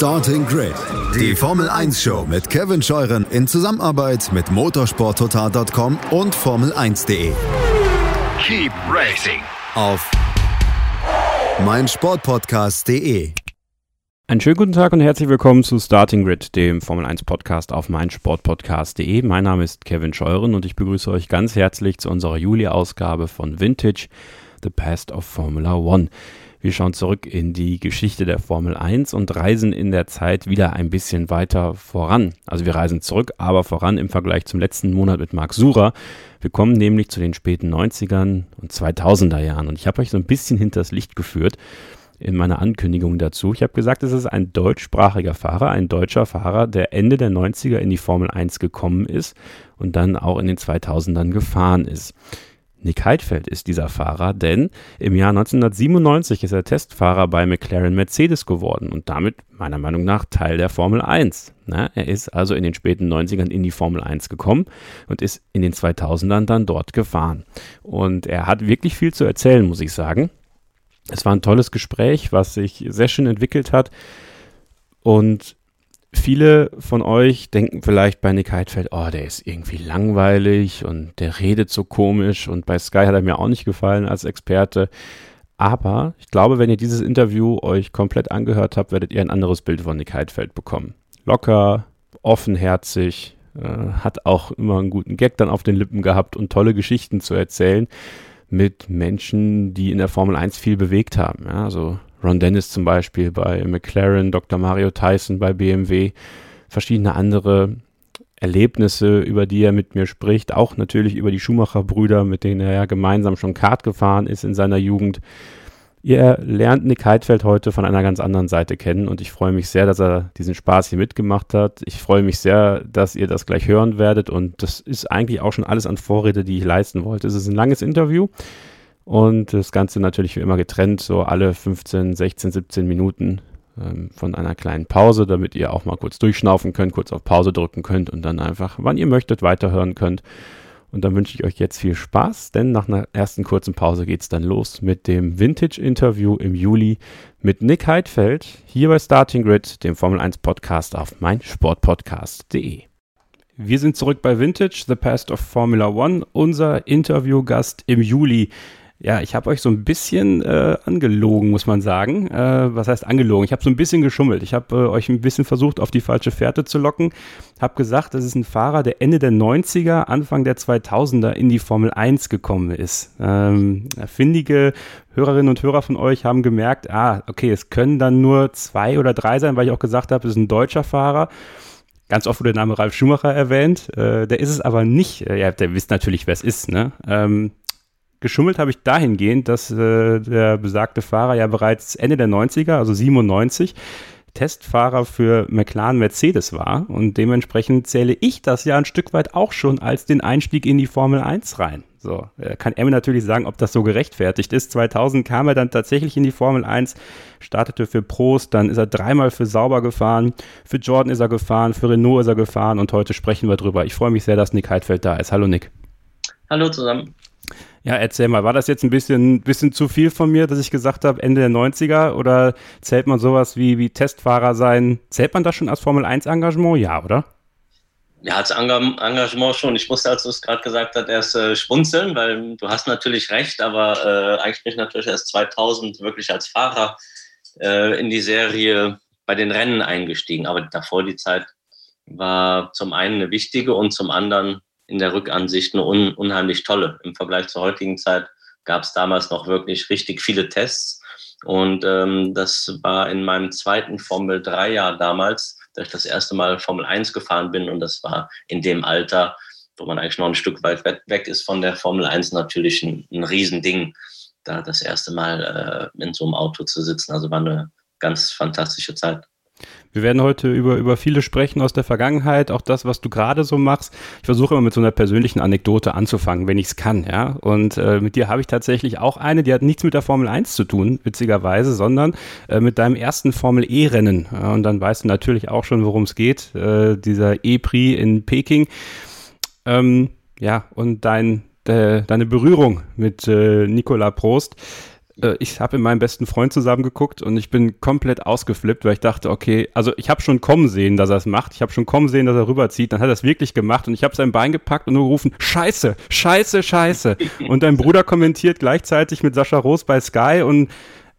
Starting Grid, die Formel 1 Show mit Kevin Scheuren in Zusammenarbeit mit motorsporttotal.com und Formel1.de. Keep racing Auf meinsportpodcast.de. Einen schönen guten Tag und herzlich willkommen zu Starting Grid, dem Formel 1 Podcast auf meinsportpodcast.de. Mein Name ist Kevin Scheuren und ich begrüße euch ganz herzlich zu unserer Juli-Ausgabe von Vintage, The Past of Formula One. Wir schauen zurück in die Geschichte der Formel 1 und reisen in der Zeit wieder ein bisschen weiter voran. Also wir reisen zurück, aber voran im Vergleich zum letzten Monat mit Marc Sura. Wir kommen nämlich zu den späten 90ern und 2000er Jahren und ich habe euch so ein bisschen hinters Licht geführt in meiner Ankündigung dazu. Ich habe gesagt, es ist ein deutschsprachiger Fahrer, ein deutscher Fahrer, der Ende der 90er in die Formel 1 gekommen ist und dann auch in den 2000ern gefahren ist. Nick Heidfeld ist dieser Fahrer, denn im Jahr 1997 ist er Testfahrer bei McLaren Mercedes geworden und damit meiner Meinung nach Teil der Formel 1. Na, er ist also in den späten 90ern in die Formel 1 gekommen und ist in den 2000ern dann dort gefahren. Und er hat wirklich viel zu erzählen, muss ich sagen. Es war ein tolles Gespräch, was sich sehr schön entwickelt hat. Und Viele von euch denken vielleicht bei Nick Heidfeld, oh, der ist irgendwie langweilig und der redet so komisch und bei Sky hat er mir auch nicht gefallen als Experte. Aber ich glaube, wenn ihr dieses Interview euch komplett angehört habt, werdet ihr ein anderes Bild von Nick Heidfeld bekommen. Locker, offenherzig, äh, hat auch immer einen guten Gag dann auf den Lippen gehabt und tolle Geschichten zu erzählen mit Menschen, die in der Formel 1 viel bewegt haben. Ja, also Ron Dennis zum Beispiel bei McLaren, Dr. Mario Tyson bei BMW, verschiedene andere Erlebnisse, über die er mit mir spricht, auch natürlich über die Schumacher-Brüder, mit denen er ja gemeinsam schon Kart gefahren ist in seiner Jugend. Ihr lernt Nick Heidfeld heute von einer ganz anderen Seite kennen und ich freue mich sehr, dass er diesen Spaß hier mitgemacht hat. Ich freue mich sehr, dass ihr das gleich hören werdet und das ist eigentlich auch schon alles an Vorrede, die ich leisten wollte. Es ist ein langes Interview. Und das Ganze natürlich wie immer getrennt, so alle 15, 16, 17 Minuten ähm, von einer kleinen Pause, damit ihr auch mal kurz durchschnaufen könnt, kurz auf Pause drücken könnt und dann einfach, wann ihr möchtet, weiterhören könnt. Und dann wünsche ich euch jetzt viel Spaß, denn nach einer ersten kurzen Pause geht es dann los mit dem Vintage-Interview im Juli mit Nick Heidfeld hier bei Starting Grid, dem Formel 1 Podcast auf meinsportpodcast.de. Wir sind zurück bei Vintage, The Past of Formula One. Unser Interviewgast im Juli ja, ich habe euch so ein bisschen äh, angelogen, muss man sagen. Äh, was heißt angelogen? Ich habe so ein bisschen geschummelt. Ich habe äh, euch ein bisschen versucht, auf die falsche Fährte zu locken. Habe gesagt, das ist ein Fahrer, der Ende der 90er, Anfang der 2000er in die Formel 1 gekommen ist. Ähm, findige Hörerinnen und Hörer von euch haben gemerkt, ah, okay, es können dann nur zwei oder drei sein, weil ich auch gesagt habe, es ist ein deutscher Fahrer. Ganz oft wurde der Name Ralf Schumacher erwähnt. Äh, der ist es aber nicht. Äh, ja, der wisst natürlich, wer es ist. Ne? Ähm, geschummelt habe ich dahingehend, dass äh, der besagte Fahrer ja bereits Ende der 90er, also 97, Testfahrer für McLaren Mercedes war und dementsprechend zähle ich das ja ein Stück weit auch schon als den Einstieg in die Formel 1 rein. So, äh, kann mir natürlich sagen, ob das so gerechtfertigt ist. 2000 kam er dann tatsächlich in die Formel 1, startete für Prost, dann ist er dreimal für Sauber gefahren, für Jordan ist er gefahren, für Renault ist er gefahren und heute sprechen wir drüber. Ich freue mich sehr, dass Nick Heidfeld da ist. Hallo Nick. Hallo zusammen. Ja, erzähl mal, war das jetzt ein bisschen, bisschen zu viel von mir, dass ich gesagt habe, Ende der 90er oder zählt man sowas wie, wie Testfahrer sein? Zählt man das schon als Formel 1 Engagement? Ja, oder? Ja, als Engagement schon. Ich musste, als du es gerade gesagt hast, erst äh, schmunzeln, weil du hast natürlich recht, aber äh, eigentlich bin ich natürlich erst 2000 wirklich als Fahrer äh, in die Serie bei den Rennen eingestiegen. Aber davor die Zeit war zum einen eine wichtige und zum anderen in der Rückansicht eine un unheimlich tolle. Im Vergleich zur heutigen Zeit gab es damals noch wirklich richtig viele Tests. Und ähm, das war in meinem zweiten Formel 3 Jahr damals, da ich das erste Mal Formel 1 gefahren bin. Und das war in dem Alter, wo man eigentlich noch ein Stück weit weg ist von der Formel 1, natürlich ein, ein Riesending, da das erste Mal äh, in so einem Auto zu sitzen. Also war eine ganz fantastische Zeit. Wir werden heute über, über viele sprechen aus der Vergangenheit, auch das, was du gerade so machst. Ich versuche immer mit so einer persönlichen Anekdote anzufangen, wenn ich es kann, ja. Und äh, mit dir habe ich tatsächlich auch eine, die hat nichts mit der Formel 1 zu tun, witzigerweise, sondern äh, mit deinem ersten Formel E-Rennen. Ja, und dann weißt du natürlich auch schon, worum es geht. Äh, dieser E-Prix in Peking. Ähm, ja, und dein, de, deine Berührung mit äh, Nicola Prost. Äh, ich habe mit meinem besten Freund zusammen geguckt und ich bin komplett ausgeflippt, weil ich dachte, okay, also ich habe schon kommen sehen, dass er es macht. Ich habe schon kommen sehen, dass er rüberzieht. Dann hat er es wirklich gemacht und ich habe sein Bein gepackt und nur gerufen, Scheiße, Scheiße, Scheiße. und dein Bruder kommentiert gleichzeitig mit Sascha Roos bei Sky und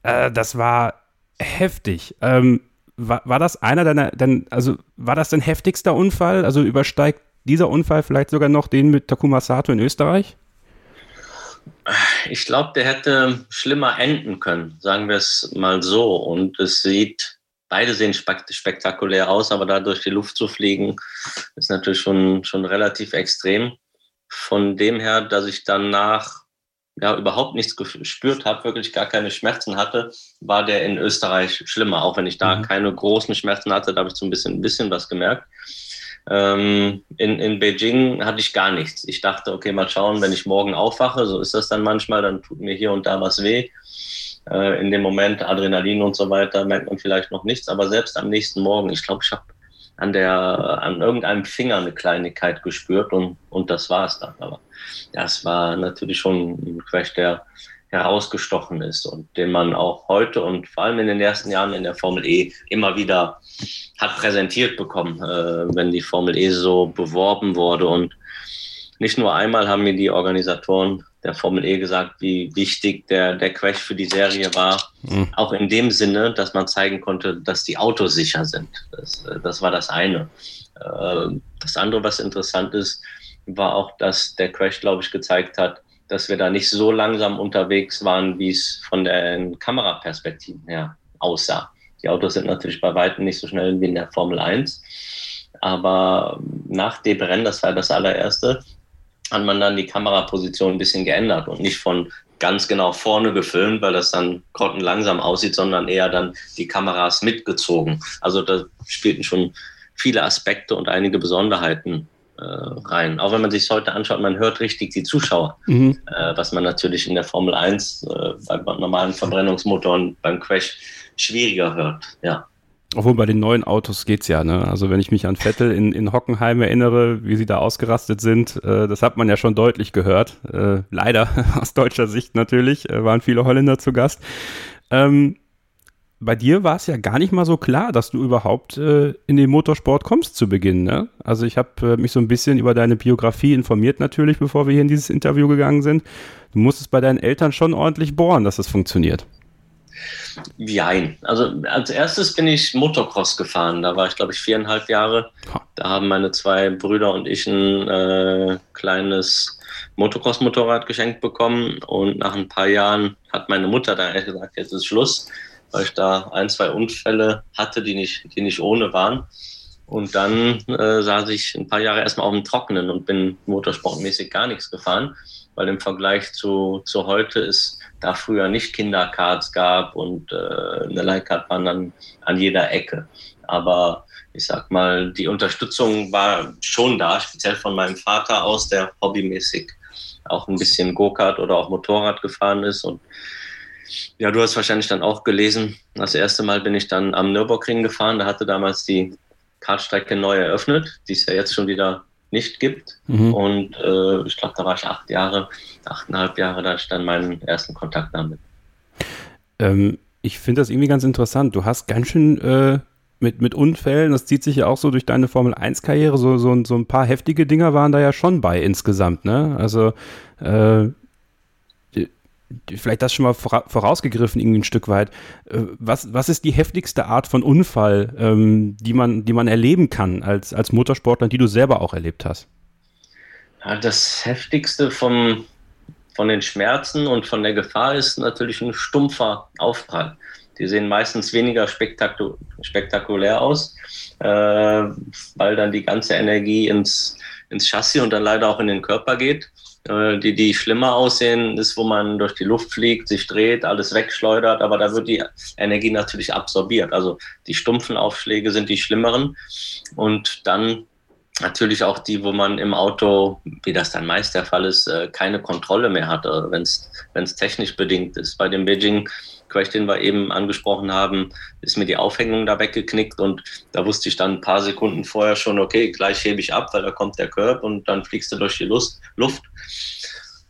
äh, das war heftig. Ähm, war, war das einer deiner, dein, also war das dein heftigster Unfall? Also übersteigt dieser Unfall vielleicht sogar noch den mit Takuma Sato in Österreich? Ich glaube, der hätte schlimmer enden können, sagen wir es mal so. Und es sieht, beide sehen spektakulär aus, aber da durch die Luft zu fliegen, ist natürlich schon, schon relativ extrem. Von dem her, dass ich danach ja, überhaupt nichts gespürt habe, wirklich gar keine Schmerzen hatte, war der in Österreich schlimmer. Auch wenn ich da mhm. keine großen Schmerzen hatte, da habe ich so ein bisschen, ein bisschen was gemerkt. Ähm, in, in Beijing hatte ich gar nichts. Ich dachte, okay, mal schauen, wenn ich morgen aufwache, so ist das dann manchmal, dann tut mir hier und da was weh. Äh, in dem Moment Adrenalin und so weiter merkt man vielleicht noch nichts, aber selbst am nächsten Morgen, ich glaube, ich habe an der, an irgendeinem Finger eine Kleinigkeit gespürt und, und das war es dann. Aber das war natürlich schon ein Crash, der herausgestochen ist und den man auch heute und vor allem in den ersten Jahren in der Formel E immer wieder hat präsentiert bekommen, äh, wenn die Formel E so beworben wurde. Und nicht nur einmal haben mir die Organisatoren der Formel E gesagt, wie wichtig der, der Crash für die Serie war. Mhm. Auch in dem Sinne, dass man zeigen konnte, dass die Autos sicher sind. Das, äh, das war das eine. Äh, das andere, was interessant ist, war auch, dass der Crash, glaube ich, gezeigt hat, dass wir da nicht so langsam unterwegs waren, wie es von den Kameraperspektiven her aussah. Die Autos sind natürlich bei weitem nicht so schnell wie in der Formel 1. Aber nach dem Rennen, das war das allererste, hat man dann die Kameraposition ein bisschen geändert und nicht von ganz genau vorne gefilmt, weil das dann langsam aussieht, sondern eher dann die Kameras mitgezogen. Also da spielten schon viele Aspekte und einige Besonderheiten rein. Auch wenn man sich heute anschaut, man hört richtig die Zuschauer, mhm. äh, was man natürlich in der Formel 1 äh, beim normalen Verbrennungsmotoren beim Crash schwieriger hört. Ja. Obwohl bei den neuen Autos geht's ja, ne? Also wenn ich mich an Vettel in, in Hockenheim erinnere, wie sie da ausgerastet sind, äh, das hat man ja schon deutlich gehört. Äh, leider aus deutscher Sicht natürlich, äh, waren viele Holländer zu Gast. Ähm, bei dir war es ja gar nicht mal so klar, dass du überhaupt äh, in den Motorsport kommst zu Beginn. Ne? Also ich habe äh, mich so ein bisschen über deine Biografie informiert natürlich, bevor wir hier in dieses Interview gegangen sind. Du musstest bei deinen Eltern schon ordentlich bohren, dass das funktioniert. Jein. Also als erstes bin ich Motocross gefahren. Da war ich, glaube ich, viereinhalb Jahre. Da haben meine zwei Brüder und ich ein äh, kleines Motocross-Motorrad geschenkt bekommen. Und nach ein paar Jahren hat meine Mutter dann gesagt, jetzt ist Schluss weil ich da ein, zwei Unfälle hatte, die nicht, die nicht ohne waren. Und dann äh, saß ich ein paar Jahre erstmal auf dem Trockenen und bin motorsportmäßig gar nichts gefahren, weil im Vergleich zu, zu heute es da früher nicht Kindercards gab und äh, eine Leihcard waren dann an jeder Ecke. Aber ich sag mal, die Unterstützung war schon da, speziell von meinem Vater aus, der hobbymäßig auch ein bisschen Go-Kart oder auch Motorrad gefahren ist und ja, du hast wahrscheinlich dann auch gelesen. Das erste Mal bin ich dann am Nürburgring gefahren. Da hatte damals die Kartstrecke neu eröffnet, die es ja jetzt schon wieder nicht gibt. Mhm. Und äh, ich glaube, da war ich acht Jahre, achteinhalb Jahre, da hatte ich dann meinen ersten Kontakt damit. Ähm, ich finde das irgendwie ganz interessant. Du hast ganz schön äh, mit, mit Unfällen, das zieht sich ja auch so durch deine Formel 1-Karriere, so, so, so ein paar heftige Dinger waren da ja schon bei insgesamt, ne? Also äh, vielleicht das schon mal vorausgegriffen, irgendwie ein Stück weit. Äh, was, was ist die heftigste Art von Unfall, ähm, die, man, die man erleben kann als, als Motorsportler, die du selber auch erlebt hast? Ja, das heftigste vom, von den Schmerzen und von der Gefahr ist natürlich ein stumpfer Aufprall. Die sehen meistens weniger spektaku spektakulär aus, äh, weil dann die ganze Energie ins, ins Chassis und dann leider auch in den Körper geht. Äh, die, die schlimmer aussehen, ist, wo man durch die Luft fliegt, sich dreht, alles wegschleudert, aber da wird die Energie natürlich absorbiert. Also die stumpfen Aufschläge sind die schlimmeren. Und dann natürlich auch die, wo man im Auto, wie das dann meist der Fall ist, äh, keine Kontrolle mehr hat, wenn es technisch bedingt ist. Bei dem Beijing Crash, den wir eben angesprochen haben, ist mir die Aufhängung da weggeknickt und da wusste ich dann ein paar Sekunden vorher schon, okay, gleich hebe ich ab, weil da kommt der Curb und dann fliegst du durch die Luft.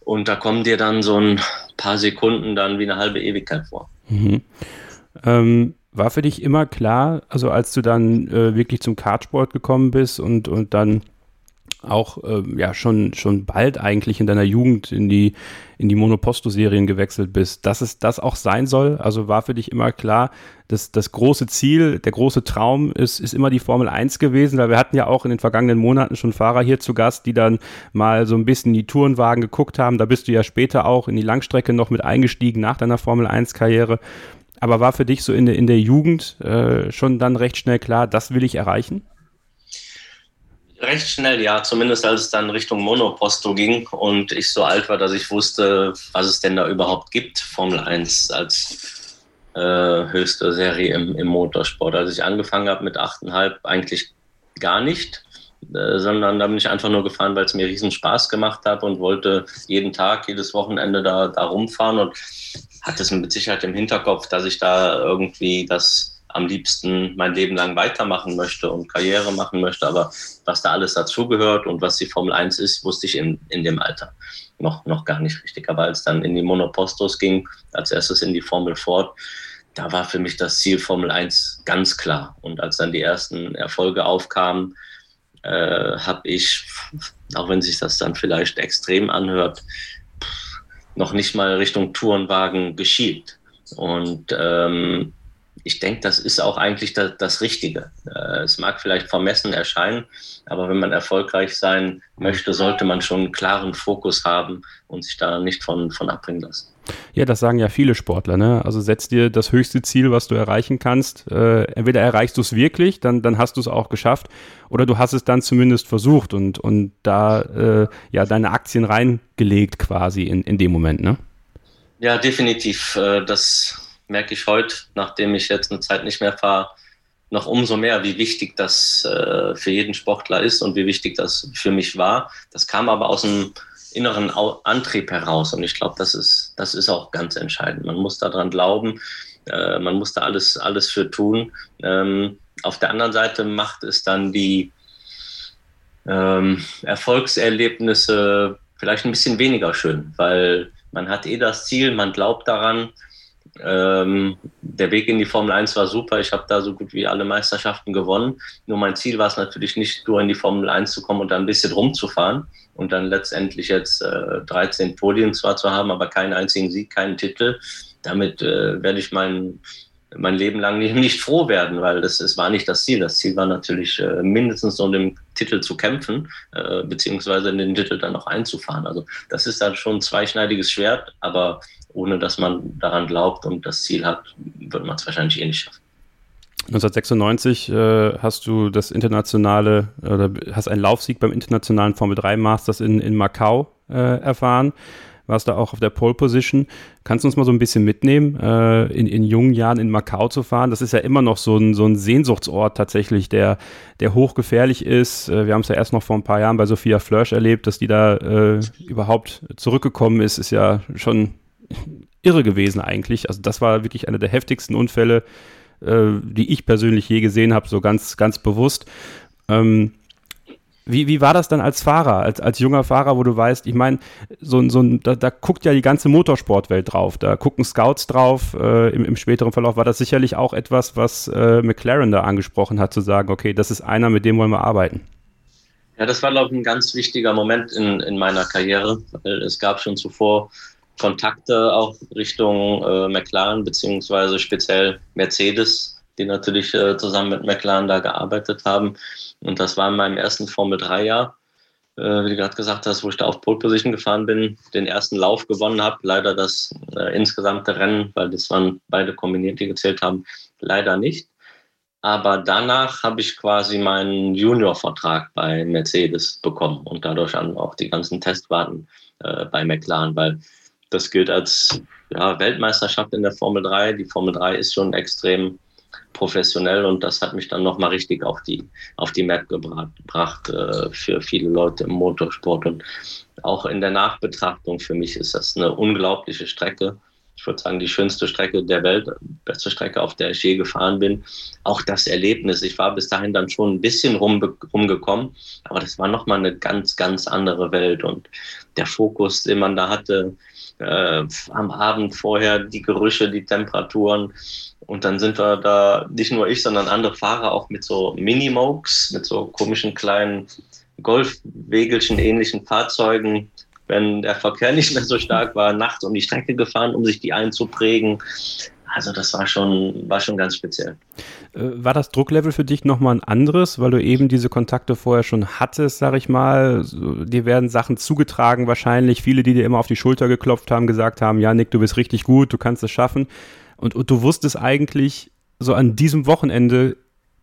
Und da kommen dir dann so ein paar Sekunden dann wie eine halbe Ewigkeit vor. Mhm. Ähm, war für dich immer klar, also als du dann äh, wirklich zum Kartsport gekommen bist und, und dann auch äh, ja schon schon bald eigentlich in deiner Jugend in die in die Monoposto-Serien gewechselt bist, dass es das auch sein soll. Also war für dich immer klar, dass das große Ziel, der große Traum ist ist immer die Formel 1 gewesen, weil wir hatten ja auch in den vergangenen Monaten schon Fahrer hier zu Gast, die dann mal so ein bisschen die Tourenwagen geguckt haben. Da bist du ja später auch in die Langstrecke noch mit eingestiegen nach deiner Formel 1 Karriere. Aber war für dich so in der, in der Jugend äh, schon dann recht schnell klar, das will ich erreichen? Recht schnell, ja. Zumindest als es dann Richtung Monoposto ging und ich so alt war, dass ich wusste, was es denn da überhaupt gibt. Formel 1 als äh, höchste Serie im, im Motorsport. Als ich angefangen habe mit 8,5, eigentlich gar nicht. Äh, sondern da bin ich einfach nur gefahren, weil es mir riesen Spaß gemacht hat und wollte jeden Tag, jedes Wochenende da, da rumfahren und hatte es mit Sicherheit im Hinterkopf, dass ich da irgendwie das am liebsten mein Leben lang weitermachen möchte und Karriere machen möchte. Aber was da alles dazugehört und was die Formel 1 ist, wusste ich in, in dem Alter noch, noch gar nicht richtig. Aber als dann in die Monopostos ging, als erstes in die Formel Ford, da war für mich das Ziel Formel 1 ganz klar. Und als dann die ersten Erfolge aufkamen, äh, habe ich, auch wenn sich das dann vielleicht extrem anhört, noch nicht mal Richtung Tourenwagen geschielt. Und ähm, ich denke, das ist auch eigentlich das, das Richtige. Äh, es mag vielleicht vermessen erscheinen, aber wenn man erfolgreich sein möchte, sollte man schon einen klaren Fokus haben und sich da nicht von, von abbringen lassen. Ja, das sagen ja viele Sportler. Ne? Also setz dir das höchste Ziel, was du erreichen kannst. Äh, entweder erreichst du es wirklich, dann, dann hast du es auch geschafft, oder du hast es dann zumindest versucht und, und da äh, ja deine Aktien reingelegt quasi in, in dem Moment. Ne? Ja, definitiv. Äh, das merke ich heute, nachdem ich jetzt eine Zeit nicht mehr fahre, noch umso mehr, wie wichtig das äh, für jeden Sportler ist und wie wichtig das für mich war. Das kam aber aus einem inneren Antrieb heraus und ich glaube, das ist, das ist auch ganz entscheidend. Man muss daran glauben, äh, man muss da alles, alles für tun. Ähm, auf der anderen Seite macht es dann die ähm, Erfolgserlebnisse vielleicht ein bisschen weniger schön, weil man hat eh das Ziel, man glaubt daran, ähm, der Weg in die Formel 1 war super. Ich habe da so gut wie alle Meisterschaften gewonnen. Nur mein Ziel war es natürlich nicht, nur in die Formel 1 zu kommen und dann ein bisschen rumzufahren und dann letztendlich jetzt äh, 13 Podien zwar zu haben, aber keinen einzigen Sieg, keinen Titel. Damit äh, werde ich mein, mein Leben lang nicht, nicht froh werden, weil das, das war nicht das Ziel. Das Ziel war natürlich äh, mindestens um den Titel zu kämpfen, äh, beziehungsweise in den Titel dann noch einzufahren. Also das ist dann schon ein zweischneidiges Schwert, aber ohne dass man daran glaubt und das Ziel hat, wird man es wahrscheinlich eh nicht schaffen. 1996 äh, hast du das internationale oder hast einen Laufsieg beim internationalen Formel 3 Masters in, in Macau äh, erfahren. Warst da auch auf der Pole Position. Kannst du uns mal so ein bisschen mitnehmen, äh, in, in jungen Jahren in Macau zu fahren? Das ist ja immer noch so ein, so ein Sehnsuchtsort tatsächlich, der, der hochgefährlich ist. Äh, wir haben es ja erst noch vor ein paar Jahren bei Sophia Flörsch erlebt, dass die da äh, überhaupt zurückgekommen ist, ist ja schon irre gewesen eigentlich. Also das war wirklich einer der heftigsten Unfälle, äh, die ich persönlich je gesehen habe, so ganz, ganz bewusst. Ähm, wie, wie war das dann als Fahrer, als, als junger Fahrer, wo du weißt, ich meine, so, so da, da guckt ja die ganze Motorsportwelt drauf, da gucken Scouts drauf. Äh, im, im, späteren Verlauf war das sicherlich auch etwas, was äh, McLaren da angesprochen hat, zu sagen, okay, das ist einer, mit dem wollen wir arbeiten. Ja, das war, glaube ich, ein ganz wichtiger Moment in, in meiner Karriere. Es gab schon zuvor Kontakte auch Richtung äh, McLaren, beziehungsweise speziell Mercedes, die natürlich äh, zusammen mit McLaren da gearbeitet haben. Und das war in meinem ersten Formel 3-Jahr, äh, wie du gerade gesagt hast, wo ich da auf Pole Position gefahren bin, den ersten Lauf gewonnen habe. Leider das äh, insgesamte Rennen, weil das waren beide kombiniert, die gezählt haben, leider nicht. Aber danach habe ich quasi meinen Junior-Vertrag bei Mercedes bekommen und dadurch auch die ganzen Testwarten äh, bei McLaren, weil das gilt als ja, Weltmeisterschaft in der Formel 3. Die Formel 3 ist schon extrem professionell und das hat mich dann nochmal richtig auf die, auf die Map gebracht äh, für viele Leute im Motorsport. Und auch in der Nachbetrachtung für mich ist das eine unglaubliche Strecke. ich würde sagen, die schönste Strecke der Welt, beste Strecke, auf der ich je gefahren bin. Auch das Erlebnis. Ich war bis dahin dann schon ein bisschen rum, rumgekommen, aber das war nochmal eine ganz, ganz andere Welt. Und der Fokus, den man da hatte, äh, am Abend vorher, die Gerüche, die Temperaturen. Und dann sind wir da, nicht nur ich, sondern andere Fahrer auch mit so Minimokes, mit so komischen kleinen Golfwegelchen ähnlichen Fahrzeugen wenn der Verkehr nicht mehr so stark war, nachts um die Strecke gefahren, um sich die einzuprägen. Also das war schon, war schon ganz speziell. Äh, war das Drucklevel für dich nochmal ein anderes, weil du eben diese Kontakte vorher schon hattest, sag ich mal? Dir werden Sachen zugetragen wahrscheinlich. Viele, die dir immer auf die Schulter geklopft haben, gesagt haben, ja Nick, du bist richtig gut, du kannst es schaffen. Und, und du wusstest eigentlich, so an diesem Wochenende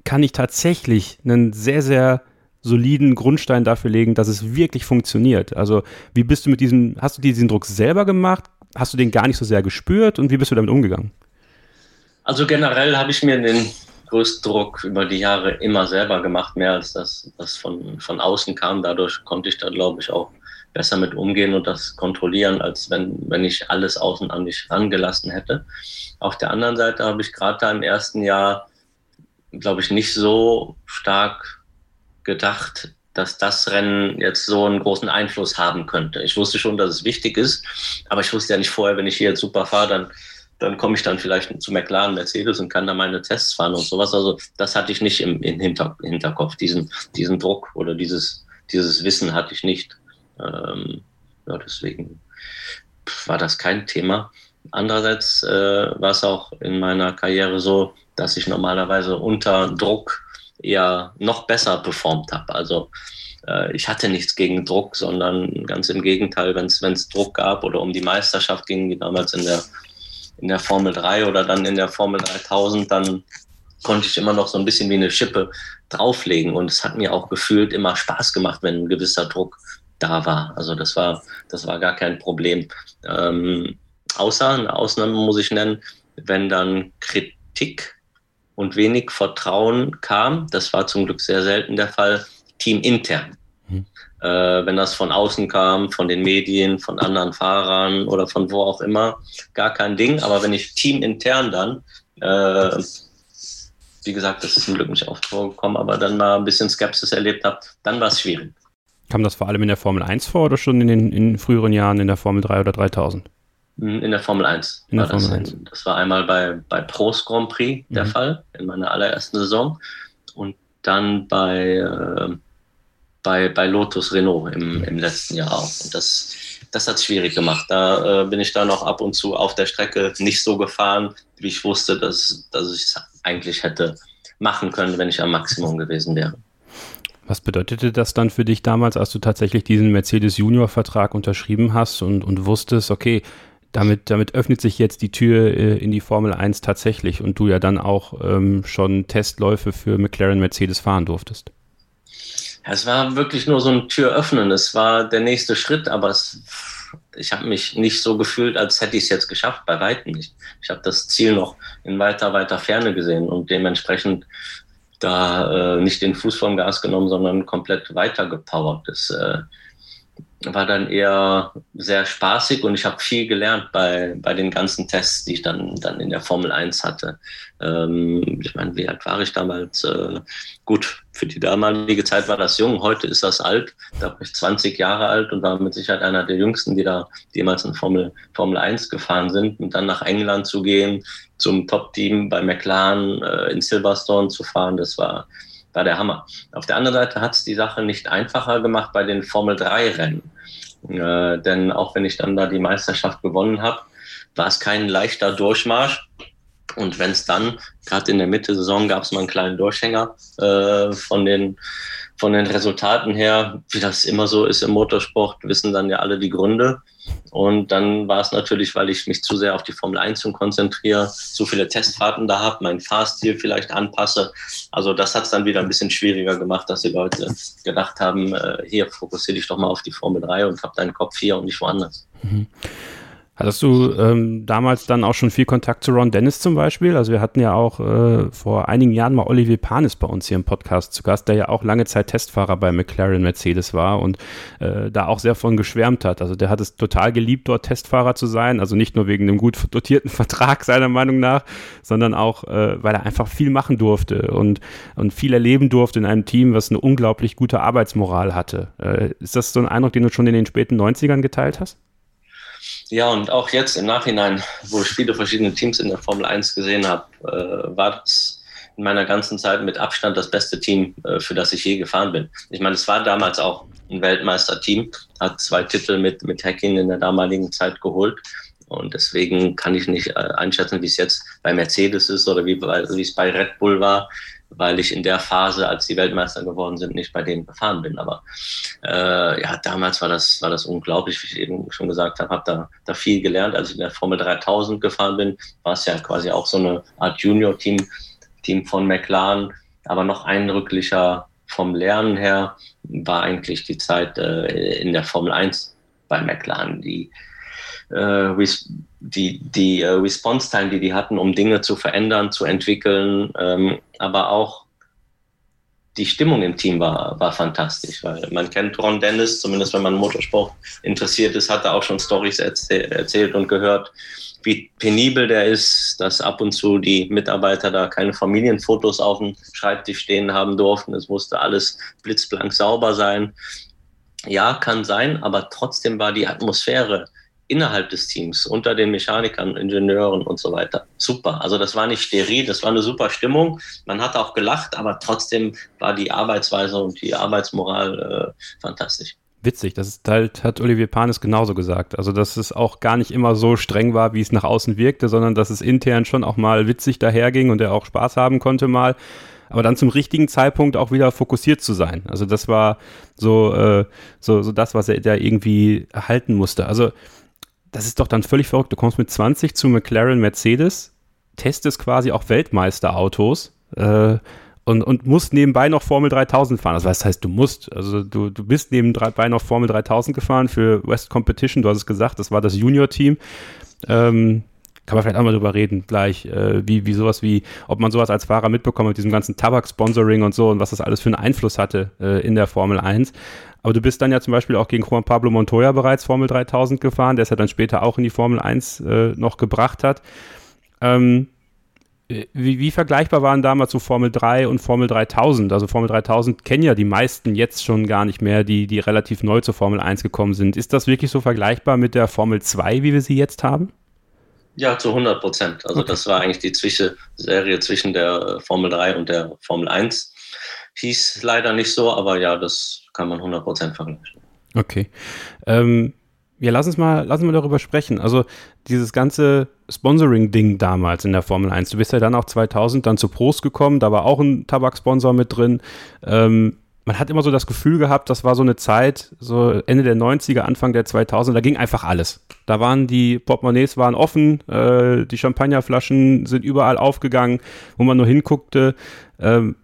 kann ich tatsächlich einen sehr, sehr soliden Grundstein dafür legen, dass es wirklich funktioniert. Also wie bist du mit diesem, hast du diesen Druck selber gemacht? Hast du den gar nicht so sehr gespürt und wie bist du damit umgegangen? Also generell habe ich mir den größten Druck über die Jahre immer selber gemacht, mehr als das, was von, von außen kam. Dadurch konnte ich da, glaube ich, auch besser mit umgehen und das kontrollieren, als wenn, wenn ich alles außen an mich rangelassen hätte. Auf der anderen Seite habe ich gerade da im ersten Jahr, glaube ich, nicht so stark gedacht, dass das Rennen jetzt so einen großen Einfluss haben könnte. Ich wusste schon, dass es wichtig ist, aber ich wusste ja nicht vorher, wenn ich hier jetzt super fahre, dann, dann komme ich dann vielleicht zu McLaren, Mercedes und kann da meine Tests fahren und sowas. Also das hatte ich nicht im, im Hinter, Hinterkopf, diesen, diesen Druck oder dieses, dieses Wissen hatte ich nicht. Ähm, ja, deswegen war das kein Thema. Andererseits äh, war es auch in meiner Karriere so, dass ich normalerweise unter Druck eher noch besser performt habe. Also äh, ich hatte nichts gegen Druck, sondern ganz im Gegenteil, wenn es Druck gab oder um die Meisterschaft ging, wie damals in der, in der Formel 3 oder dann in der Formel 3000, dann konnte ich immer noch so ein bisschen wie eine Schippe drauflegen. Und es hat mir auch gefühlt immer Spaß gemacht, wenn ein gewisser Druck da war. Also das war, das war gar kein Problem. Ähm, außer, eine Ausnahme muss ich nennen, wenn dann Kritik und wenig Vertrauen kam. Das war zum Glück sehr selten der Fall, teamintern. Äh, wenn das von außen kam, von den Medien, von anderen Fahrern oder von wo auch immer, gar kein Ding. Aber wenn ich teamintern dann, äh, wie gesagt, das ist zum Glück nicht oft vorgekommen, aber dann mal ein bisschen Skepsis erlebt habe, dann war es schwierig. Kam das vor allem in der Formel 1 vor oder schon in den in früheren Jahren in der Formel 3 oder 3000? Hm, in der Formel 1. In der Formel 1. Das war einmal bei, bei Prost Grand Prix der mhm. Fall, in meiner allerersten Saison. Und dann bei, äh, bei, bei Lotus Renault im, im letzten Jahr auch. Und das, das hat es schwierig gemacht. Da äh, bin ich dann auch ab und zu auf der Strecke nicht so gefahren, wie ich wusste, dass, dass ich es eigentlich hätte machen können, wenn ich am Maximum gewesen wäre. Was bedeutete das dann für dich damals, als du tatsächlich diesen Mercedes Junior-Vertrag unterschrieben hast und, und wusstest, okay, damit, damit öffnet sich jetzt die Tür äh, in die Formel 1 tatsächlich und du ja dann auch ähm, schon Testläufe für McLaren Mercedes fahren durftest. Es war wirklich nur so ein Türöffnen. Es war der nächste Schritt, aber es, ich habe mich nicht so gefühlt, als hätte ich es jetzt geschafft, bei weitem nicht. Ich habe das Ziel noch in weiter, weiter Ferne gesehen und dementsprechend da äh, nicht den Fuß vom Gas genommen, sondern komplett weitergepowert. Das, äh, war dann eher sehr spaßig und ich habe viel gelernt bei, bei den ganzen Tests, die ich dann, dann in der Formel 1 hatte. Ähm, ich meine, wie alt war ich damals? Äh, gut, für die damalige Zeit war das jung, heute ist das alt. Da war ich 20 Jahre alt und war mit Sicherheit einer der jüngsten, die da jemals in Formel, Formel 1 gefahren sind. Und dann nach England zu gehen, zum Top-Team bei McLaren äh, in Silverstone zu fahren, das war, war der Hammer. Auf der anderen Seite hat es die Sache nicht einfacher gemacht bei den Formel 3 Rennen. Äh, denn auch wenn ich dann da die Meisterschaft gewonnen habe, war es kein leichter Durchmarsch. Und wenn es dann, gerade in der Mitte Saison, gab es mal einen kleinen Durchhänger äh, von den von den Resultaten her, wie das immer so ist im Motorsport, wissen dann ja alle die Gründe. Und dann war es natürlich, weil ich mich zu sehr auf die Formel 1 konzentriere, zu viele Testfahrten da habe, meinen Fahrstil vielleicht anpasse. Also das hat es dann wieder ein bisschen schwieriger gemacht, dass die Leute gedacht haben, äh, hier fokussiere dich doch mal auf die Formel 3 und hab deinen Kopf hier und nicht woanders. Mhm. Hattest du ähm, damals dann auch schon viel Kontakt zu Ron Dennis zum Beispiel? Also wir hatten ja auch äh, vor einigen Jahren mal Olivier Panis bei uns hier im Podcast zu Gast, der ja auch lange Zeit Testfahrer bei McLaren Mercedes war und äh, da auch sehr von geschwärmt hat. Also der hat es total geliebt, dort Testfahrer zu sein. Also nicht nur wegen einem gut dotierten Vertrag seiner Meinung nach, sondern auch, äh, weil er einfach viel machen durfte und, und viel erleben durfte in einem Team, was eine unglaublich gute Arbeitsmoral hatte. Äh, ist das so ein Eindruck, den du schon in den späten 90ern geteilt hast? Ja, und auch jetzt im Nachhinein, wo ich viele verschiedene Teams in der Formel 1 gesehen habe, äh, war das in meiner ganzen Zeit mit Abstand das beste Team, äh, für das ich je gefahren bin. Ich meine, es war damals auch ein Weltmeisterteam, hat zwei Titel mit, mit Hacking in der damaligen Zeit geholt. Und deswegen kann ich nicht äh, einschätzen, wie es jetzt bei Mercedes ist oder wie, wie es bei Red Bull war weil ich in der Phase, als die Weltmeister geworden sind, nicht bei denen gefahren bin. Aber äh, ja, damals war das, war das unglaublich, wie ich eben schon gesagt habe, habe da, da viel gelernt. Als ich in der Formel 3000 gefahren bin, war es ja quasi auch so eine Art Junior-Team, Team von McLaren, aber noch eindrücklicher vom Lernen her war eigentlich die Zeit äh, in der Formel 1 bei McLaren. Die, äh, die, die äh, Response-Time, die die hatten, um Dinge zu verändern, zu entwickeln, ähm, aber auch die Stimmung im Team war, war fantastisch, weil man kennt Ron Dennis, zumindest wenn man Motorsport interessiert ist, hat er auch schon Stories erzäh erzählt und gehört, wie penibel der ist, dass ab und zu die Mitarbeiter da keine Familienfotos auf dem Schreibtisch stehen haben durften. Es musste alles blitzblank sauber sein. Ja, kann sein, aber trotzdem war die Atmosphäre innerhalb des Teams, unter den Mechanikern, Ingenieuren und so weiter. Super. Also das war nicht steril, das war eine super Stimmung. Man hat auch gelacht, aber trotzdem war die Arbeitsweise und die Arbeitsmoral äh, fantastisch. Witzig, das ist halt, hat Olivier Panis genauso gesagt. Also, dass es auch gar nicht immer so streng war, wie es nach außen wirkte, sondern dass es intern schon auch mal witzig daherging und er auch Spaß haben konnte mal aber dann zum richtigen Zeitpunkt auch wieder fokussiert zu sein. Also das war so, äh, so, so das, was er da irgendwie erhalten musste. Also das ist doch dann völlig verrückt. Du kommst mit 20 zu McLaren Mercedes, testest quasi auch Weltmeisterautos äh, und, und musst nebenbei noch Formel 3000 fahren. Also, das heißt, du musst, also du, du bist nebenbei noch Formel 3000 gefahren für West Competition, du hast es gesagt, das war das Junior-Team. Ähm, kann man vielleicht auch mal drüber reden, gleich, äh, wie, wie sowas wie, ob man sowas als Fahrer mitbekommt mit diesem ganzen Tabak-Sponsoring und so und was das alles für einen Einfluss hatte äh, in der Formel 1. Aber du bist dann ja zum Beispiel auch gegen Juan Pablo Montoya bereits Formel 3000 gefahren, der es ja dann später auch in die Formel 1 äh, noch gebracht hat. Ähm, wie, wie, vergleichbar waren damals so Formel 3 und Formel 3000? Also Formel 3000 kennen ja die meisten jetzt schon gar nicht mehr, die, die relativ neu zur Formel 1 gekommen sind. Ist das wirklich so vergleichbar mit der Formel 2, wie wir sie jetzt haben? Ja, zu 100 Prozent. Also okay. das war eigentlich die Zwischenserie zwischen der Formel 3 und der Formel 1. Hieß leider nicht so, aber ja, das kann man 100% vergleichen. Okay. Ähm, ja, lass uns mal, lass uns mal darüber sprechen. Also dieses ganze Sponsoring-Ding damals in der Formel 1. Du bist ja dann auch 2000 dann zu Prost gekommen, da war auch ein Tabaksponsor mit drin. Ähm, man hat immer so das Gefühl gehabt, das war so eine Zeit, so Ende der 90er, Anfang der 2000er, da ging einfach alles. Da waren die Portemonnaies waren offen, äh, die Champagnerflaschen sind überall aufgegangen, wo man nur hinguckte. Ähm,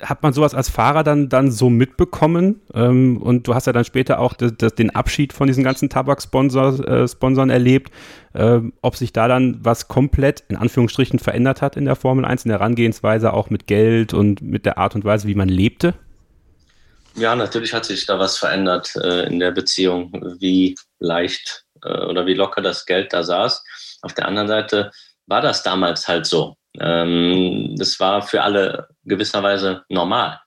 hat man sowas als Fahrer dann, dann so mitbekommen? Ähm, und du hast ja dann später auch das, das, den Abschied von diesen ganzen Tabaksponsoren äh, erlebt. Ähm, ob sich da dann was komplett in Anführungsstrichen verändert hat in der Formel 1, in der Herangehensweise auch mit Geld und mit der Art und Weise, wie man lebte? Ja, natürlich hat sich da was verändert äh, in der Beziehung, wie leicht äh, oder wie locker das Geld da saß. Auf der anderen Seite war das damals halt so. Ähm, das war für alle gewisserweise normal.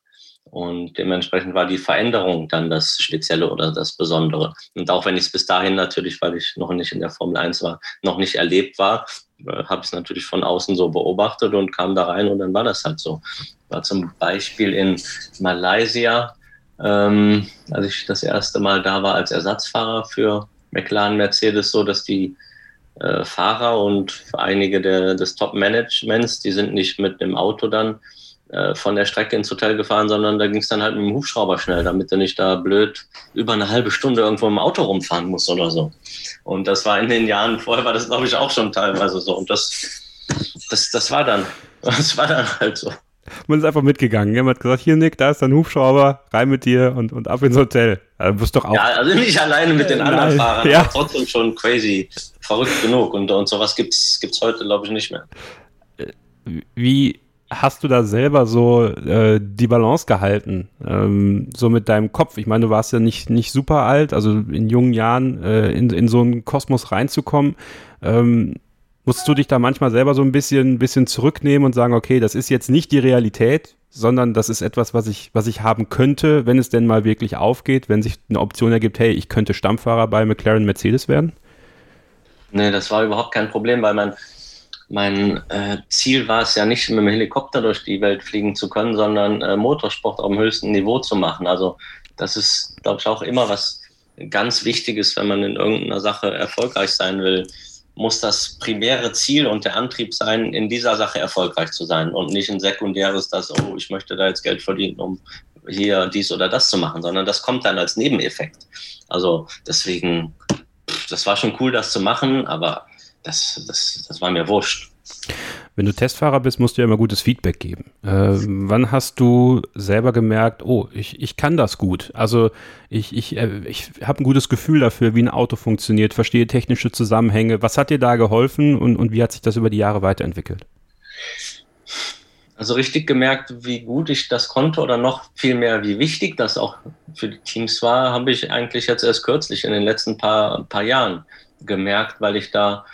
Und dementsprechend war die Veränderung dann das Spezielle oder das Besondere. Und auch wenn ich es bis dahin natürlich, weil ich noch nicht in der Formel 1 war, noch nicht erlebt war, äh, habe ich es natürlich von außen so beobachtet und kam da rein und dann war das halt so. War zum Beispiel in Malaysia, ähm, als ich das erste Mal da war als Ersatzfahrer für McLaren Mercedes, so dass die äh, Fahrer und einige der, des Top-Managements, die sind nicht mit dem Auto dann äh, von der Strecke ins Hotel gefahren, sondern da ging es dann halt mit dem Hubschrauber schnell, damit du nicht da blöd über eine halbe Stunde irgendwo im Auto rumfahren musst oder so. Und das war in den Jahren vorher, war das glaube ich auch schon teilweise so. Und das, das, das war dann, das war dann halt so. Man ist einfach mitgegangen. Man hat gesagt, hier Nick, da ist dein Hubschrauber, rein mit dir und, und ab ins Hotel. Also bist doch auch. Ja, also nicht alleine mit den Äh, anderen nein, Fahrern, ja. aber trotzdem schon crazy, verrückt genug. Und, und sowas gibt's gibt's heute, glaube ich, nicht mehr. Wie hast du da selber so äh, die Balance gehalten? Ähm, so mit deinem Kopf. Ich meine, du warst ja nicht, nicht super alt, also in jungen Jahren äh, in, in so einen Kosmos reinzukommen. Ähm, musst du dich da manchmal selber so ein bisschen, bisschen zurücknehmen und sagen, okay, das ist jetzt nicht die Realität, sondern das ist etwas, was ich, was ich haben könnte, wenn es denn mal wirklich aufgeht, wenn sich eine Option ergibt, hey, ich könnte Stammfahrer bei McLaren Mercedes werden? Nee, das war überhaupt kein Problem, weil mein, mein äh, Ziel war es ja nicht, mit dem Helikopter durch die Welt fliegen zu können, sondern äh, Motorsport auf dem höchsten Niveau zu machen. Also das ist, glaube ich, auch immer was ganz Wichtiges, wenn man in irgendeiner Sache erfolgreich sein will, muss das primäre Ziel und der Antrieb sein, in dieser Sache erfolgreich zu sein und nicht ein sekundäres, dass, oh, ich möchte da jetzt Geld verdienen, um hier dies oder das zu machen, sondern das kommt dann als Nebeneffekt. Also deswegen, das war schon cool, das zu machen, aber das, das, das war mir wurscht. Wenn du Testfahrer bist, musst du ja immer gutes Feedback geben. Äh, wann hast du selber gemerkt, oh, ich, ich kann das gut? Also ich, ich, äh, ich habe ein gutes Gefühl dafür, wie ein Auto funktioniert, verstehe technische Zusammenhänge. Was hat dir da geholfen und, und wie hat sich das über die Jahre weiterentwickelt? Also richtig gemerkt, wie gut ich das konnte oder noch viel mehr, wie wichtig das auch für die Teams war, habe ich eigentlich jetzt erst kürzlich in den letzten paar, paar Jahren gemerkt, weil ich da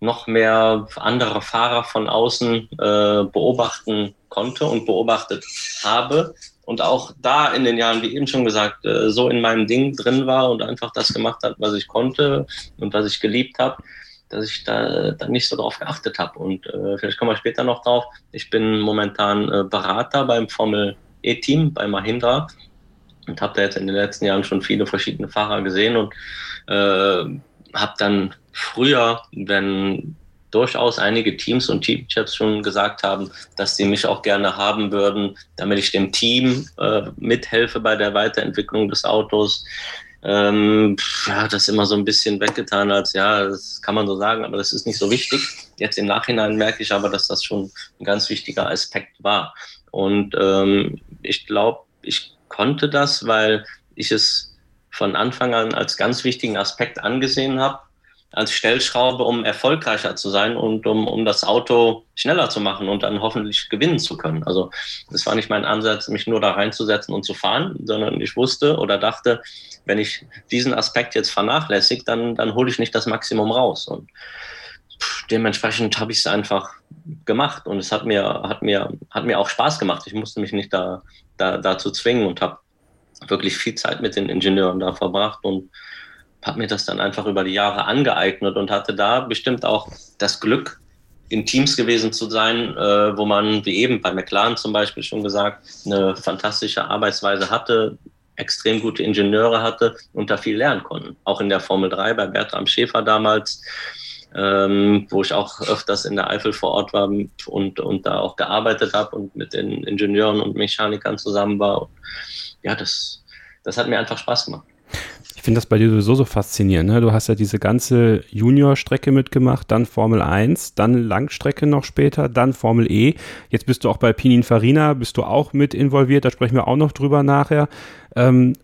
noch mehr andere Fahrer von außen äh, beobachten konnte und beobachtet habe und auch da in den Jahren, wie eben schon gesagt, äh, so in meinem Ding drin war und einfach das gemacht hat, was ich konnte und was ich geliebt habe, dass ich da, da nicht so drauf geachtet habe. Und äh, vielleicht kommen wir später noch drauf. Ich bin momentan äh, Berater beim Formel E-Team bei Mahindra und habe da jetzt in den letzten Jahren schon viele verschiedene Fahrer gesehen und äh, habe dann früher, wenn durchaus einige Teams und Teamchefs schon gesagt haben, dass sie mich auch gerne haben würden, damit ich dem Team äh, mithelfe bei der Weiterentwicklung des Autos. Ähm, ja, das immer so ein bisschen weggetan als, ja, das kann man so sagen, aber das ist nicht so wichtig. Jetzt im Nachhinein merke ich aber, dass das schon ein ganz wichtiger Aspekt war. Und ähm, ich glaube, ich konnte das, weil ich es von Anfang an als ganz wichtigen Aspekt angesehen habe, als Stellschraube, um erfolgreicher zu sein und um, um das Auto schneller zu machen und dann hoffentlich gewinnen zu können. Also das war nicht mein Ansatz, mich nur da reinzusetzen und zu fahren, sondern ich wusste oder dachte, wenn ich diesen Aspekt jetzt vernachlässige, dann, dann hole ich nicht das Maximum raus. Und dementsprechend habe ich es einfach gemacht und es hat mir, hat mir, hat mir auch Spaß gemacht. Ich musste mich nicht da, da dazu zwingen und habe wirklich viel Zeit mit den Ingenieuren da verbracht und habe mir das dann einfach über die Jahre angeeignet und hatte da bestimmt auch das Glück, in Teams gewesen zu sein, äh, wo man, wie eben bei McLaren zum Beispiel schon gesagt, eine fantastische Arbeitsweise hatte, extrem gute Ingenieure hatte und da viel lernen konnten. Auch in der Formel 3 bei Bertram Schäfer damals, ähm, wo ich auch öfters in der Eifel vor Ort war und, und da auch gearbeitet habe und mit den Ingenieuren und Mechanikern zusammen war. Und ja, das, das hat mir einfach Spaß gemacht. Ich finde das bei dir sowieso so faszinierend. Ne? Du hast ja diese ganze Junior-Strecke mitgemacht, dann Formel 1, dann Langstrecke noch später, dann Formel E. Jetzt bist du auch bei Pininfarina, bist du auch mit involviert, da sprechen wir auch noch drüber nachher. Ähm,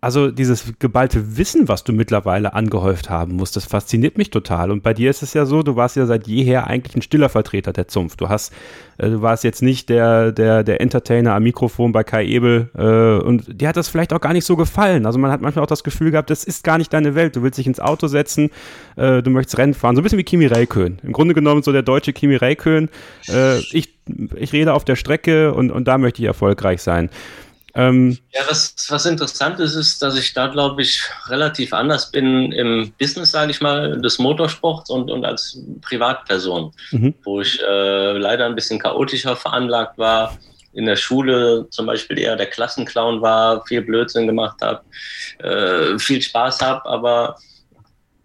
also dieses geballte Wissen, was du mittlerweile angehäuft haben musst, das fasziniert mich total. Und bei dir ist es ja so, du warst ja seit jeher eigentlich ein stiller Vertreter der Zunft. Du hast, äh, du warst jetzt nicht der, der, der Entertainer am Mikrofon bei Kai Ebel äh, und dir hat das vielleicht auch gar nicht so gefallen. Also man hat manchmal auch das Gefühl gehabt, das ist gar nicht deine Welt. Du willst dich ins Auto setzen, äh, du möchtest Rennen fahren, so ein bisschen wie Kimi Räikkönen. Im Grunde genommen so der deutsche Kimi Räikkönen. Ich, ich rede auf der Strecke und, und da möchte ich erfolgreich sein. Ähm, ja, was, was interessant ist, ist, dass ich da, glaube ich, relativ anders bin im Business, sage ich mal, des Motorsports und, und als Privatperson, mhm. wo ich äh, leider ein bisschen chaotischer veranlagt war, in der Schule zum Beispiel eher der Klassenclown war, viel Blödsinn gemacht habe, äh, viel Spaß habe, aber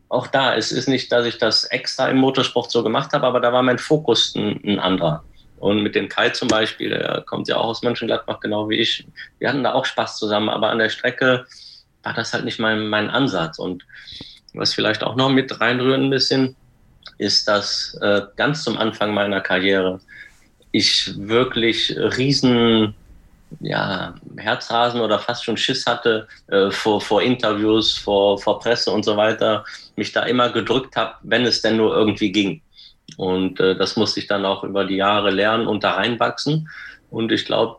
auch da, es ist nicht, dass ich das extra im Motorsport so gemacht habe, aber da war mein Fokus ein, ein anderer. Und mit dem Kai zum Beispiel, der kommt ja auch aus Mönchengladbach, genau wie ich. Wir hatten da auch Spaß zusammen, aber an der Strecke war das halt nicht mein, mein Ansatz. Und was vielleicht auch noch mit reinrührt ein bisschen, ist, dass äh, ganz zum Anfang meiner Karriere ich wirklich riesen ja, Herzrasen oder fast schon Schiss hatte äh, vor, vor Interviews, vor, vor Presse und so weiter, mich da immer gedrückt habe, wenn es denn nur irgendwie ging. Und äh, das musste ich dann auch über die Jahre lernen und da reinwachsen. Und ich glaube,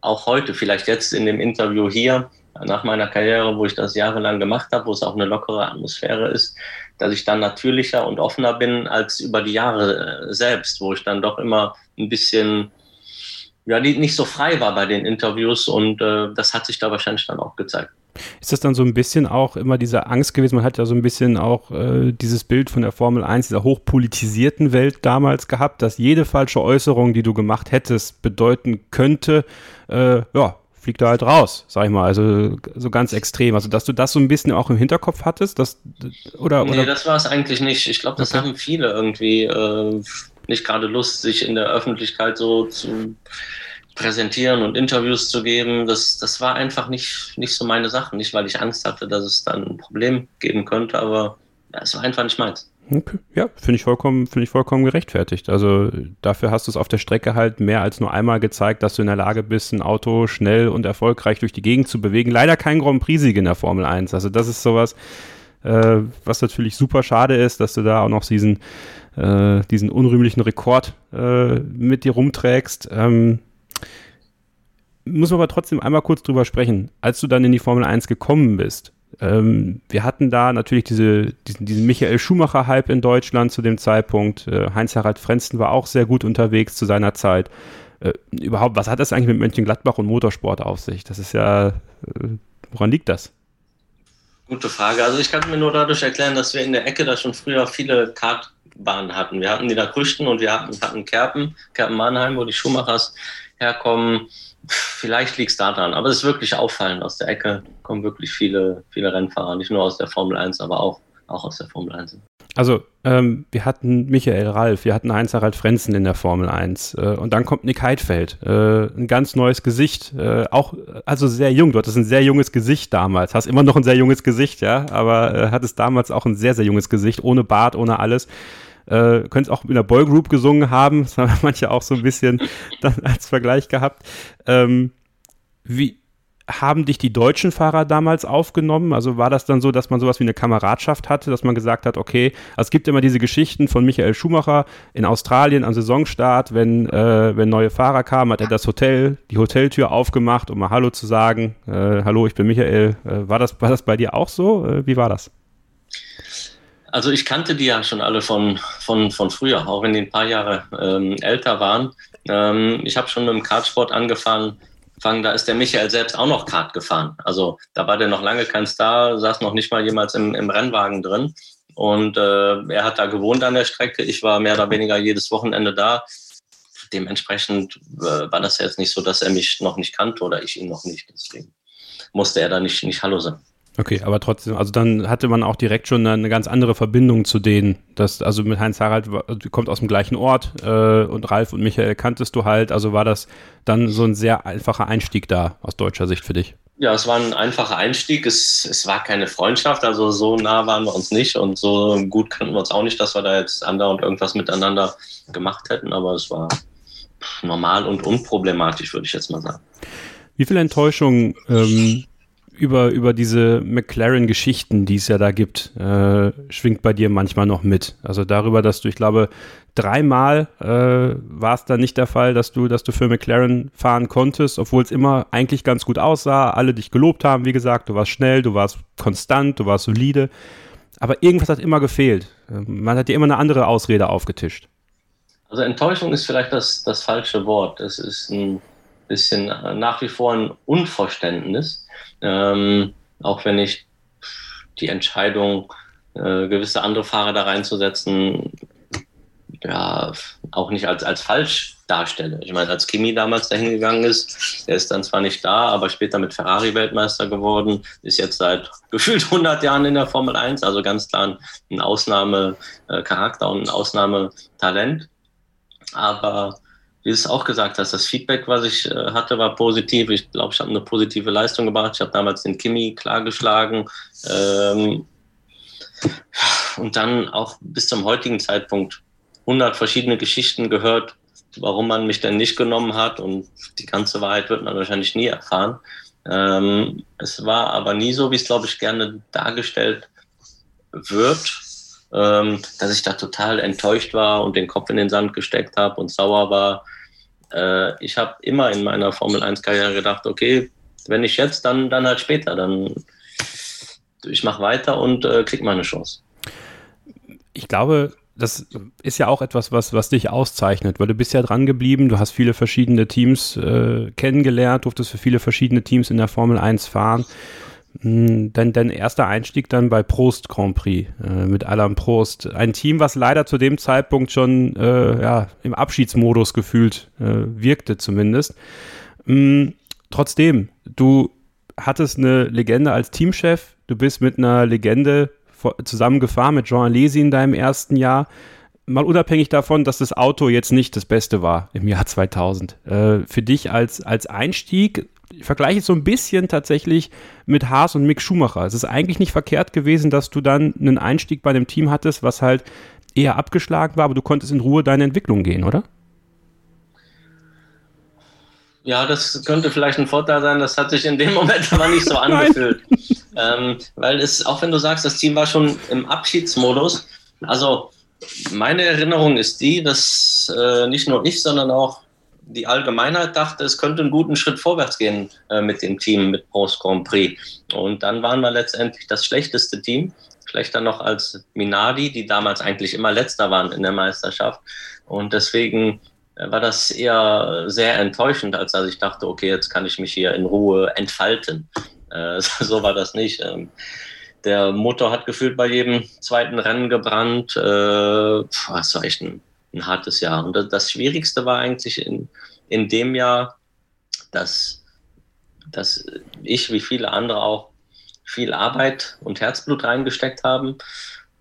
auch heute, vielleicht jetzt in dem Interview hier, nach meiner Karriere, wo ich das jahrelang gemacht habe, wo es auch eine lockere Atmosphäre ist, dass ich dann natürlicher und offener bin als über die Jahre äh, selbst, wo ich dann doch immer ein bisschen ja, nicht so frei war bei den Interviews und äh, das hat sich da wahrscheinlich dann auch gezeigt. Ist das dann so ein bisschen auch immer diese Angst gewesen? Man hat ja so ein bisschen auch äh, dieses Bild von der Formel 1, dieser hochpolitisierten Welt damals gehabt, dass jede falsche Äußerung, die du gemacht hättest, bedeuten könnte, äh, ja, fliegt er halt raus, sag ich mal. Also so ganz extrem. Also dass du das so ein bisschen auch im Hinterkopf hattest, das oder, Nee, das war es eigentlich nicht. Ich glaube, das okay. haben viele irgendwie äh, nicht gerade Lust, sich in der Öffentlichkeit so zu präsentieren und Interviews zu geben. Das, das war einfach nicht, nicht so meine Sache. Nicht, weil ich Angst hatte, dass es dann ein Problem geben könnte, aber es war einfach nicht meins. Okay. Ja, finde ich vollkommen, ich vollkommen gerechtfertigt. Also dafür hast du es auf der Strecke halt mehr als nur einmal gezeigt, dass du in der Lage bist, ein Auto schnell und erfolgreich durch die Gegend zu bewegen. Leider kein Grand Prix-Sieg in der Formel 1. Also das ist sowas, äh, was natürlich super schade ist, dass du da auch noch diesen, äh, diesen unrühmlichen Rekord äh, mit dir rumträgst. Ähm, muss man aber trotzdem einmal kurz drüber sprechen. Als du dann in die Formel 1 gekommen bist, ähm, wir hatten da natürlich diese, diesen, diesen Michael Schumacher-Hype in Deutschland zu dem Zeitpunkt. Äh, Heinz-Harald Frenzen war auch sehr gut unterwegs zu seiner Zeit. Äh, überhaupt, was hat das eigentlich mit Mönchengladbach und Motorsport auf sich? Das ist ja, äh, woran liegt das? Gute Frage. Also ich kann mir nur dadurch erklären, dass wir in der Ecke da schon früher viele Kartbahnen hatten. Wir hatten die da Krüchten und wir hatten, hatten Kerpen, Kerpen Mannheim, wo die Schumachers herkommen. Vielleicht liegt es daran, aber es ist wirklich auffallend. Aus der Ecke kommen wirklich viele, viele Rennfahrer, nicht nur aus der Formel 1, aber auch, auch aus der Formel 1. Also, ähm, wir hatten Michael Ralf, wir hatten Heinz-Harald Frenzen in der Formel 1 äh, und dann kommt Nick Heidfeld, äh, ein ganz neues Gesicht, äh, auch, also sehr jung, du hattest ein sehr junges Gesicht damals, hast immer noch ein sehr junges Gesicht, ja, aber äh, hattest damals auch ein sehr, sehr junges Gesicht, ohne Bart, ohne alles äh, können es auch in der Boygroup gesungen haben. Das haben manche auch so ein bisschen dann als Vergleich gehabt. Ähm, wie haben dich die deutschen Fahrer damals aufgenommen? Also war das dann so, dass man sowas wie eine Kameradschaft hatte, dass man gesagt hat, okay, also es gibt immer diese Geschichten von Michael Schumacher in Australien am Saisonstart, wenn, äh, wenn neue Fahrer kamen, hat er das Hotel, die Hoteltür aufgemacht, um mal Hallo zu sagen. Äh, Hallo, ich bin Michael. Äh, war, das, war das bei dir auch so? Äh, wie war das? Also ich kannte die ja schon alle von, von, von früher, auch wenn die ein paar Jahre ähm, älter waren. Ähm, ich habe schon mit dem Kartsport angefangen. Da ist der Michael selbst auch noch Kart gefahren. Also da war der noch lange kein Star, saß noch nicht mal jemals im, im Rennwagen drin. Und äh, er hat da gewohnt an der Strecke. Ich war mehr oder weniger jedes Wochenende da. Dementsprechend äh, war das jetzt nicht so, dass er mich noch nicht kannte oder ich ihn noch nicht. Deswegen musste er da nicht, nicht Hallo sagen. Okay, aber trotzdem, also dann hatte man auch direkt schon eine, ganz andere Verbindung zu denen. Das, also mit Heinz Harald kommt aus dem gleichen Ort äh, und Ralf und Michael kanntest du halt. Also war das dann so ein sehr einfacher Einstieg da aus deutscher Sicht für dich? Ja, es war ein einfacher Einstieg. Es, es war keine Freundschaft, also so nah waren wir uns nicht und so gut kannten wir uns auch nicht, dass wir da jetzt andauernd irgendwas miteinander gemacht hätten, aber es war normal und unproblematisch, würde ich jetzt mal sagen. Wie viel Enttäuschung ähm, über, über diese McLaren-Geschichten, die es ja da gibt, äh, schwingt bei dir manchmal noch mit. Also darüber, dass du, ich glaube, dreimal äh, war es dann nicht der Fall, dass du, dass du für McLaren fahren konntest, obwohl es immer eigentlich ganz gut aussah, alle dich gelobt haben, wie gesagt, du warst schnell, du warst konstant, du warst solide. Aber irgendwas hat immer gefehlt. Man hat dir immer eine andere Ausrede aufgetischt. Also Enttäuschung ist vielleicht das, das falsche Wort. Es ist ein bisschen nach wie vor ein Unverständnis ähm, auch wenn ich die Entscheidung, äh, gewisse andere Fahrer da reinzusetzen, ja, auch nicht als, als falsch darstelle. Ich meine, als Kimi damals dahin gegangen ist, der ist dann zwar nicht da, aber später mit Ferrari Weltmeister geworden, ist jetzt seit gefühlt 100 Jahren in der Formel 1, also ganz klar ein Ausnahmecharakter und ein Ausnahmetalent. Aber wie du es auch gesagt hast, das Feedback, was ich äh, hatte, war positiv. Ich glaube, ich habe eine positive Leistung gebracht. Ich habe damals den Kimi klargeschlagen. Ähm, und dann auch bis zum heutigen Zeitpunkt 100 verschiedene Geschichten gehört, warum man mich denn nicht genommen hat und die ganze Wahrheit wird man wahrscheinlich nie erfahren. Ähm, es war aber nie so, wie es, glaube ich, gerne dargestellt wird, ähm, dass ich da total enttäuscht war und den Kopf in den Sand gesteckt habe und sauer war. Äh, ich habe immer in meiner Formel 1-Karriere gedacht, okay, wenn nicht jetzt, dann, dann halt später. Dann ich mache weiter und äh, krieg mal eine Chance. Ich glaube, das ist ja auch etwas, was, was dich auszeichnet, weil du bist ja dran geblieben, du hast viele verschiedene Teams äh, kennengelernt, durftest für viele verschiedene Teams in der Formel 1 fahren. Hm, dein, dein erster Einstieg dann bei Prost Grand Prix äh, mit Alain Prost. Ein Team, was leider zu dem Zeitpunkt schon äh, ja, im Abschiedsmodus gefühlt äh, wirkte zumindest. Hm, trotzdem, du hattest eine Legende als Teamchef, du bist mit einer Legende zusammengefahren mit Jean Alesi in deinem ersten Jahr. Mal unabhängig davon, dass das Auto jetzt nicht das Beste war im Jahr 2000. Äh, für dich als, als Einstieg, ich vergleiche es so ein bisschen tatsächlich mit Haas und Mick Schumacher. Es ist eigentlich nicht verkehrt gewesen, dass du dann einen Einstieg bei einem Team hattest, was halt eher abgeschlagen war, aber du konntest in Ruhe deine Entwicklung gehen, oder? Ja, das könnte vielleicht ein Vorteil sein. Das hat sich in dem Moment aber nicht so angefühlt. ähm, weil es, auch wenn du sagst, das Team war schon im Abschiedsmodus. Also meine Erinnerung ist die, dass äh, nicht nur ich, sondern auch die Allgemeinheit dachte, es könnte einen guten Schritt vorwärts gehen äh, mit dem Team, mit Post Grand Prix. Und dann waren wir letztendlich das schlechteste Team, schlechter noch als Minardi, die damals eigentlich immer letzter waren in der Meisterschaft. Und deswegen war das eher sehr enttäuschend, als dass ich dachte, okay, jetzt kann ich mich hier in Ruhe entfalten. Äh, so war das nicht. Ähm, der Motor hat gefühlt bei jedem zweiten Rennen gebrannt. Äh, das war echt ein, ein hartes Jahr. Und das, Schwierigste war eigentlich in, in dem Jahr, dass, dass ich, wie viele andere auch, viel Arbeit und Herzblut reingesteckt haben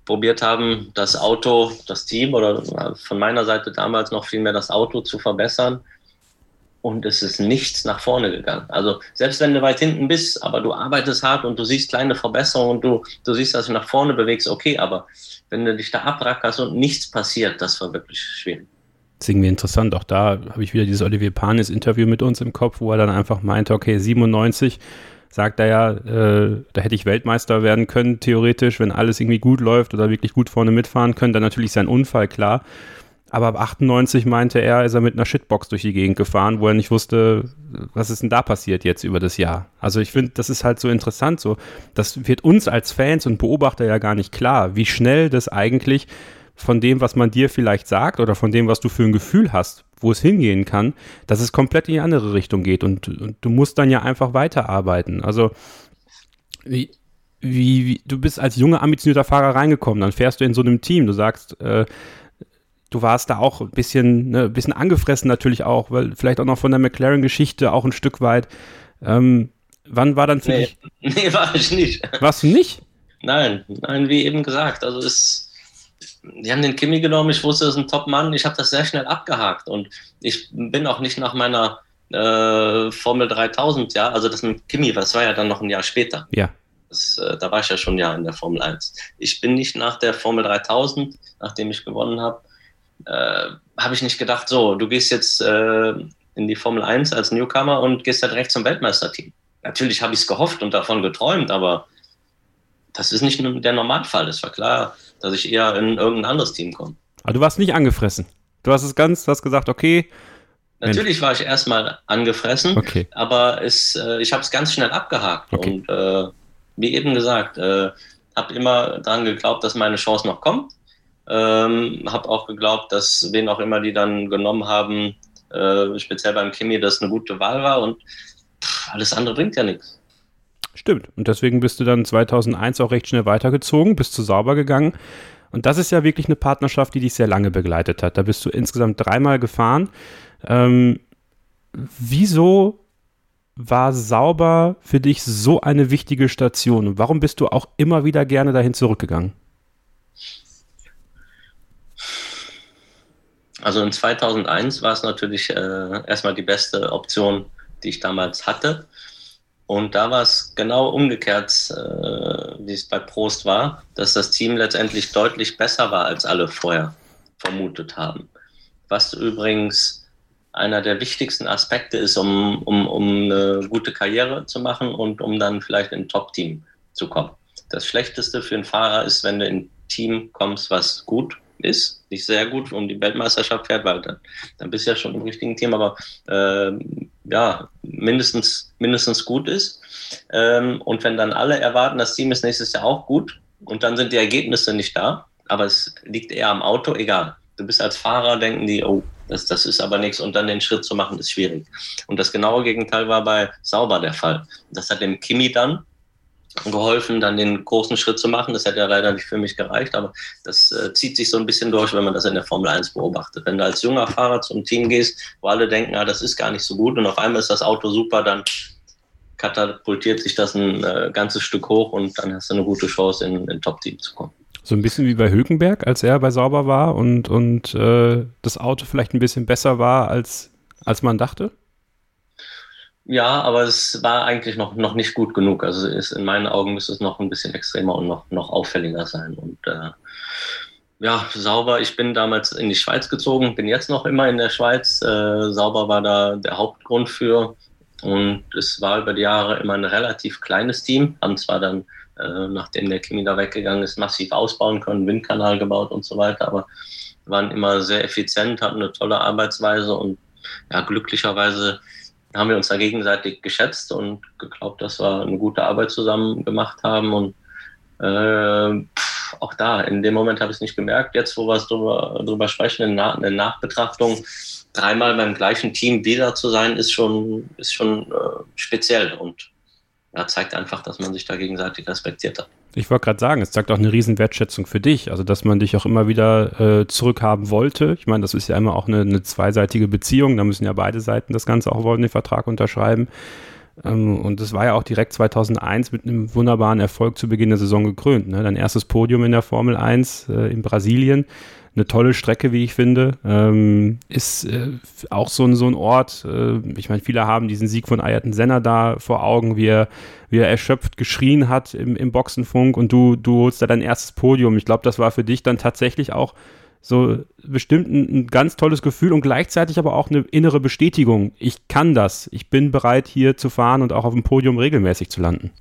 probiert haben, das Auto, das Team oder von meiner Seite damals noch viel mehr das Auto zu verbessern. Und es ist nichts nach vorne gegangen. Also selbst wenn du weit hinten bist, aber du arbeitest hart und du siehst kleine Verbesserungen und du, du siehst, dass du nach vorne bewegst, okay, aber wenn du dich da abrackerst und nichts passiert, das war wirklich schwierig. Das ist irgendwie interessant. Auch da habe ich wieder dieses Olivier Panis Interview mit uns im Kopf, wo er dann einfach meinte, okay, 97 sagt er ja, äh, da hätte ich Weltmeister werden können, theoretisch, wenn alles irgendwie gut läuft oder wirklich gut vorne mitfahren können. Dann natürlich sein Unfall, klar. Aber ab 98 meinte er, ist er mit einer Shitbox durch die Gegend gefahren, wo er nicht wusste, was ist denn da passiert jetzt über das Jahr. Also ich finde, das ist halt so interessant. So, das wird uns als Fans und Beobachter ja gar nicht klar, wie schnell das eigentlich von dem, was man dir vielleicht sagt oder von dem, was du für ein Gefühl hast, wo es hingehen kann, dass es komplett in die andere Richtung geht und, und du musst dann ja einfach weiterarbeiten. Also wie, wie, du bist als junger, ambitionierter Fahrer reingekommen, dann fährst du in so einem Team, du sagst, äh, du warst da auch ein bisschen, ne, ein bisschen angefressen natürlich auch, weil vielleicht auch noch von der McLaren-Geschichte auch ein Stück weit. Ähm, wann war dann für nee, dich? Nee, war ich nicht. Warst du nicht? Nein, nein, wie eben gesagt. Also es die haben den Kimi genommen, ich wusste, das ist ein Top-Mann, ich habe das sehr schnell abgehakt und ich bin auch nicht nach meiner äh, Formel 3000, ja, also das mit Kimi, das war ja dann noch ein Jahr später. Ja. Das, äh, da war ich ja schon ja in der Formel 1. Ich bin nicht nach der Formel 3000, nachdem ich gewonnen habe, äh, habe ich nicht gedacht, so, du gehst jetzt äh, in die Formel 1 als Newcomer und gehst da direkt zum Weltmeisterteam. Natürlich habe ich es gehofft und davon geträumt, aber das ist nicht der Normalfall. Es war klar, dass ich eher in irgendein anderes Team komme. Aber du warst nicht angefressen. Du hast es ganz, du hast gesagt, okay. Natürlich war ich erstmal angefressen, okay. aber es, äh, ich habe es ganz schnell abgehakt. Okay. Und äh, wie eben gesagt, äh, habe immer daran geglaubt, dass meine Chance noch kommt. Ähm, habe auch geglaubt, dass wen auch immer die dann genommen haben, äh, speziell beim Kimi, das eine gute Wahl war. Und pff, alles andere bringt ja nichts. Stimmt. Und deswegen bist du dann 2001 auch recht schnell weitergezogen, bist zu sauber gegangen. Und das ist ja wirklich eine Partnerschaft, die dich sehr lange begleitet hat. Da bist du insgesamt dreimal gefahren. Ähm, wieso war sauber für dich so eine wichtige Station? Und warum bist du auch immer wieder gerne dahin zurückgegangen? Also in 2001 war es natürlich äh, erstmal die beste Option, die ich damals hatte. Und da war es genau umgekehrt, äh, wie es bei Prost war, dass das Team letztendlich deutlich besser war, als alle vorher vermutet haben. was übrigens einer der wichtigsten Aspekte ist, um, um, um eine gute Karriere zu machen und um dann vielleicht in ein Top-Team zu kommen. Das Schlechteste für einen Fahrer ist, wenn du in ein Team kommst, was gut ist, nicht sehr gut um die Weltmeisterschaft fährt, weil dann, dann bist du ja schon im richtigen Team, aber äh, ja, mindestens, mindestens gut ist. Ähm, und wenn dann alle erwarten, das Team ist nächstes Jahr auch gut und dann sind die Ergebnisse nicht da, aber es liegt eher am Auto, egal. Du bist als Fahrer, denken die, oh, das, das ist aber nichts und dann den Schritt zu machen, ist schwierig. Und das genaue Gegenteil war bei Sauber der Fall. Das hat dem Kimi dann geholfen, dann den großen Schritt zu machen. Das hätte ja leider nicht für mich gereicht, aber das äh, zieht sich so ein bisschen durch, wenn man das in der Formel 1 beobachtet. Wenn du als junger Fahrer zum Team gehst, wo alle denken, ah, das ist gar nicht so gut und auf einmal ist das Auto super, dann katapultiert sich das ein äh, ganzes Stück hoch und dann hast du eine gute Chance, in ein Top-Team zu kommen. So ein bisschen wie bei Hülkenberg, als er bei Sauber war und, und äh, das Auto vielleicht ein bisschen besser war, als, als man dachte? Ja, aber es war eigentlich noch, noch nicht gut genug. Also ist, in meinen Augen müsste es noch ein bisschen extremer und noch, noch auffälliger sein. Und äh, ja, sauber. Ich bin damals in die Schweiz gezogen, bin jetzt noch immer in der Schweiz. Äh, sauber war da der Hauptgrund für. Und es war über die Jahre immer ein relativ kleines Team, haben zwar dann, äh, nachdem der Kimi da weggegangen ist, massiv ausbauen können, Windkanal gebaut und so weiter, aber waren immer sehr effizient, hatten eine tolle Arbeitsweise und ja, glücklicherweise haben wir uns da gegenseitig geschätzt und geglaubt, dass wir eine gute Arbeit zusammen gemacht haben. Und äh, pff, auch da, in dem Moment habe ich es nicht gemerkt. Jetzt, wo wir es drüber, drüber sprechen, in, Na in Nachbetrachtung, dreimal beim gleichen Team wieder zu sein, ist schon, ist schon äh, speziell und ja, zeigt einfach, dass man sich da gegenseitig respektiert hat. Ich wollte gerade sagen, es zeigt auch eine Riesenwertschätzung für dich, also dass man dich auch immer wieder äh, zurückhaben wollte. Ich meine, das ist ja immer auch eine, eine, zweiseitige Beziehung, da müssen ja beide Seiten das Ganze auch wollen, den Vertrag unterschreiben. Ähm, und das war ja auch direkt 2001 mit einem wunderbaren Erfolg zu Beginn der Saison gekrönt. Ne? Dein erstes Podium in der Formel 1 äh, in Brasilien eine tolle Strecke, wie ich finde. Ähm, ist äh, auch so ein, so ein Ort. Äh, ich meine, viele haben diesen Sieg von Ayrton Senna da vor Augen, wie er, wie er erschöpft geschrien hat im, im Boxenfunk und du, du holst da dein erstes Podium. Ich glaube, das war für dich dann tatsächlich auch so bestimmt ein, ein, ganz tolles Gefühl und gleichzeitig aber auch eine innere Bestätigung. Ich kann das. Ich bin bereit, hier zu fahren und auch auf dem Podium regelmäßig zu landen.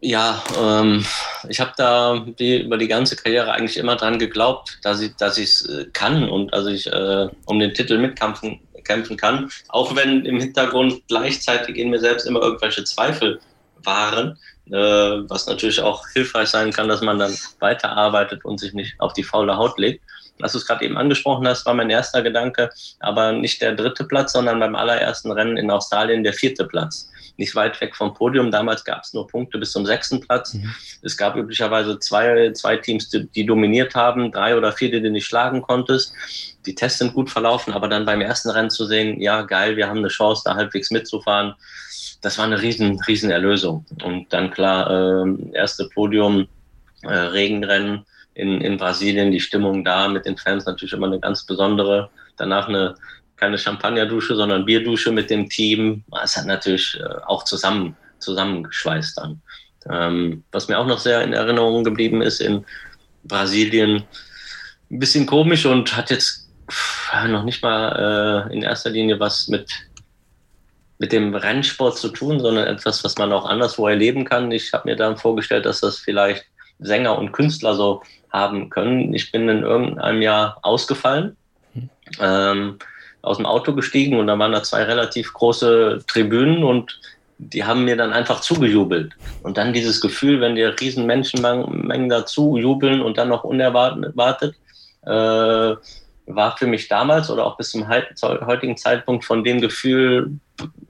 Ja, ähm, ich habe da die, über die ganze Karriere eigentlich immer dran geglaubt, dass ich dass es äh, kann und dass ich äh, um den Titel mitkämpfen kämpfen kann, auch wenn im Hintergrund gleichzeitig in mir selbst immer irgendwelche Zweifel waren, äh, was natürlich auch hilfreich sein kann, dass man dann weiterarbeitet und sich nicht auf die faule Haut legt. Als du es gerade eben angesprochen hast, war mein erster Gedanke, aber nicht der dritte Platz, sondern beim allerersten Rennen in Australien der vierte Platz nicht weit weg vom Podium. Damals gab es nur Punkte bis zum sechsten Platz. Mhm. Es gab üblicherweise zwei, zwei Teams, die, die, dominiert haben, drei oder vier, die du nicht schlagen konntest. Die Tests sind gut verlaufen, aber dann beim ersten Rennen zu sehen, ja, geil, wir haben eine Chance, da halbwegs mitzufahren, das war eine riesen, riesen Erlösung. Und dann klar, äh, erste Podium, äh, Regenrennen in, in Brasilien, die Stimmung da mit den Fans natürlich immer eine ganz besondere. Danach eine keine Champagnerdusche, sondern Bierdusche mit dem Team. Es hat natürlich äh, auch zusammen, zusammengeschweißt dann. Ähm, was mir auch noch sehr in Erinnerung geblieben ist, in Brasilien ein bisschen komisch und hat jetzt noch nicht mal äh, in erster Linie was mit, mit dem Rennsport zu tun, sondern etwas, was man auch anderswo erleben kann. Ich habe mir dann vorgestellt, dass das vielleicht Sänger und Künstler so haben können. Ich bin in irgendeinem Jahr ausgefallen. Mhm. Ähm, aus dem Auto gestiegen und da waren da zwei relativ große Tribünen und die haben mir dann einfach zugejubelt. Und dann dieses Gefühl, wenn dir riesen Menschenmengen dazu jubeln und dann noch unerwartet, äh, war für mich damals oder auch bis zum heutigen Zeitpunkt von dem Gefühl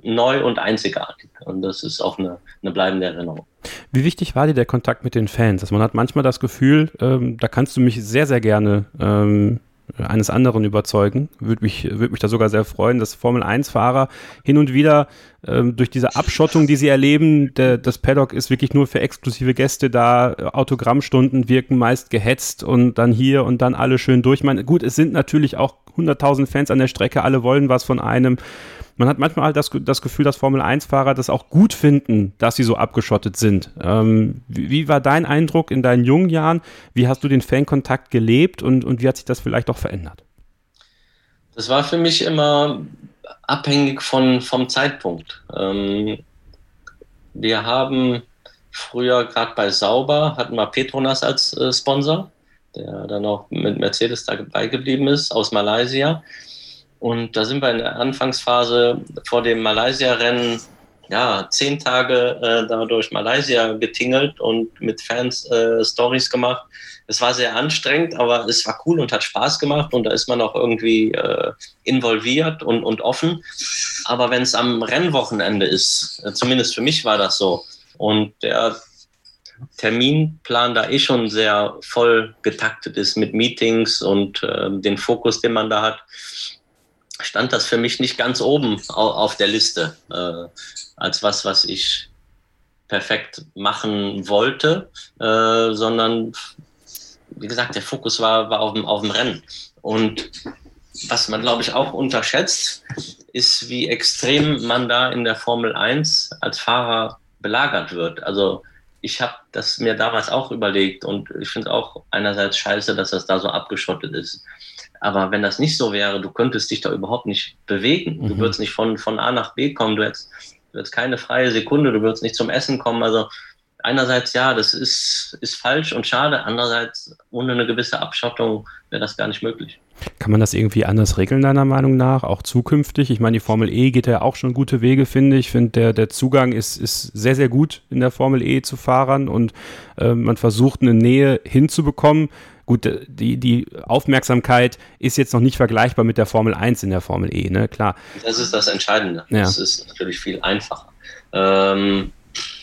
neu und einzigartig. Und das ist auch eine, eine bleibende Erinnerung. Wie wichtig war dir der Kontakt mit den Fans? Also man hat manchmal das Gefühl, ähm, da kannst du mich sehr, sehr gerne ähm, eines anderen überzeugen. Würde mich, würde mich da sogar sehr freuen, dass Formel-1-Fahrer hin und wieder ähm, durch diese Abschottung, die sie erleben, der, das Paddock ist wirklich nur für exklusive Gäste da, Autogrammstunden wirken meist gehetzt und dann hier und dann alle schön durch. Ich meine, gut, es sind natürlich auch 100.000 Fans an der Strecke, alle wollen was von einem man hat manchmal halt das, das Gefühl, dass Formel-1-Fahrer das auch gut finden, dass sie so abgeschottet sind. Ähm, wie, wie, war dein Eindruck in deinen jungen Jahren? Wie hast du den Fankontakt gelebt und, und wie hat sich das vielleicht auch verändert? Das war für mich immer abhängig von, vom Zeitpunkt. Ähm, wir haben früher gerade bei Sauber hatten wir Petronas als äh, Sponsor, der dann auch mit Mercedes dabei geblieben ist aus Malaysia. Und da sind wir in der Anfangsphase vor dem Malaysia-Rennen ja, zehn Tage äh, da durch Malaysia getingelt und mit Fans äh, Stories gemacht. Es war sehr anstrengend, aber es war cool und hat Spaß gemacht und da ist man auch irgendwie äh, involviert und, und offen. Aber wenn es am Rennwochenende ist, äh, zumindest für mich war das so, und der Terminplan da eh schon sehr voll getaktet ist mit Meetings und äh, den Fokus, den man da hat, stand das für mich nicht ganz oben auf der Liste äh, als was, was ich perfekt machen wollte, äh, sondern wie gesagt, der Fokus war, war auf, dem, auf dem Rennen. Und was man, glaube ich, auch unterschätzt, ist, wie extrem man da in der Formel 1 als Fahrer belagert wird. Also ich habe das mir damals auch überlegt und ich finde auch einerseits scheiße, dass das da so abgeschottet ist. Aber wenn das nicht so wäre, du könntest dich da überhaupt nicht bewegen. Mhm. Du würdest nicht von, von A nach B kommen. Du hättest, du hättest keine freie Sekunde. Du würdest nicht zum Essen kommen. Also einerseits, ja, das ist, ist falsch und schade. Andererseits, ohne eine gewisse Abschottung wäre das gar nicht möglich. Kann man das irgendwie anders regeln, deiner Meinung nach, auch zukünftig? Ich meine, die Formel E geht ja auch schon gute Wege, finde ich. Ich finde, der, der Zugang ist, ist sehr, sehr gut in der Formel E zu Fahrern und äh, man versucht eine Nähe hinzubekommen. Gut, äh, die, die Aufmerksamkeit ist jetzt noch nicht vergleichbar mit der Formel 1 in der Formel E, ne? Klar. Das ist das Entscheidende. Ja. Das ist natürlich viel einfacher. Ähm,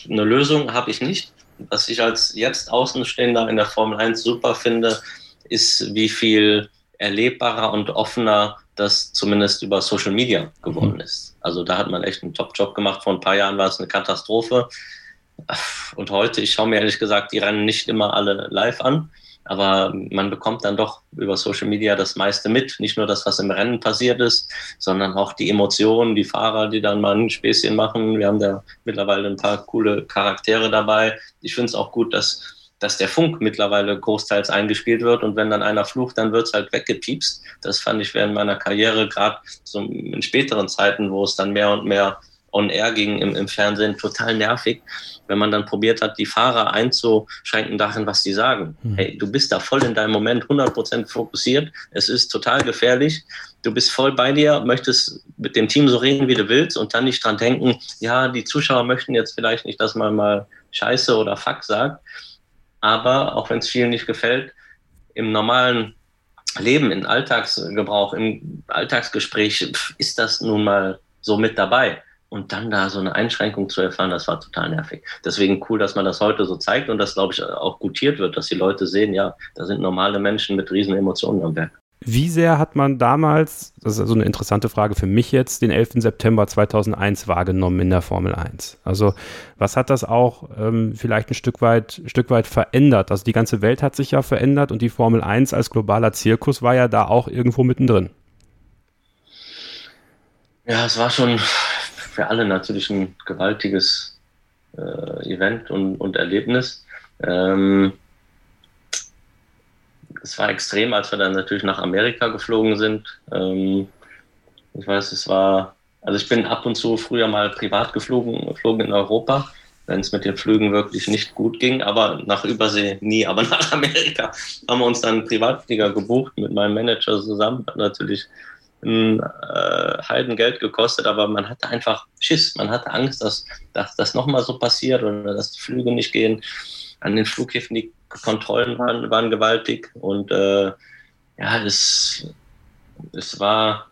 eine Lösung habe ich nicht. Was ich als jetzt Außenstehender in der Formel 1 super finde, ist, wie viel erlebbarer und offener das zumindest über Social Media geworden mhm. ist. Also da hat man echt einen Top-Job gemacht. Vor ein paar Jahren war es eine Katastrophe. Und heute, ich schaue mir ehrlich gesagt die Rennen nicht immer alle live an. Aber man bekommt dann doch über Social Media das meiste mit. Nicht nur das, was im Rennen passiert ist, sondern auch die Emotionen, die Fahrer, die dann mal ein Späßchen machen. Wir haben da mittlerweile ein paar coole Charaktere dabei. Ich finde es auch gut, dass, dass der Funk mittlerweile großteils eingespielt wird. Und wenn dann einer flucht, dann wird es halt weggepiepst. Das fand ich während meiner Karriere, gerade so in späteren Zeiten, wo es dann mehr und mehr on air ging im, im Fernsehen, total nervig, wenn man dann probiert hat, die Fahrer einzuschränken darin, was die sagen. Mhm. Hey, du bist da voll in deinem Moment 100% fokussiert, es ist total gefährlich, du bist voll bei dir, möchtest mit dem Team so reden, wie du willst und dann nicht dran denken, ja, die Zuschauer möchten jetzt vielleicht nicht, dass man mal Scheiße oder Fuck sagt, aber auch wenn es vielen nicht gefällt, im normalen Leben, im Alltagsgebrauch, im Alltagsgespräch ist das nun mal so mit dabei. Und dann da so eine Einschränkung zu erfahren, das war total nervig. Deswegen cool, dass man das heute so zeigt und das, glaube ich, auch gutiert wird, dass die Leute sehen, ja, da sind normale Menschen mit riesen Emotionen am Werk. Wie sehr hat man damals, das ist also eine interessante Frage für mich jetzt, den 11. September 2001 wahrgenommen in der Formel 1? Also was hat das auch ähm, vielleicht ein Stück weit, Stück weit verändert? Also die ganze Welt hat sich ja verändert und die Formel 1 als globaler Zirkus war ja da auch irgendwo mittendrin. Ja, es war schon für alle natürlich ein gewaltiges äh, Event und, und Erlebnis. Ähm, es war extrem, als wir dann natürlich nach Amerika geflogen sind. Ähm, ich weiß, es war, also ich bin ab und zu früher mal privat geflogen, geflogen in Europa, wenn es mit den Flügen wirklich nicht gut ging, aber nach Übersee nie. Aber nach Amerika haben wir uns dann einen Privatflieger gebucht mit meinem Manager zusammen. Natürlich ein äh, Heidengeld gekostet, aber man hatte einfach Schiss. Man hatte Angst, dass, dass das nochmal so passiert oder dass die Flüge nicht gehen. An den Flughäfen die Kontrollen waren, waren gewaltig und äh, ja, es, es war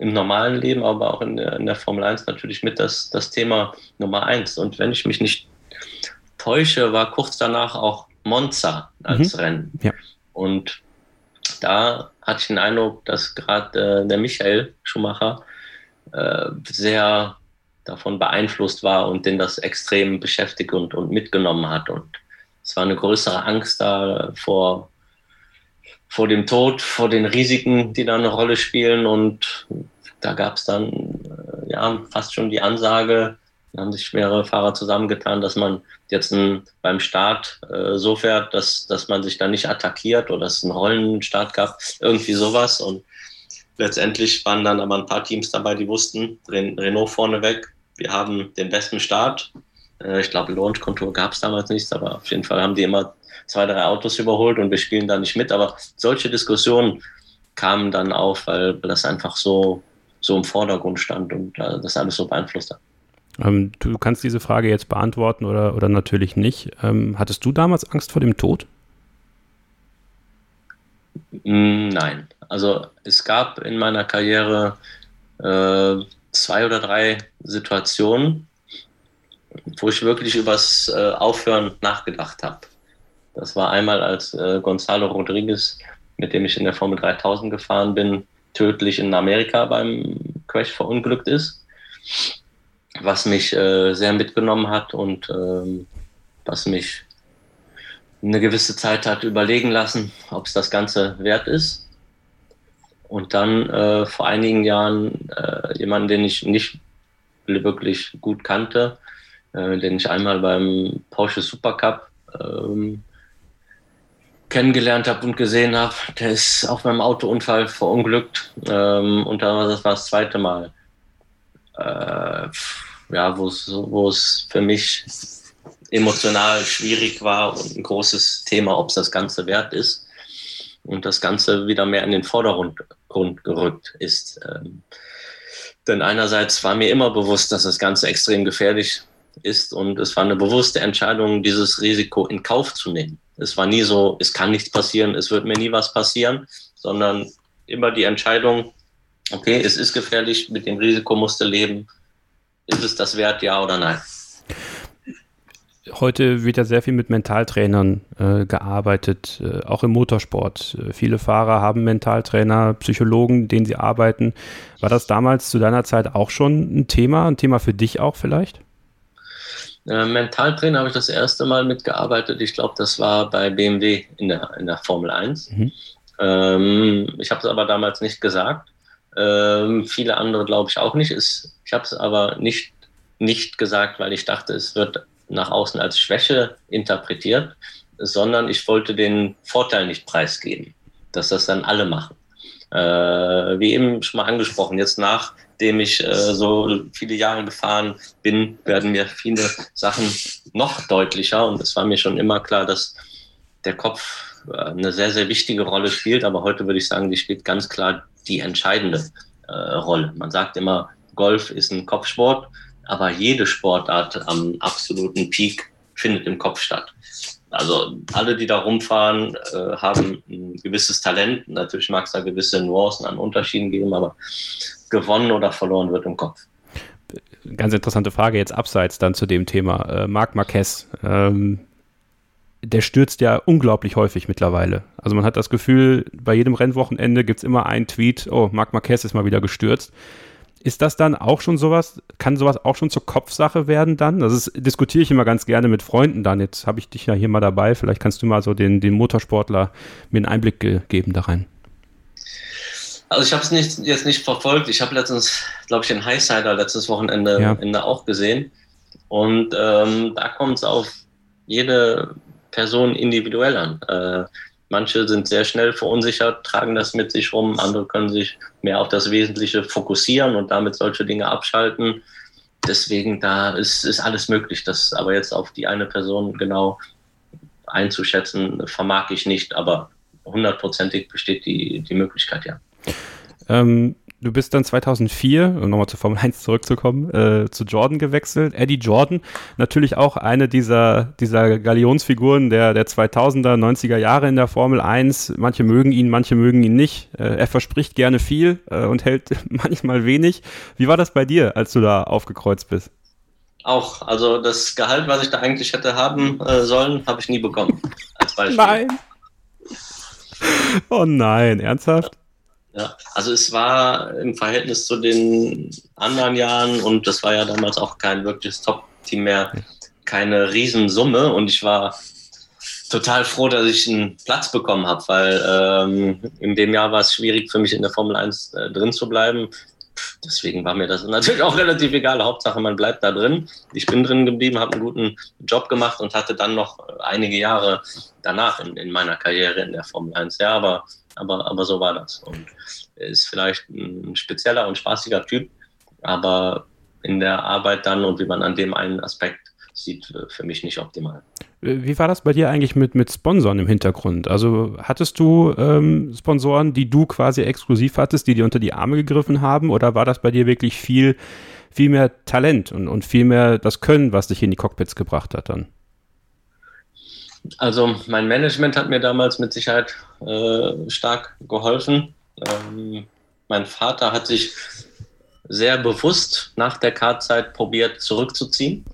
im normalen Leben, aber auch in der, in der Formel 1 natürlich mit das, das Thema Nummer eins. Und wenn ich mich nicht täusche, war kurz danach auch Monza als mhm. Rennen. Ja. Und da hatte ich den Eindruck, dass gerade äh, der Michael Schumacher äh, sehr davon beeinflusst war und den das extrem beschäftigt und, und mitgenommen hat. Und es war eine größere Angst da vor, vor dem Tod, vor den Risiken, die da eine Rolle spielen. Und da gab es dann äh, ja fast schon die Ansage, da haben sich mehrere Fahrer zusammengetan, dass man jetzt ein, beim Start äh, so fährt, dass, dass man sich da nicht attackiert oder es einen Rollenstart gab, irgendwie sowas. Und Letztendlich waren dann aber ein paar Teams dabei, die wussten, Renault vorneweg, wir haben den besten Start. Äh, ich glaube, Launch-Kontur gab es damals nichts, aber auf jeden Fall haben die immer zwei, drei Autos überholt und wir spielen da nicht mit. Aber solche Diskussionen kamen dann auf, weil das einfach so, so im Vordergrund stand und äh, das alles so beeinflusst hat. Ähm, du kannst diese Frage jetzt beantworten oder, oder natürlich nicht. Ähm, hattest du damals Angst vor dem Tod? Mm, nein. Also es gab in meiner Karriere äh, zwei oder drei Situationen, wo ich wirklich übers äh, Aufhören nachgedacht habe. Das war einmal, als äh, Gonzalo Rodriguez, mit dem ich in der Formel 3000 gefahren bin, tödlich in Amerika beim Crash verunglückt ist, was mich äh, sehr mitgenommen hat und ähm, was mich eine gewisse Zeit hat überlegen lassen, ob es das Ganze wert ist. Und dann äh, vor einigen Jahren äh, jemanden, den ich nicht wirklich gut kannte, äh, den ich einmal beim Porsche Supercup ähm, kennengelernt habe und gesehen habe, der ist auf meinem Autounfall verunglückt. Ähm, und das war das zweite Mal. Äh, ja, wo es für mich emotional schwierig war und ein großes Thema, ob es das Ganze wert ist. Und das Ganze wieder mehr in den Vordergrund gerückt ist. Ähm, denn einerseits war mir immer bewusst, dass das Ganze extrem gefährlich ist und es war eine bewusste Entscheidung, dieses Risiko in Kauf zu nehmen. Es war nie so, es kann nichts passieren, es wird mir nie was passieren, sondern immer die Entscheidung, okay, es ist gefährlich, mit dem Risiko musst du leben. Ist es das wert, ja oder nein? Heute wird ja sehr viel mit Mentaltrainern äh, gearbeitet, äh, auch im Motorsport. Äh, viele Fahrer haben Mentaltrainer, Psychologen, denen sie arbeiten. War das damals zu deiner Zeit auch schon ein Thema, ein Thema für dich auch vielleicht? Äh, Mentaltrainer habe ich das erste Mal mitgearbeitet. Ich glaube, das war bei BMW in der, in der Formel 1. Mhm. Ähm, ich habe es aber damals nicht gesagt. Ähm, viele andere glaube ich auch nicht. Es, ich habe es aber nicht, nicht gesagt, weil ich dachte, es wird nach außen als Schwäche interpretiert, sondern ich wollte den Vorteil nicht preisgeben, dass das dann alle machen. Äh, wie eben schon mal angesprochen, jetzt nachdem ich äh, so viele Jahre gefahren bin, werden mir viele Sachen noch deutlicher und es war mir schon immer klar, dass der Kopf äh, eine sehr, sehr wichtige Rolle spielt, aber heute würde ich sagen, die spielt ganz klar die entscheidende äh, Rolle. Man sagt immer, Golf ist ein Kopfsport aber jede Sportart am absoluten Peak findet im Kopf statt. Also alle, die da rumfahren, äh, haben ein gewisses Talent. Natürlich mag es da gewisse Nuancen an Unterschieden geben, aber gewonnen oder verloren wird im Kopf. Ganz interessante Frage jetzt abseits dann zu dem Thema. Äh, Marc Marquez, ähm, der stürzt ja unglaublich häufig mittlerweile. Also man hat das Gefühl, bei jedem Rennwochenende gibt es immer einen Tweet, oh, Marc Marquez ist mal wieder gestürzt. Ist das dann auch schon sowas, kann sowas auch schon zur Kopfsache werden dann? Das ist, diskutiere ich immer ganz gerne mit Freunden dann. Jetzt habe ich dich ja hier mal dabei. Vielleicht kannst du mal so den, den Motorsportler mir einen Einblick geben da rein. Also ich habe es nicht, jetzt nicht verfolgt. Ich habe letztens, glaube ich, den Highsider letztes Wochenende ja. auch gesehen. Und ähm, da kommt es auf jede Person individuell an. Äh, Manche sind sehr schnell verunsichert, tragen das mit sich rum, andere können sich mehr auf das Wesentliche fokussieren und damit solche Dinge abschalten. Deswegen, da ist, ist alles möglich. Das aber jetzt auf die eine Person genau einzuschätzen, vermag ich nicht, aber hundertprozentig besteht die, die Möglichkeit, ja. Ähm, du bist dann 2004, um nochmal zur Formel 1 zurückzukommen, äh, zu Jordan gewechselt. Eddie Jordan, natürlich auch eine dieser, dieser Galionsfiguren der, der 2000er, 90er Jahre in der Formel 1. Manche mögen ihn, manche mögen ihn nicht. Äh, er verspricht gerne viel äh, und hält manchmal wenig. Wie war das bei dir, als du da aufgekreuzt bist? Auch, also das Gehalt, was ich da eigentlich hätte haben äh, sollen, habe ich nie bekommen. Als Beispiel. Nein. Oh nein, ernsthaft? Ja, also es war im Verhältnis zu den anderen Jahren und das war ja damals auch kein wirkliches Top-Team mehr, keine Riesensumme und ich war total froh, dass ich einen Platz bekommen habe, weil ähm, in dem Jahr war es schwierig für mich in der Formel 1 äh, drin zu bleiben. Deswegen war mir das natürlich auch relativ egal. Hauptsache, man bleibt da drin. Ich bin drin geblieben, habe einen guten Job gemacht und hatte dann noch einige Jahre danach in, in meiner Karriere in der Formel 1. Ja, aber aber, aber so war das. Und ist vielleicht ein spezieller und spaßiger Typ, aber in der Arbeit dann und wie man an dem einen Aspekt sieht, für mich nicht optimal. Wie war das bei dir eigentlich mit, mit Sponsoren im Hintergrund? Also hattest du ähm, Sponsoren, die du quasi exklusiv hattest, die dir unter die Arme gegriffen haben? Oder war das bei dir wirklich viel, viel mehr Talent und, und viel mehr das Können, was dich in die Cockpits gebracht hat dann? Also mein Management hat mir damals mit Sicherheit äh, stark geholfen. Ähm, mein Vater hat sich sehr bewusst nach der Kartzeit probiert zurückzuziehen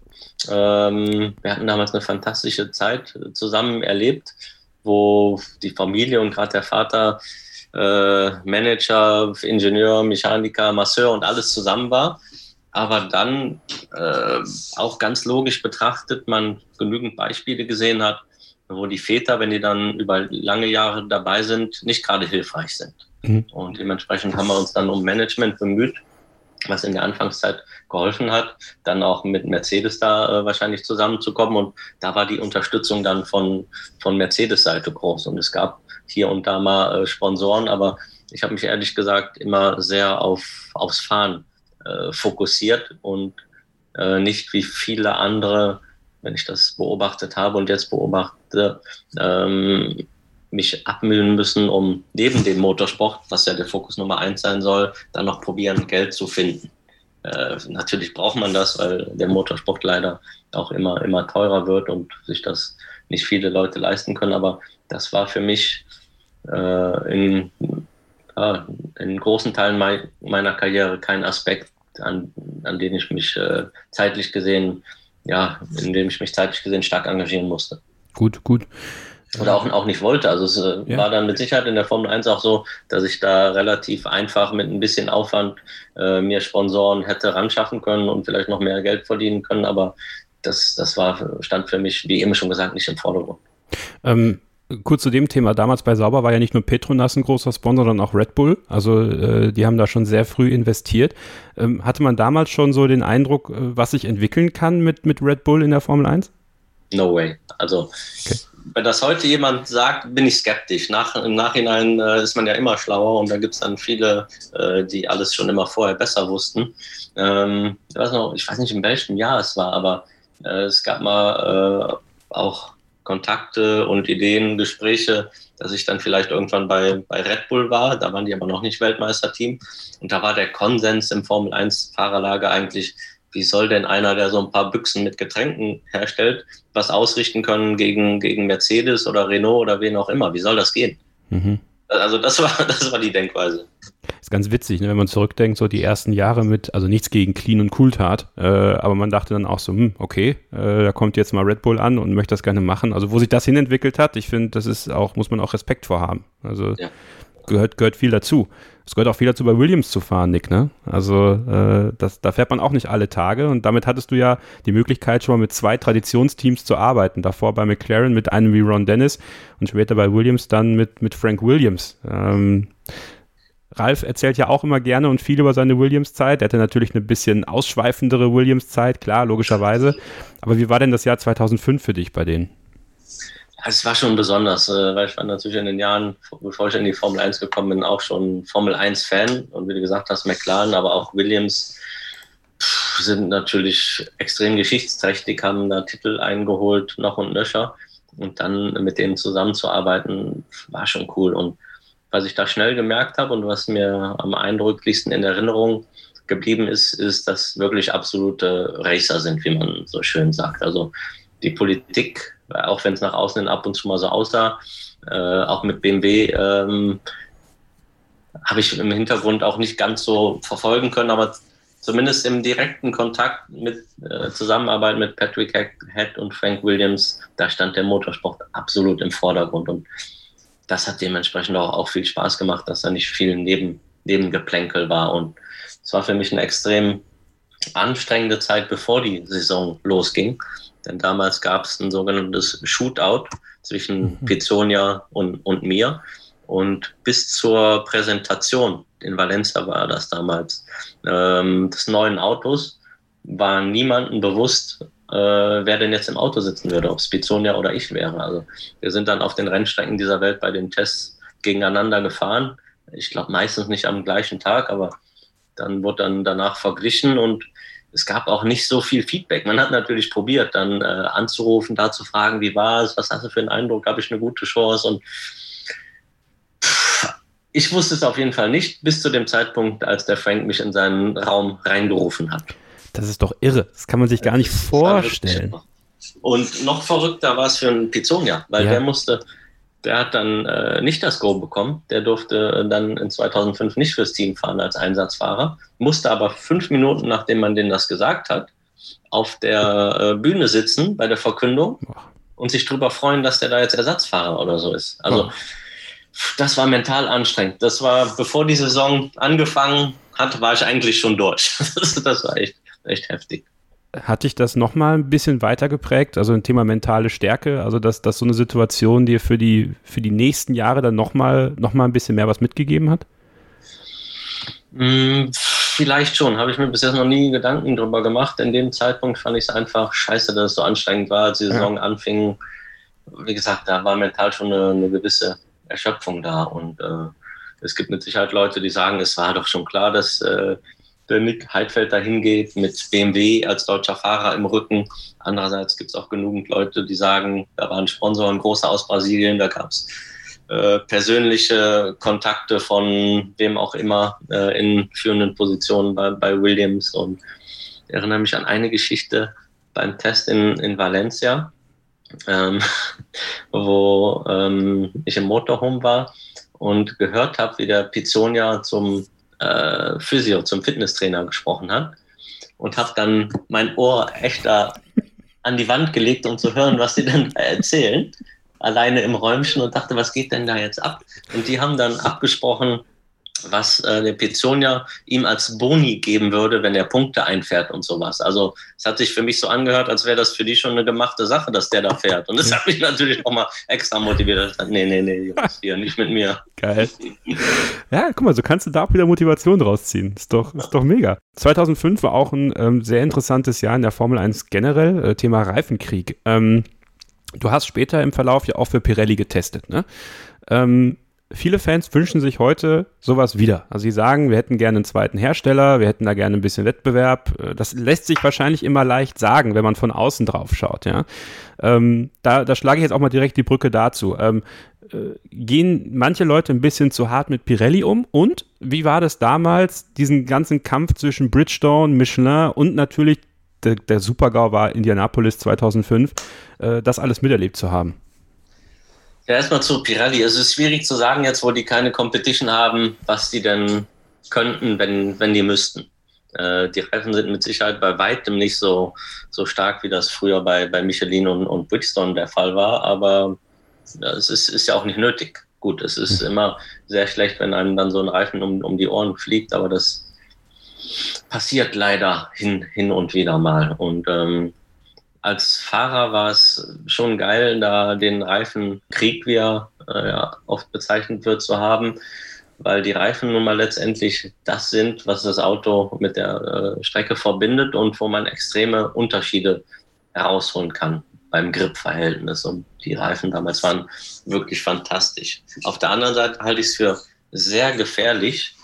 ähm, wir hatten damals eine fantastische Zeit zusammen erlebt, wo die Familie und gerade der Vater äh, Manager, Ingenieur, Mechaniker, Masseur und alles zusammen war. Aber dann äh, auch ganz logisch betrachtet, man genügend Beispiele gesehen hat, wo die Väter, wenn die dann über lange Jahre dabei sind, nicht gerade hilfreich sind. Mhm. Und dementsprechend haben wir uns dann um Management bemüht was in der Anfangszeit geholfen hat, dann auch mit Mercedes da äh, wahrscheinlich zusammenzukommen. Und da war die Unterstützung dann von, von Mercedes-Seite groß. Und es gab hier und da mal äh, Sponsoren, aber ich habe mich ehrlich gesagt immer sehr auf, aufs Fahren äh, fokussiert und äh, nicht wie viele andere, wenn ich das beobachtet habe und jetzt beobachte, ähm, mich abmühen müssen, um neben dem Motorsport, was ja der Fokus Nummer eins sein soll, dann noch probieren, Geld zu finden. Äh, natürlich braucht man das, weil der Motorsport leider auch immer, immer teurer wird und sich das nicht viele Leute leisten können. Aber das war für mich äh, in, ja, in großen Teilen mei meiner Karriere kein Aspekt, an, an den ich mich äh, zeitlich gesehen, ja, in dem ich mich zeitlich gesehen stark engagieren musste. Gut, gut oder auch, auch nicht wollte. Also es äh, ja. war dann mit Sicherheit in der Formel 1 auch so, dass ich da relativ einfach mit ein bisschen Aufwand äh, mir Sponsoren hätte ranschaffen können und vielleicht noch mehr Geld verdienen können, aber das, das war, stand für mich, wie eben schon gesagt, nicht im Vordergrund. Ähm, kurz zu dem Thema. Damals bei Sauber war ja nicht nur Petronas ein großer Sponsor, sondern auch Red Bull. Also äh, die haben da schon sehr früh investiert. Ähm, hatte man damals schon so den Eindruck, äh, was sich entwickeln kann mit, mit Red Bull in der Formel 1? No way. Also okay wenn das heute jemand sagt, bin ich skeptisch. Nach, Im Nachhinein äh, ist man ja immer schlauer und da gibt es dann viele, äh, die alles schon immer vorher besser wussten. Ähm, ich, weiß noch, ich weiß nicht, in welchem Jahr es war, aber äh, es gab mal äh, auch Kontakte und Ideen, Gespräche, dass ich dann vielleicht irgendwann bei, bei Red Bull war. Da waren die aber noch nicht Weltmeisterteam. Und da war der Konsens im Formel 1 Fahrerlager eigentlich, wie soll denn einer, der so ein paar Büchsen mit Getränken herstellt, was ausrichten können gegen, gegen Mercedes oder Renault oder wen auch immer? Wie soll das gehen? Mhm. Also das war, das war die Denkweise. Ist ganz witzig, ne, wenn man zurückdenkt, so die ersten Jahre mit, also nichts gegen Clean und Cool tat, äh, aber man dachte dann auch so, hm, okay, äh, da kommt jetzt mal Red Bull an und möchte das gerne machen. Also wo sich das hinentwickelt hat, ich finde, das ist auch, muss man auch Respekt vorhaben. Also ja. gehört, gehört viel dazu. Es gehört auch viel dazu, bei Williams zu fahren, Nick, ne? Also äh, das, da fährt man auch nicht alle Tage und damit hattest du ja die Möglichkeit, schon mal mit zwei Traditionsteams zu arbeiten. Davor bei McLaren mit einem wie Ron Dennis und später bei Williams dann mit, mit Frank Williams. Ähm, Ralf erzählt ja auch immer gerne und viel über seine Williams-Zeit. Er hatte natürlich eine bisschen ausschweifendere Williams-Zeit, klar, logischerweise. Aber wie war denn das Jahr 2005 für dich bei denen? Es war schon besonders, äh, weil ich war natürlich in den Jahren, bevor ich in die Formel 1 gekommen bin, auch schon Formel 1-Fan. Und wie du gesagt hast, McLaren, aber auch Williams sind natürlich extrem geschichtsträchtig, haben da Titel eingeholt, noch und nöcher. Und dann mit denen zusammenzuarbeiten, war schon cool. Und was ich da schnell gemerkt habe und was mir am eindrücklichsten in Erinnerung geblieben ist, ist, dass wirklich absolute Racer sind, wie man so schön sagt. Also die Politik auch wenn es nach außen ab und zu mal so aussah, äh, auch mit BMW ähm, habe ich im Hintergrund auch nicht ganz so verfolgen können, aber zumindest im direkten Kontakt mit äh, Zusammenarbeit mit Patrick Head und Frank Williams, da stand der Motorsport absolut im Vordergrund und das hat dementsprechend auch, auch viel Spaß gemacht, dass da nicht viel Neben, Nebengeplänkel war und es war für mich eine extrem anstrengende Zeit, bevor die Saison losging. Denn damals gab es ein sogenanntes Shootout zwischen mhm. Pizzonia und, und mir. Und bis zur Präsentation in Valencia war das damals ähm, des neuen Autos, war niemandem bewusst, äh, wer denn jetzt im Auto sitzen würde, ob es Pizzonia oder ich wäre. Also wir sind dann auf den Rennstrecken dieser Welt bei den Tests gegeneinander gefahren. Ich glaube meistens nicht am gleichen Tag, aber dann wurde dann danach verglichen und es gab auch nicht so viel Feedback. Man hat natürlich probiert, dann äh, anzurufen, da zu fragen, wie war es, was hast du für einen Eindruck, habe ich eine gute Chance und ich wusste es auf jeden Fall nicht, bis zu dem Zeitpunkt, als der Frank mich in seinen Raum reingerufen hat. Das ist doch irre. Das kann man sich gar nicht vorstellen. Und noch verrückter war es für einen Pizzonia, weil ja. der musste, der hat dann äh, nicht das Go bekommen. Der durfte dann in 2005 nicht fürs Team fahren als Einsatzfahrer, musste aber fünf Minuten, nachdem man denen das gesagt hat, auf der äh, Bühne sitzen bei der Verkündung und sich darüber freuen, dass der da jetzt Ersatzfahrer oder so ist. Also das war mental anstrengend. Das war, bevor die Saison angefangen hat, war ich eigentlich schon durch. das war echt, echt heftig hat dich das nochmal ein bisschen weiter geprägt? Also ein Thema mentale Stärke, also dass, dass so eine Situation dir für die, für die nächsten Jahre dann nochmal noch mal ein bisschen mehr was mitgegeben hat? Mm, vielleicht schon, habe ich mir bis jetzt noch nie Gedanken drüber gemacht. In dem Zeitpunkt fand ich es einfach scheiße, dass es so anstrengend war, als die Saison ja. anfing. Wie gesagt, da war mental schon eine, eine gewisse Erschöpfung da und äh, es gibt mit Sicherheit Leute, die sagen, es war doch schon klar, dass äh, der Nick Heidfeld dahin geht mit BMW als deutscher Fahrer im Rücken. Andererseits gibt es auch genügend Leute, die sagen, da waren Sponsoren große aus Brasilien, da gab es äh, persönliche Kontakte von wem auch immer äh, in führenden Positionen bei, bei Williams. Und ich erinnere mich an eine Geschichte beim Test in, in Valencia, ähm, wo ähm, ich im Motorhome war und gehört habe, wie der Pizzonia zum äh, Physio, zum Fitnesstrainer gesprochen hat und habe dann mein Ohr echt da an die Wand gelegt, um zu hören, was sie denn erzählen, alleine im Räumchen und dachte, was geht denn da jetzt ab? Und die haben dann abgesprochen, was äh, der Pizzonia ihm als Boni geben würde, wenn er Punkte einfährt und sowas. Also es hat sich für mich so angehört, als wäre das für die schon eine gemachte Sache, dass der da fährt. Und das hat mich natürlich auch mal extra motiviert. Ich nee, nee, nee, Jungs, hier, nicht mit mir. Geil. Ja, guck mal, so kannst du da auch wieder Motivation rausziehen. Ist doch, ist doch mega. 2005 war auch ein ähm, sehr interessantes Jahr in der Formel 1 generell, äh, Thema Reifenkrieg. Ähm, du hast später im Verlauf ja auch für Pirelli getestet, ne? Ähm, viele Fans wünschen sich heute sowas wieder. Also sie sagen, wir hätten gerne einen zweiten Hersteller, wir hätten da gerne ein bisschen Wettbewerb. Äh, das lässt sich wahrscheinlich immer leicht sagen, wenn man von außen drauf schaut. Ja? Ähm, da, da schlage ich jetzt auch mal direkt die Brücke dazu. Ähm, äh, gehen manche Leute ein bisschen zu hart mit Pirelli um? Und wie war das damals, diesen ganzen Kampf zwischen Bridgestone, Michelin und natürlich der, der Supergau war Indianapolis 2005, äh, das alles miterlebt zu haben? Ja, erstmal zu Pirelli. Es ist schwierig zu sagen, jetzt wo die keine Competition haben, was die denn könnten, wenn, wenn die müssten. Äh, die Reifen sind mit Sicherheit bei weitem nicht so, so stark, wie das früher bei, bei Michelin und, und Bridgestone der Fall war, aber es ist, ist ja auch nicht nötig. Gut, es ist immer sehr schlecht, wenn einem dann so ein Reifen um, um die Ohren fliegt, aber das passiert leider hin, hin und wieder mal. Und ähm, als Fahrer war es schon geil, da den Reifenkrieg, wie er äh, oft bezeichnet wird, zu haben, weil die Reifen nun mal letztendlich das sind, was das Auto mit der äh, Strecke verbindet und wo man extreme Unterschiede herausholen kann beim Grip-Verhältnis. Und die Reifen damals waren wirklich fantastisch. Auf der anderen Seite halte ich es für sehr gefährlich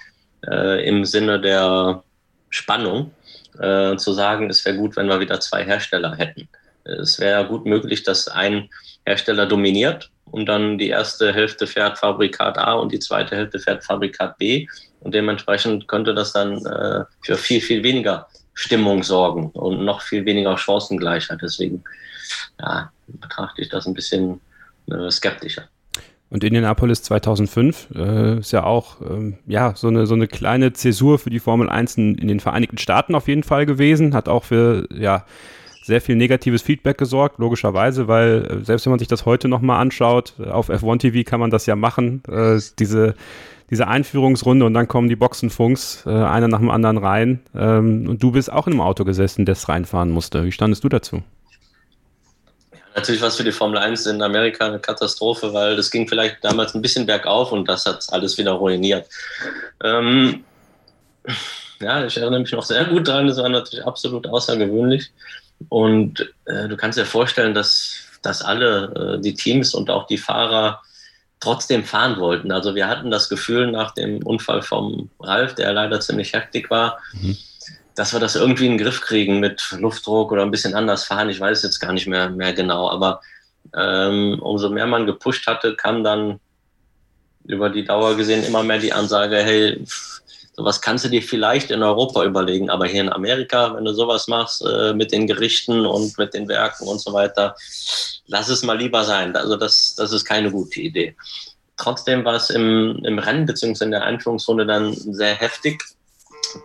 äh, im Sinne der Spannung, äh, zu sagen, es wäre gut, wenn wir wieder zwei Hersteller hätten. Es wäre gut möglich, dass ein Hersteller dominiert und dann die erste Hälfte fährt Fabrikat A und die zweite Hälfte fährt Fabrikat B. Und dementsprechend könnte das dann äh, für viel, viel weniger Stimmung sorgen und noch viel weniger Chancengleichheit. Deswegen ja, betrachte ich das ein bisschen äh, skeptischer. Und Indianapolis 2005 äh, ist ja auch ähm, ja, so, eine, so eine kleine Zäsur für die Formel 1 in, in, den Vereinigten Staaten auf jeden Fall gewesen. Hat auch für ja, sehr viel negatives Feedback gesorgt, logischerweise, weil äh, selbst wenn man sich das heute nochmal anschaut, auf F1 TV kann man das ja machen, äh, diese, diese Einführungsrunde und dann kommen die Boxenfunks, äh, einer nach dem anderen rein. Ähm, und du bist auch in einem Auto gesessen, das reinfahren musste. Wie standest du dazu? Natürlich war es für die Formel 1 in Amerika eine Katastrophe, weil das ging vielleicht damals ein bisschen bergauf und das hat alles wieder ruiniert. Ähm, ja, ich erinnere mich noch sehr gut daran, das war natürlich absolut außergewöhnlich. Und äh, du kannst dir vorstellen, dass, dass alle, äh, die Teams und auch die Fahrer trotzdem fahren wollten. Also wir hatten das Gefühl nach dem Unfall vom Ralf, der leider ziemlich heftig war, mhm. Dass wir das irgendwie in den Griff kriegen mit Luftdruck oder ein bisschen anders fahren. Ich weiß jetzt gar nicht mehr, mehr genau, aber ähm, umso mehr man gepusht hatte, kam dann über die Dauer gesehen immer mehr die Ansage, hey, sowas kannst du dir vielleicht in Europa überlegen, aber hier in Amerika, wenn du sowas machst äh, mit den Gerichten und mit den Werken und so weiter, lass es mal lieber sein. Also das, das ist keine gute Idee. Trotzdem war es im, im Rennen bzw. in der Einführungsrunde dann sehr heftig,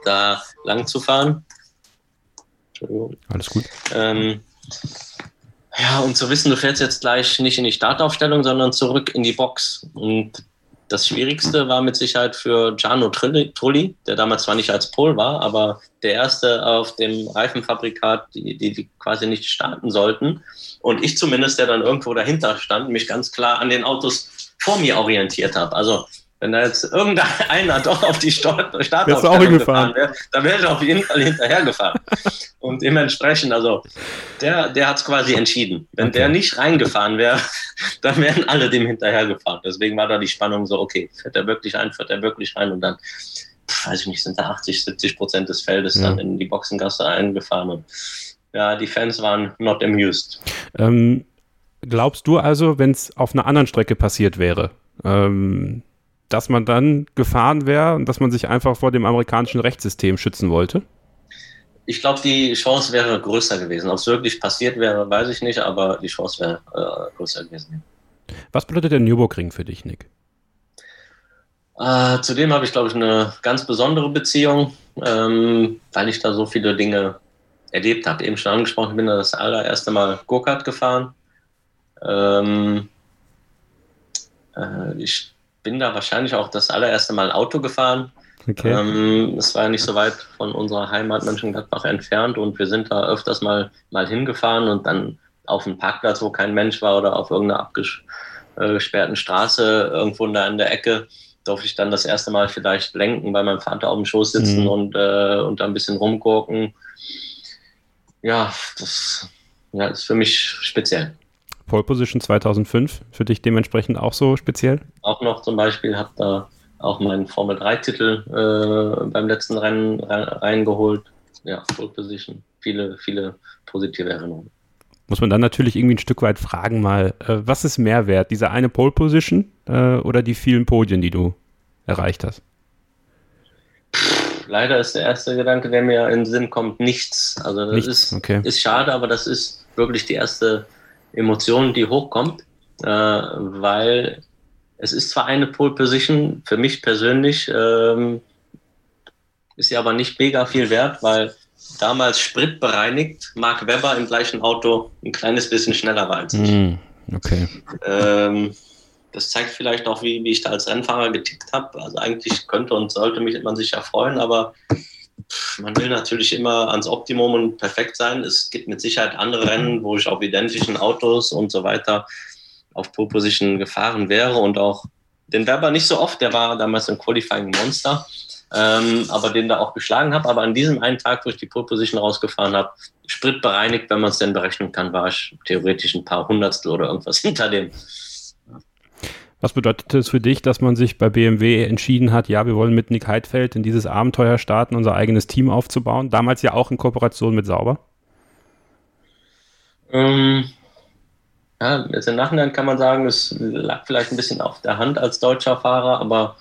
da lang zu fahren. Entschuldigung. Alles gut. Ähm, ja, und zu wissen, du fährst jetzt gleich nicht in die Startaufstellung, sondern zurück in die Box. Und das Schwierigste war mit Sicherheit für Giano Trulli, der damals zwar nicht als Pol war, aber der erste auf dem Reifenfabrikat, die, die, die, quasi nicht starten sollten. Und ich zumindest, der dann irgendwo dahinter stand, mich ganz klar an den Autos vor mir orientiert habe. Also wenn da jetzt irgendeiner doch auf die Startaufstellung gefahren wäre, dann wäre er auf jeden Fall hinterhergefahren. und dementsprechend, also der, der hat es quasi entschieden. Wenn okay. der nicht reingefahren wäre, dann wären alle dem hinterhergefahren. Deswegen war da die Spannung so, okay, fährt er wirklich rein, fährt er wirklich rein und dann, weiß ich nicht, sind da 80, 70 Prozent des Feldes ja. dann in die Boxengasse eingefahren und ja, die Fans waren not amused. Ähm, glaubst du also, wenn es auf einer anderen Strecke passiert wäre, ähm, dass man dann gefahren wäre und dass man sich einfach vor dem amerikanischen Rechtssystem schützen wollte? Ich glaube, die Chance wäre größer gewesen. Ob es wirklich passiert wäre, weiß ich nicht, aber die Chance wäre äh, größer gewesen. Was bedeutet der Nürburgring für dich, Nick? Äh, zudem habe ich, glaube ich, eine ganz besondere Beziehung, ähm, weil ich da so viele Dinge erlebt habe. Eben schon angesprochen, ich bin da das allererste Mal Go-Kart gefahren. Ähm, äh, ich bin da wahrscheinlich auch das allererste Mal Auto gefahren. Okay. Ähm, es war ja nicht so weit von unserer Heimat Mönchengladbach entfernt und wir sind da öfters mal, mal hingefahren und dann auf einem Parkplatz, wo kein Mensch war oder auf irgendeiner abgesperrten Straße irgendwo da in der Ecke durfte ich dann das erste Mal vielleicht lenken, bei meinem Vater auf dem Schoß sitzen mhm. und, äh, und da ein bisschen rumgucken. Ja, das ja, ist für mich speziell. Pole Position 2005 für dich dementsprechend auch so speziell? Auch noch zum Beispiel, habe da auch meinen Formel 3-Titel äh, beim letzten Rennen reingeholt. Ja, Pole Position. Viele, viele positive Erinnerungen. Muss man dann natürlich irgendwie ein Stück weit fragen, mal, äh, was ist mehr wert? Diese eine Pole Position äh, oder die vielen Podien, die du erreicht hast? Leider ist der erste Gedanke, der mir in den Sinn kommt, nichts. Also das nichts? Ist, okay. ist schade, aber das ist wirklich die erste Emotion, die hochkommt, äh, weil es ist zwar eine Pole Position, für mich persönlich ähm, ist sie aber nicht mega viel wert, weil damals spritbereinigt Mark Webber im gleichen Auto ein kleines bisschen schneller war als ich. Mm, okay. Ähm, das zeigt vielleicht auch, wie, wie ich da als Rennfahrer getickt habe. Also eigentlich könnte und sollte mich, man sich ja freuen, aber man will natürlich immer ans Optimum und perfekt sein. Es gibt mit Sicherheit andere Rennen, wo ich auf identischen Autos und so weiter auf Pole Position gefahren wäre und auch den Werber nicht so oft, der war damals im Qualifying Monster, ähm, aber den da auch geschlagen habe. Aber an diesem einen Tag, wo ich die Pole Position rausgefahren habe, Sprit bereinigt, wenn man es denn berechnen kann, war ich theoretisch ein paar Hundertstel oder irgendwas hinter dem. Was bedeutet es für dich, dass man sich bei BMW entschieden hat, ja, wir wollen mit Nick Heidfeld in dieses Abenteuer starten, unser eigenes Team aufzubauen? Damals ja auch in Kooperation mit Sauber? Ähm, ja, jetzt im Nachhinein kann man sagen, es lag vielleicht ein bisschen auf der Hand als deutscher Fahrer, aber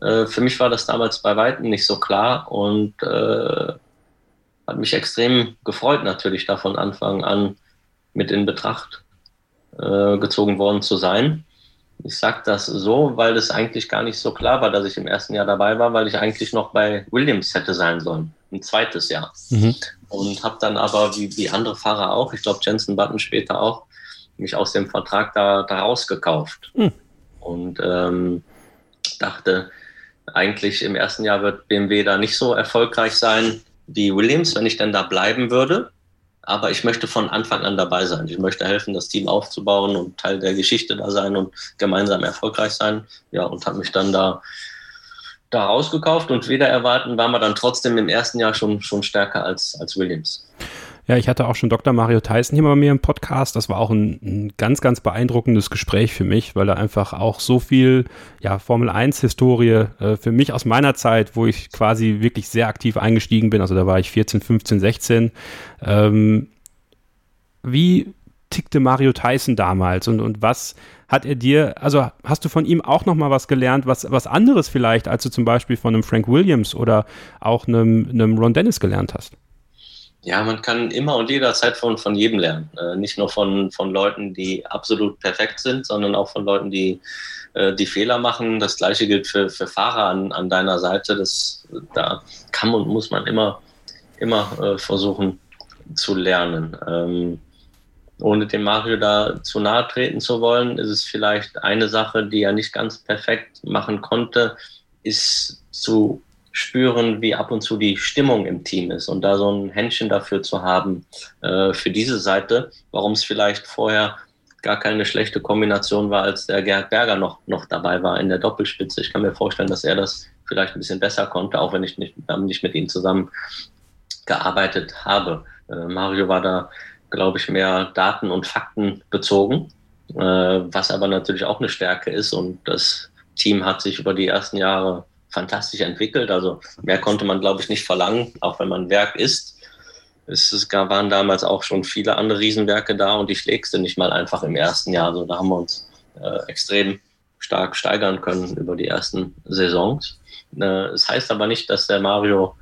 äh, für mich war das damals bei Weitem nicht so klar und äh, hat mich extrem gefreut, natürlich da von Anfang an mit in Betracht äh, gezogen worden zu sein. Ich sage das so, weil es eigentlich gar nicht so klar war, dass ich im ersten Jahr dabei war, weil ich eigentlich noch bei Williams hätte sein sollen, ein zweites Jahr. Mhm. Und habe dann aber, wie, wie andere Fahrer auch, ich glaube Jensen Button später auch, mich aus dem Vertrag da, da rausgekauft. Mhm. Und ähm, dachte, eigentlich im ersten Jahr wird BMW da nicht so erfolgreich sein wie Williams, wenn ich denn da bleiben würde. Aber ich möchte von Anfang an dabei sein. Ich möchte helfen, das Team aufzubauen und Teil der Geschichte da sein und gemeinsam erfolgreich sein. Ja, und habe mich dann da, da rausgekauft und wieder erwarten, waren wir dann trotzdem im ersten Jahr schon, schon stärker als, als Williams. Ja, ich hatte auch schon Dr. Mario Tyson hier bei mir im Podcast. Das war auch ein, ein, ganz, ganz beeindruckendes Gespräch für mich, weil er einfach auch so viel ja, Formel 1-Historie äh, für mich aus meiner Zeit, wo ich quasi wirklich sehr aktiv eingestiegen bin, also da war ich 14, 15, 16. Ähm, wie tickte Mario Tyson damals und, und was hat er dir, also hast du von ihm auch nochmal was gelernt, was, was anderes vielleicht, als du zum Beispiel von einem Frank Williams oder auch einem, einem Ron Dennis gelernt hast? Ja, man kann immer und jederzeit von, von jedem lernen. Äh, nicht nur von, von Leuten, die absolut perfekt sind, sondern auch von Leuten, die, äh, die Fehler machen. Das gleiche gilt für, für Fahrer an, an deiner Seite. Das, da kann und muss man immer, immer äh, versuchen zu lernen. Ähm, ohne dem Mario da zu nahe treten zu wollen, ist es vielleicht eine Sache, die er nicht ganz perfekt machen konnte, ist zu spüren, wie ab und zu die Stimmung im Team ist und da so ein Händchen dafür zu haben, äh, für diese Seite, warum es vielleicht vorher gar keine schlechte Kombination war, als der Gerd Berger noch, noch dabei war in der Doppelspitze. Ich kann mir vorstellen, dass er das vielleicht ein bisschen besser konnte, auch wenn ich nicht, nicht mit ihm zusammen gearbeitet habe. Äh, Mario war da, glaube ich, mehr Daten- und Fakten bezogen, äh, was aber natürlich auch eine Stärke ist und das Team hat sich über die ersten Jahre fantastisch entwickelt. Also mehr konnte man, glaube ich, nicht verlangen, auch wenn man Werk ist. Es waren damals auch schon viele andere Riesenwerke da und die schlägste nicht mal einfach im ersten Jahr. Also da haben wir uns äh, extrem stark steigern können über die ersten Saisons. Äh, es heißt aber nicht, dass der Mario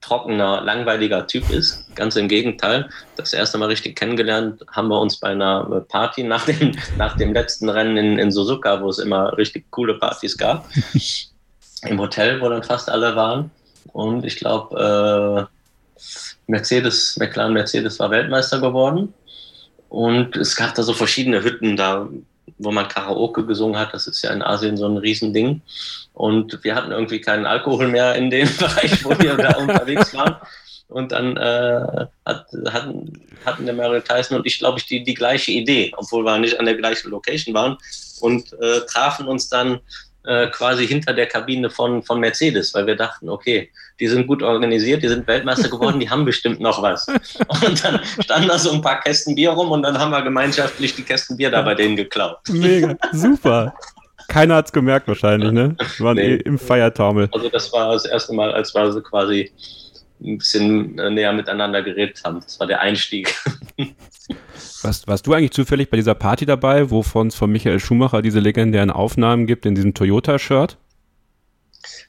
trockener, langweiliger Typ ist. Ganz im Gegenteil. Das erste Mal richtig kennengelernt haben wir uns bei einer Party nach dem, nach dem letzten Rennen in, in Suzuka, wo es immer richtig coole Partys gab im Hotel, wo dann fast alle waren. Und ich glaube, äh, Mercedes, McLaren Mercedes war Weltmeister geworden. Und es gab da so verschiedene Hütten da, wo man Karaoke gesungen hat. Das ist ja in Asien so ein Riesending. Und wir hatten irgendwie keinen Alkohol mehr in dem Bereich, wo wir da unterwegs waren. Und dann äh, hat, hatten, hatten der Mario Tyson und ich, glaube ich, die, die gleiche Idee, obwohl wir nicht an der gleichen Location waren. Und äh, trafen uns dann äh, quasi hinter der Kabine von, von Mercedes, weil wir dachten, okay, die sind gut organisiert, die sind Weltmeister geworden, die haben bestimmt noch was. Und dann standen da so ein paar Kästen Bier rum und dann haben wir gemeinschaftlich die Kästen Bier da bei denen geklaut. Mega, super. Keiner hat es gemerkt wahrscheinlich, ne? Wir waren nee. eh im Feiertaumel. Also das war das erste Mal, als wir so quasi ein bisschen äh, näher miteinander geredet haben. Das war der Einstieg. Warst, warst du eigentlich zufällig bei dieser Party dabei, wovon es von Michael Schumacher diese legendären Aufnahmen gibt in diesem Toyota-Shirt?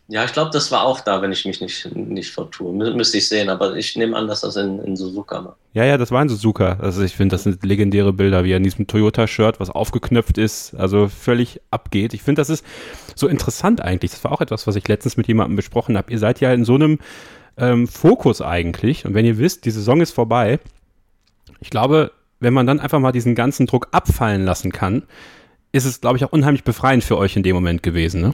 Ja, ich glaube, das war auch da, wenn ich mich nicht, nicht vertue. Mü müsste ich sehen, aber ich nehme an, dass das in, in Suzuka war. Ja, ja, das war in Suzuka. Also ich finde, das sind legendäre Bilder, wie er in diesem Toyota-Shirt, was aufgeknöpft ist, also völlig abgeht. Ich finde, das ist so interessant eigentlich. Das war auch etwas, was ich letztens mit jemandem besprochen habe. Ihr seid ja in so einem ähm, Fokus eigentlich. Und wenn ihr wisst, die Saison ist vorbei, ich glaube, wenn man dann einfach mal diesen ganzen Druck abfallen lassen kann, ist es, glaube ich, auch unheimlich befreiend für euch in dem Moment gewesen, ne?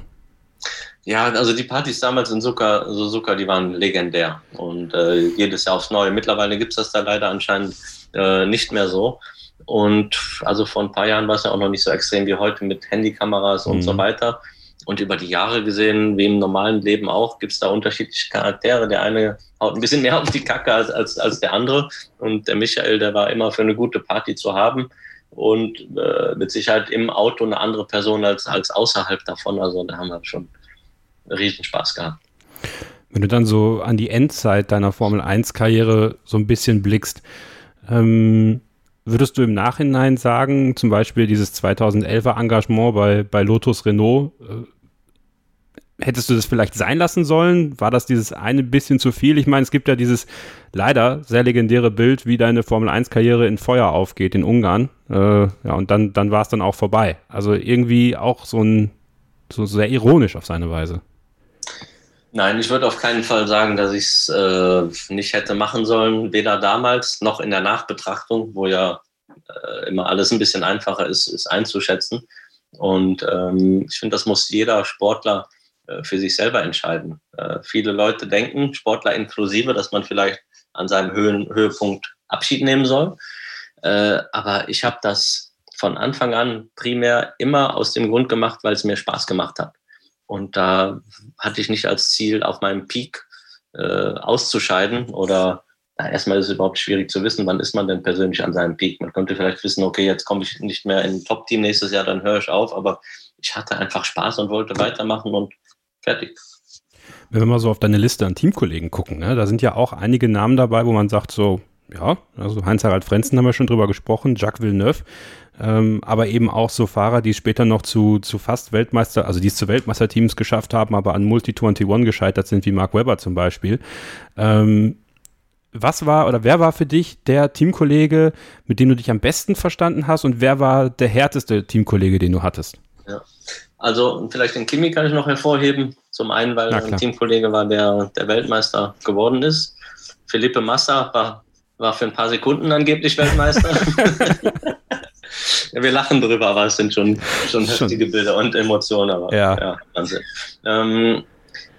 Ja, also die Partys damals in Suzuka, Suzuka die waren legendär und äh, jedes Jahr aufs Neue. Mittlerweile gibt es das da leider anscheinend äh, nicht mehr so. Und also vor ein paar Jahren war es ja auch noch nicht so extrem wie heute mit Handykameras mhm. und so weiter. Und über die Jahre gesehen, wie im normalen Leben auch, gibt es da unterschiedliche Charaktere. Der eine haut ein bisschen mehr auf die Kacke als, als, als der andere. Und der Michael, der war immer für eine gute Party zu haben. Und äh, mit Sicherheit im Auto eine andere Person als, als außerhalb davon. Also da haben wir schon riesen Spaß gehabt. Wenn du dann so an die Endzeit deiner Formel 1-Karriere so ein bisschen blickst, ähm, Würdest du im Nachhinein sagen, zum Beispiel dieses 2011er Engagement bei, bei Lotus Renault, äh, hättest du das vielleicht sein lassen sollen? War das dieses eine bisschen zu viel? Ich meine, es gibt ja dieses leider sehr legendäre Bild, wie deine Formel 1-Karriere in Feuer aufgeht in Ungarn. Äh, ja, und dann, dann war es dann auch vorbei. Also irgendwie auch so ein, so sehr ironisch auf seine Weise. Nein, ich würde auf keinen Fall sagen, dass ich es äh, nicht hätte machen sollen, weder damals noch in der Nachbetrachtung, wo ja äh, immer alles ein bisschen einfacher ist, ist einzuschätzen. Und ähm, ich finde, das muss jeder Sportler äh, für sich selber entscheiden. Äh, viele Leute denken, Sportler inklusive, dass man vielleicht an seinem Höhen Höhepunkt Abschied nehmen soll. Äh, aber ich habe das von Anfang an primär immer aus dem Grund gemacht, weil es mir Spaß gemacht hat. Und da hatte ich nicht als Ziel, auf meinem Peak äh, auszuscheiden oder na, erstmal ist es überhaupt schwierig zu wissen, wann ist man denn persönlich an seinem Peak. Man könnte vielleicht wissen, okay, jetzt komme ich nicht mehr in ein Top-Team nächstes Jahr, dann höre ich auf, aber ich hatte einfach Spaß und wollte weitermachen und fertig. Wenn wir mal so auf deine Liste an Teamkollegen gucken, ne, da sind ja auch einige Namen dabei, wo man sagt so, ja, also Heinz-Harald Frenzen haben wir schon drüber gesprochen, Jacques Villeneuve, ähm, aber eben auch so Fahrer, die später noch zu, zu fast Weltmeister, also die es zu Weltmeisterteams geschafft haben, aber an Multi-21 gescheitert sind, wie Mark Webber zum Beispiel. Ähm, was war oder wer war für dich der Teamkollege, mit dem du dich am besten verstanden hast und wer war der härteste Teamkollege, den du hattest? Ja. Also vielleicht den Kimi kann ich noch hervorheben. Zum einen, weil er ein Teamkollege war, der der Weltmeister geworden ist. Felipe Massa war, war für ein paar Sekunden angeblich Weltmeister. wir lachen drüber, aber es sind schon, schon heftige Bilder und Emotionen. Aber, ja. ja Wahnsinn. Ähm,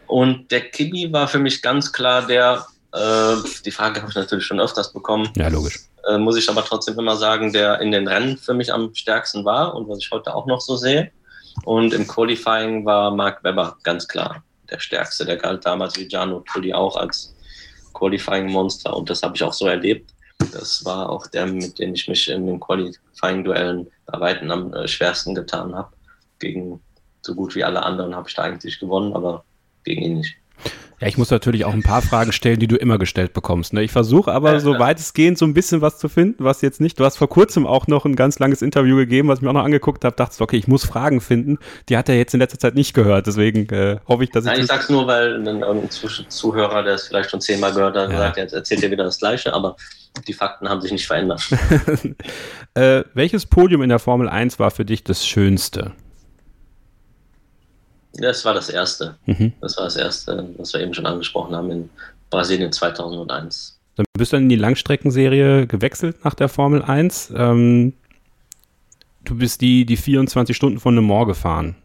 und der Kimi war für mich ganz klar der, äh, die Frage habe ich natürlich schon öfters bekommen. Ja, logisch. Äh, muss ich aber trotzdem immer sagen, der in den Rennen für mich am stärksten war und was ich heute auch noch so sehe. Und im Qualifying war Mark Webber ganz klar der stärkste. Der galt damals wie Gianno Trulli auch als Qualifying-Monster und das habe ich auch so erlebt. Das war auch der, mit dem ich mich in den Qualifying-Duellen bei Weitem am äh, schwersten getan habe. Gegen so gut wie alle anderen habe ich da eigentlich gewonnen, aber gegen ihn nicht. Ja, ich muss natürlich auch ein paar Fragen stellen, die du immer gestellt bekommst. Ne? Ich versuche aber, so weitestgehend so ein bisschen was zu finden, was jetzt nicht. Du hast vor kurzem auch noch ein ganz langes Interview gegeben, was ich mir auch noch angeguckt habe. Dachte, okay, ich muss Fragen finden. Die hat er jetzt in letzter Zeit nicht gehört. Deswegen äh, hoffe ich, dass Nein, ich. ich sag's nur, weil ein Zuhörer, der es vielleicht schon zehnmal gehört hat, ja. sagt, jetzt erzählt er wieder das Gleiche, aber die Fakten haben sich nicht verändert. äh, welches Podium in der Formel 1 war für dich das schönste? Das war das erste. Mhm. Das war das erste, was wir eben schon angesprochen haben in Brasilien 2001. Dann bist du dann in die Langstreckenserie gewechselt nach der Formel 1. Ähm, du bist die, die 24 Stunden von Le Mans gefahren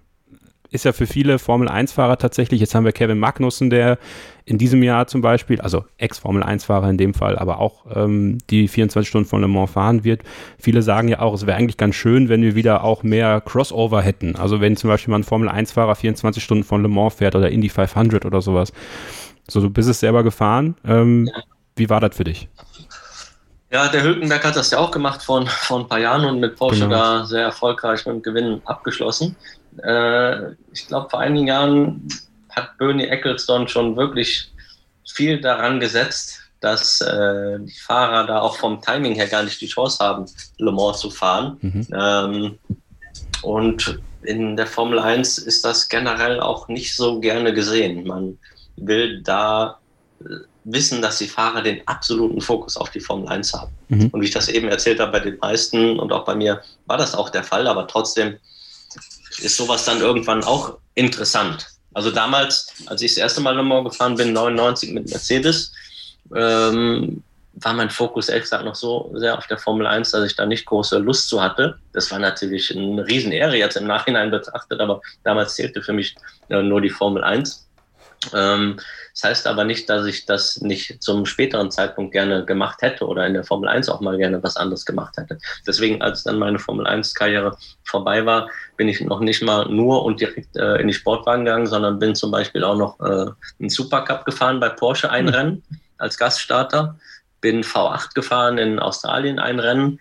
ist ja für viele Formel-1-Fahrer tatsächlich, jetzt haben wir Kevin Magnussen, der in diesem Jahr zum Beispiel, also Ex-Formel-1-Fahrer in dem Fall, aber auch ähm, die 24 Stunden von Le Mans fahren wird. Viele sagen ja auch, es wäre eigentlich ganz schön, wenn wir wieder auch mehr Crossover hätten. Also wenn zum Beispiel mal ein Formel-1-Fahrer 24 Stunden von Le Mans fährt oder Indy 500 oder sowas. So, du bist es selber gefahren. Ähm, ja. Wie war das für dich? Ja, der Hülkenberg hat das ja auch gemacht vor, vor ein paar Jahren und mit Porsche genau. da sehr erfolgreich mit dem Gewinn abgeschlossen. Äh, ich glaube, vor einigen Jahren hat Bernie Ecclestone schon wirklich viel daran gesetzt, dass äh, die Fahrer da auch vom Timing her gar nicht die Chance haben, Le Mans zu fahren. Mhm. Ähm, und in der Formel 1 ist das generell auch nicht so gerne gesehen. Man will da äh, wissen, dass die Fahrer den absoluten Fokus auf die Formel 1 haben. Mhm. Und wie ich das eben erzählt habe, bei den meisten und auch bei mir war das auch der Fall, aber trotzdem ist sowas dann irgendwann auch interessant. Also damals, als ich das erste Mal Le Mans gefahren bin, 99 mit Mercedes, ähm, war mein Fokus ehrlich gesagt noch so sehr auf der Formel 1, dass ich da nicht große Lust zu hatte. Das war natürlich eine Riesenehre jetzt im Nachhinein betrachtet, aber damals zählte für mich äh, nur die Formel 1. Ähm, das heißt aber nicht, dass ich das nicht zum späteren Zeitpunkt gerne gemacht hätte oder in der Formel 1 auch mal gerne was anderes gemacht hätte. Deswegen, als dann meine Formel 1-Karriere vorbei war, bin ich noch nicht mal nur und direkt äh, in die Sportwagen gegangen, sondern bin zum Beispiel auch noch äh, einen Supercup gefahren bei Porsche ein Rennen als Gaststarter, bin V8 gefahren in Australien ein Rennen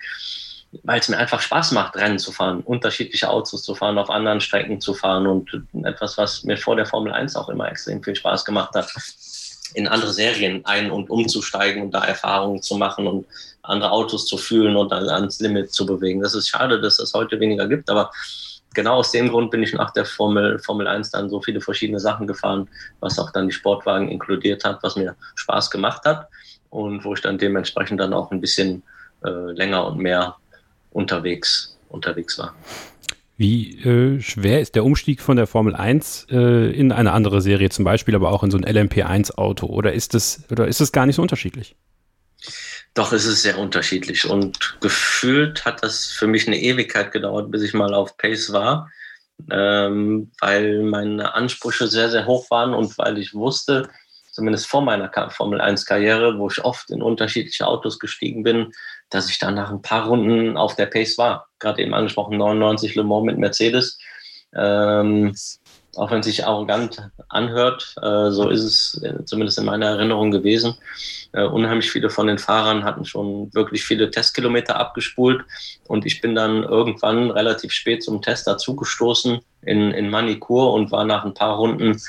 weil es mir einfach Spaß macht, Rennen zu fahren, unterschiedliche Autos zu fahren, auf anderen Strecken zu fahren und etwas, was mir vor der Formel 1 auch immer extrem viel Spaß gemacht hat, in andere Serien ein- und umzusteigen und da Erfahrungen zu machen und andere Autos zu fühlen und dann ans Limit zu bewegen. Das ist schade, dass es heute weniger gibt, aber genau aus dem Grund bin ich nach der Formel, Formel 1 dann so viele verschiedene Sachen gefahren, was auch dann die Sportwagen inkludiert hat, was mir Spaß gemacht hat und wo ich dann dementsprechend dann auch ein bisschen äh, länger und mehr unterwegs, unterwegs war. Wie äh, schwer ist der Umstieg von der Formel 1 äh, in eine andere Serie, zum Beispiel aber auch in so ein LMP1-Auto? Oder ist es oder ist es gar nicht so unterschiedlich? Doch, es ist sehr unterschiedlich und gefühlt hat das für mich eine Ewigkeit gedauert, bis ich mal auf Pace war, ähm, weil meine Ansprüche sehr, sehr hoch waren und weil ich wusste, zumindest vor meiner Formel 1-Karriere, wo ich oft in unterschiedliche Autos gestiegen bin, dass ich dann nach ein paar Runden auf der Pace war. Gerade eben angesprochen, 99 Le Mans mit Mercedes. Ähm, auch wenn es sich arrogant anhört, äh, so ist es äh, zumindest in meiner Erinnerung gewesen. Äh, unheimlich viele von den Fahrern hatten schon wirklich viele Testkilometer abgespult und ich bin dann irgendwann relativ spät zum Test dazugestoßen in, in Manikur und war nach ein paar Runden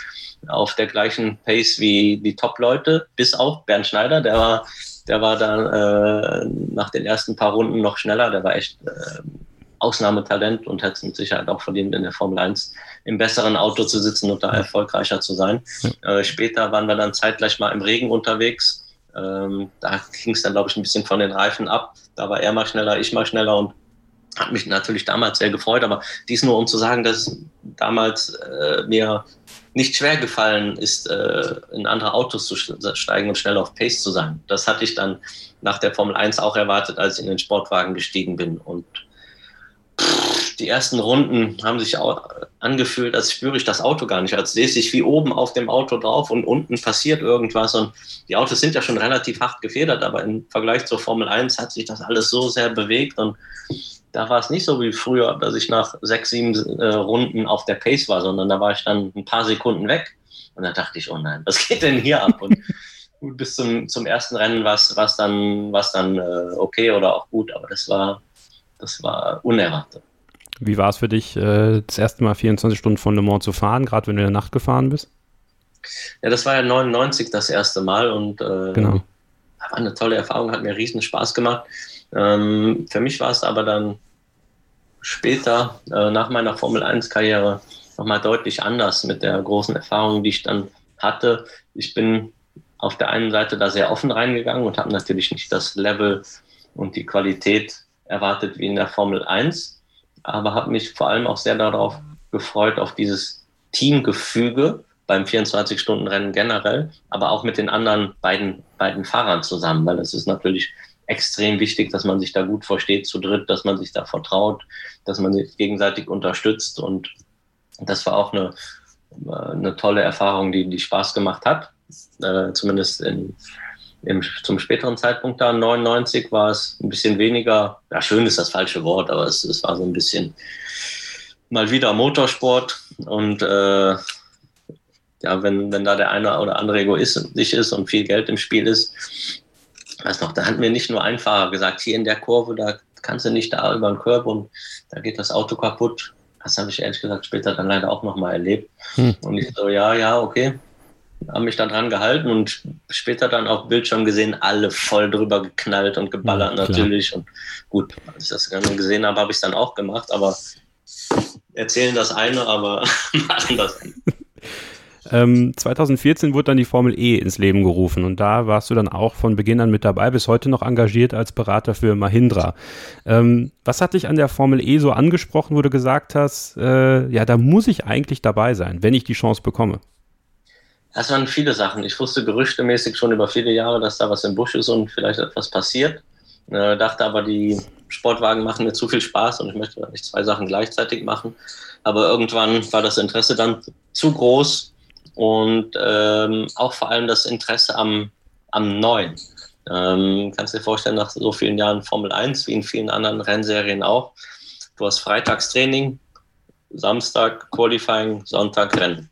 auf der gleichen Pace wie die Top-Leute, bis auf Bernd Schneider, der war, der war dann äh, nach den ersten paar Runden noch schneller, der war echt äh, Ausnahmetalent und hätte es mit Sicherheit auch verdient, in der Formel 1 im besseren Auto zu sitzen und da erfolgreicher zu sein. Äh, später waren wir dann zeitgleich mal im Regen unterwegs. Ähm, da ging es dann, glaube ich, ein bisschen von den Reifen ab. Da war er mal schneller, ich mal schneller und hat mich natürlich damals sehr gefreut. Aber dies nur, um zu sagen, dass damals äh, mir nicht schwer gefallen ist, äh, in andere Autos zu steigen und schnell auf Pace zu sein. Das hatte ich dann nach der Formel 1 auch erwartet, als ich in den Sportwagen gestiegen bin. Und die ersten Runden haben sich auch angefühlt, als spüre ich das Auto gar nicht, als sehe ich wie oben auf dem Auto drauf und unten passiert irgendwas. Und die Autos sind ja schon relativ hart gefedert, aber im Vergleich zur Formel 1 hat sich das alles so sehr bewegt und da war es nicht so wie früher, dass ich nach sechs, sieben äh, Runden auf der Pace war, sondern da war ich dann ein paar Sekunden weg. Und da dachte ich, oh nein, was geht denn hier ab? Und bis zum, zum ersten Rennen war es dann, war's dann äh, okay oder auch gut, aber das war das war unerwartet. Wie war es für dich, äh, das erste Mal 24 Stunden von Le Mans zu fahren, gerade wenn du in der Nacht gefahren bist? Ja, das war ja 99 das erste Mal und äh, genau. war eine tolle Erfahrung, hat mir riesen Spaß gemacht. Ähm, für mich war es aber dann später, äh, nach meiner Formel 1-Karriere, nochmal deutlich anders mit der großen Erfahrung, die ich dann hatte. Ich bin auf der einen Seite da sehr offen reingegangen und habe natürlich nicht das Level und die Qualität erwartet wie in der Formel 1, aber habe mich vor allem auch sehr darauf gefreut, auf dieses Teamgefüge beim 24-Stunden-Rennen generell, aber auch mit den anderen beiden, beiden Fahrern zusammen, weil es ist natürlich extrem wichtig, dass man sich da gut versteht zu dritt, dass man sich da vertraut, dass man sich gegenseitig unterstützt und das war auch eine, eine tolle Erfahrung, die, die Spaß gemacht hat, äh, zumindest in, im, zum späteren Zeitpunkt da, 99, war es ein bisschen weniger, ja, schön ist das falsche Wort, aber es, es war so ein bisschen mal wieder Motorsport und äh, ja, wenn, wenn da der eine oder andere Egoist nicht ist und viel Geld im Spiel ist, weiß noch, da hat mir nicht nur ein Fahrer gesagt, hier in der Kurve, da kannst du nicht da über den Curb und da geht das Auto kaputt. Das habe ich ehrlich gesagt später dann leider auch nochmal erlebt. Hm. Und ich so, ja, ja, okay, haben mich dann dran gehalten und später dann auf Bildschirm gesehen, alle voll drüber geknallt und geballert ja, natürlich. Und gut, als ich das gesehen habe, habe ich es dann auch gemacht, aber erzählen das eine, aber machen das andere. Ähm, 2014 wurde dann die Formel E ins Leben gerufen und da warst du dann auch von Beginn an mit dabei, bis heute noch engagiert als Berater für Mahindra. Ähm, was hat dich an der Formel E so angesprochen, wo du gesagt hast, äh, ja, da muss ich eigentlich dabei sein, wenn ich die Chance bekomme? Das waren viele Sachen. Ich wusste gerüchtemäßig schon über viele Jahre, dass da was im Busch ist und vielleicht etwas passiert. Äh, dachte aber, die Sportwagen machen mir zu viel Spaß und ich möchte nicht zwei Sachen gleichzeitig machen. Aber irgendwann war das Interesse dann zu groß und ähm, auch vor allem das Interesse am, am Neuen. Ähm, kannst dir vorstellen, nach so vielen Jahren Formel 1, wie in vielen anderen Rennserien auch, du hast Freitagstraining, Samstag Qualifying, Sonntag Rennen.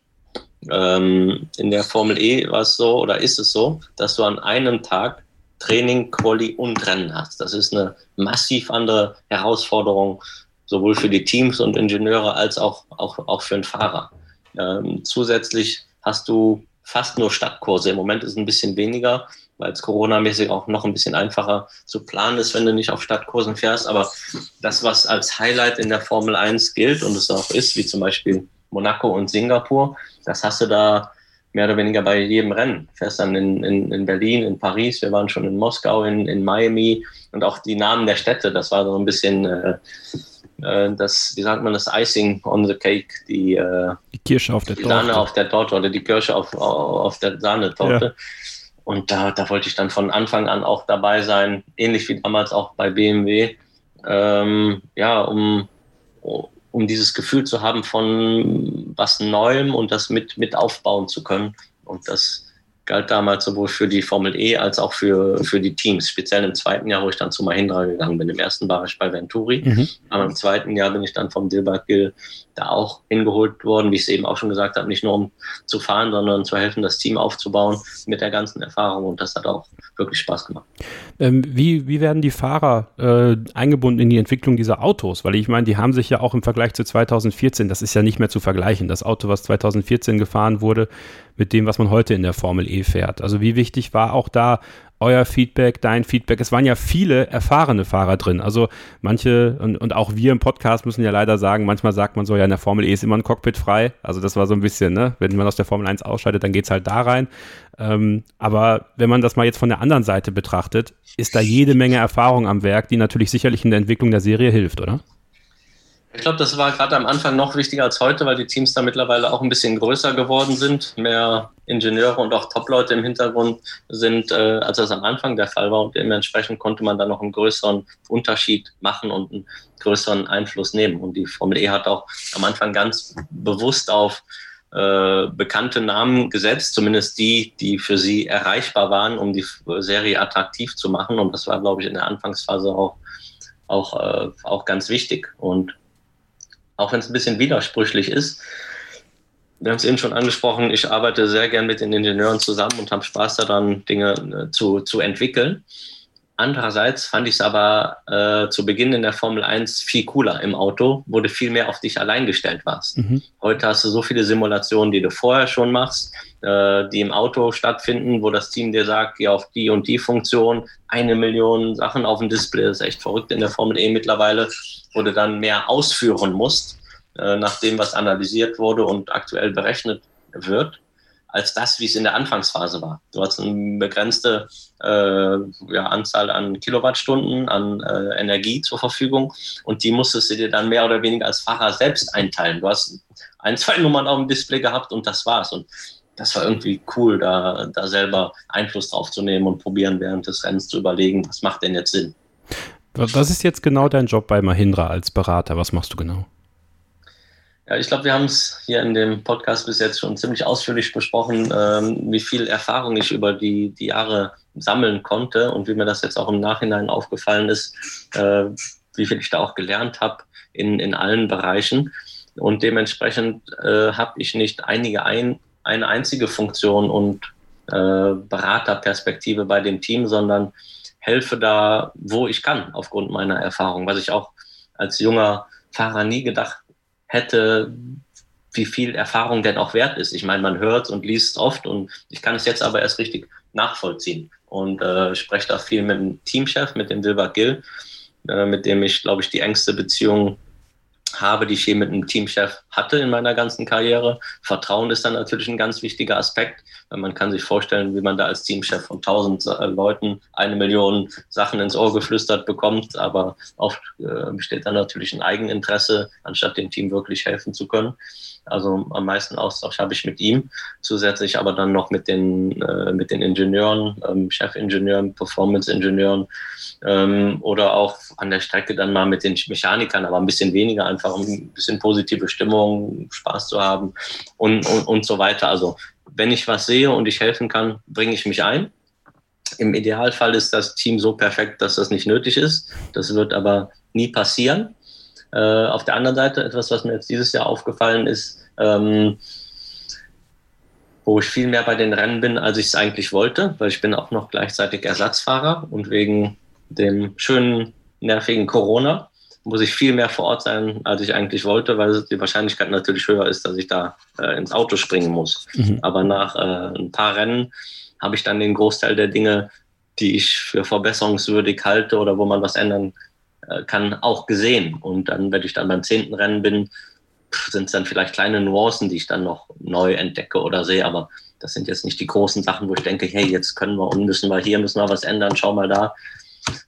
Ähm, in der Formel E war es so oder ist es so, dass du an einem Tag Training, Quali und Rennen hast. Das ist eine massiv andere Herausforderung, sowohl für die Teams und Ingenieure als auch, auch, auch für den Fahrer. Ähm, zusätzlich hast du fast nur Stadtkurse. Im Moment ist es ein bisschen weniger, weil es Corona-mäßig auch noch ein bisschen einfacher zu planen ist, wenn du nicht auf Stadtkursen fährst. Aber das, was als Highlight in der Formel 1 gilt und es auch ist, wie zum Beispiel Monaco und Singapur, das hast du da mehr oder weniger bei jedem Rennen. Fährst dann in, in, in Berlin, in Paris, wir waren schon in Moskau, in, in Miami und auch die Namen der Städte, das war so ein bisschen äh, äh, das, wie sagt man, das Icing on the Cake, die, äh, die Kirsche auf der die Torte. Sahne auf der Torte oder die Kirsche auf, auf der Sahnetorte. Ja. Und da, da wollte ich dann von Anfang an auch dabei sein, ähnlich wie damals auch bei BMW, ähm, ja, um, um dieses Gefühl zu haben von was Neuem und das mit, mit aufbauen zu können. Und das galt damals sowohl für die Formel E als auch für, für die Teams. Speziell im zweiten Jahr, wo ich dann zu Mahindra gegangen bin. Im ersten war ich bei Venturi, mhm. aber im zweiten Jahr bin ich dann vom Dilbert Gill da auch hingeholt worden, wie ich es eben auch schon gesagt habe, nicht nur um zu fahren, sondern zu helfen, das Team aufzubauen mit der ganzen Erfahrung und das hat auch wirklich Spaß gemacht. Ähm, wie, wie werden die Fahrer äh, eingebunden in die Entwicklung dieser Autos? Weil ich meine, die haben sich ja auch im Vergleich zu 2014, das ist ja nicht mehr zu vergleichen, das Auto, was 2014 gefahren wurde, mit dem, was man heute in der Formel E fährt. Also wie wichtig war auch da euer Feedback, dein Feedback. Es waren ja viele erfahrene Fahrer drin. Also manche und, und auch wir im Podcast müssen ja leider sagen, manchmal sagt man so, ja, in der Formel E ist immer ein Cockpit frei. Also das war so ein bisschen, ne? Wenn man aus der Formel 1 ausscheidet, dann geht's halt da rein. Ähm, aber wenn man das mal jetzt von der anderen Seite betrachtet, ist da jede Menge Erfahrung am Werk, die natürlich sicherlich in der Entwicklung der Serie hilft, oder? Ich glaube, das war gerade am Anfang noch wichtiger als heute, weil die Teams da mittlerweile auch ein bisschen größer geworden sind, mehr Ingenieure und auch Top-Leute im Hintergrund sind, äh, als das am Anfang der Fall war. Und dementsprechend konnte man da noch einen größeren Unterschied machen und einen größeren Einfluss nehmen. Und die Formel E hat auch am Anfang ganz bewusst auf äh, bekannte Namen gesetzt, zumindest die, die für sie erreichbar waren, um die Serie attraktiv zu machen. Und das war, glaube ich, in der Anfangsphase auch, auch, äh, auch ganz wichtig. Und auch wenn es ein bisschen widersprüchlich ist. Wir haben es eben schon angesprochen, ich arbeite sehr gern mit den Ingenieuren zusammen und habe Spaß daran, Dinge äh, zu, zu entwickeln. Andererseits fand ich es aber äh, zu Beginn in der Formel 1 viel cooler im Auto, wo du viel mehr auf dich allein gestellt warst. Mhm. Heute hast du so viele Simulationen, die du vorher schon machst, äh, die im Auto stattfinden, wo das Team dir sagt, geh auf die und die Funktion, eine Million Sachen auf dem Display, das ist echt verrückt in der Formel E mittlerweile wo du dann mehr ausführen musst, äh, nach dem, was analysiert wurde und aktuell berechnet wird, als das, wie es in der Anfangsphase war. Du hast eine begrenzte äh, ja, Anzahl an Kilowattstunden, an äh, Energie zur Verfügung und die musstest du dir dann mehr oder weniger als Fahrer selbst einteilen. Du hast ein, zwei Nummern auf dem Display gehabt und das war's. Und das war irgendwie cool, da, da selber Einfluss drauf zu nehmen und probieren, während des Rennens zu überlegen, was macht denn jetzt Sinn. Was ist jetzt genau dein Job bei Mahindra als Berater? Was machst du genau? Ja, ich glaube, wir haben es hier in dem Podcast bis jetzt schon ziemlich ausführlich besprochen, ähm, wie viel Erfahrung ich über die, die Jahre sammeln konnte und wie mir das jetzt auch im Nachhinein aufgefallen ist, äh, wie viel ich da auch gelernt habe in, in allen Bereichen. Und dementsprechend äh, habe ich nicht einige ein, eine einzige Funktion und äh, Beraterperspektive bei dem Team, sondern helfe da, wo ich kann, aufgrund meiner Erfahrung, was ich auch als junger Fahrer nie gedacht hätte, wie viel Erfahrung denn auch wert ist. Ich meine, man hört und liest oft und ich kann es jetzt aber erst richtig nachvollziehen und äh, spreche da viel mit dem Teamchef, mit dem Silber Gill, äh, mit dem ich, glaube ich, die engste Beziehung habe, die ich je mit einem Teamchef hatte in meiner ganzen Karriere. Vertrauen ist dann natürlich ein ganz wichtiger Aspekt. Man kann sich vorstellen, wie man da als Teamchef von tausend äh, Leuten eine Million Sachen ins Ohr geflüstert bekommt, aber oft äh, besteht dann natürlich ein Eigeninteresse, anstatt dem Team wirklich helfen zu können. Also am meisten Austausch habe ich mit ihm, zusätzlich aber dann noch mit den, äh, mit den Ingenieuren, ähm, Chefingenieuren, Performance-Ingenieuren ähm, oder auch an der Strecke dann mal mit den Mechanikern, aber ein bisschen weniger, einfach um ein bisschen positive Stimmung, Spaß zu haben und, und, und so weiter. Also wenn ich was sehe und ich helfen kann, bringe ich mich ein. Im Idealfall ist das Team so perfekt, dass das nicht nötig ist. Das wird aber nie passieren. Äh, auf der anderen Seite, etwas, was mir jetzt dieses Jahr aufgefallen ist, ähm, wo ich viel mehr bei den Rennen bin, als ich es eigentlich wollte, weil ich bin auch noch gleichzeitig Ersatzfahrer und wegen dem schönen, nervigen Corona muss ich viel mehr vor Ort sein, als ich eigentlich wollte, weil die Wahrscheinlichkeit natürlich höher ist, dass ich da äh, ins Auto springen muss. Mhm. Aber nach äh, ein paar Rennen habe ich dann den Großteil der Dinge, die ich für verbesserungswürdig halte oder wo man was ändern kann, auch gesehen. Und dann, wenn ich dann beim zehnten Rennen bin, sind es dann vielleicht kleine Nuancen, die ich dann noch neu entdecke oder sehe. Aber das sind jetzt nicht die großen Sachen, wo ich denke, hey, jetzt können wir und müssen wir hier, müssen wir was ändern, schau mal da.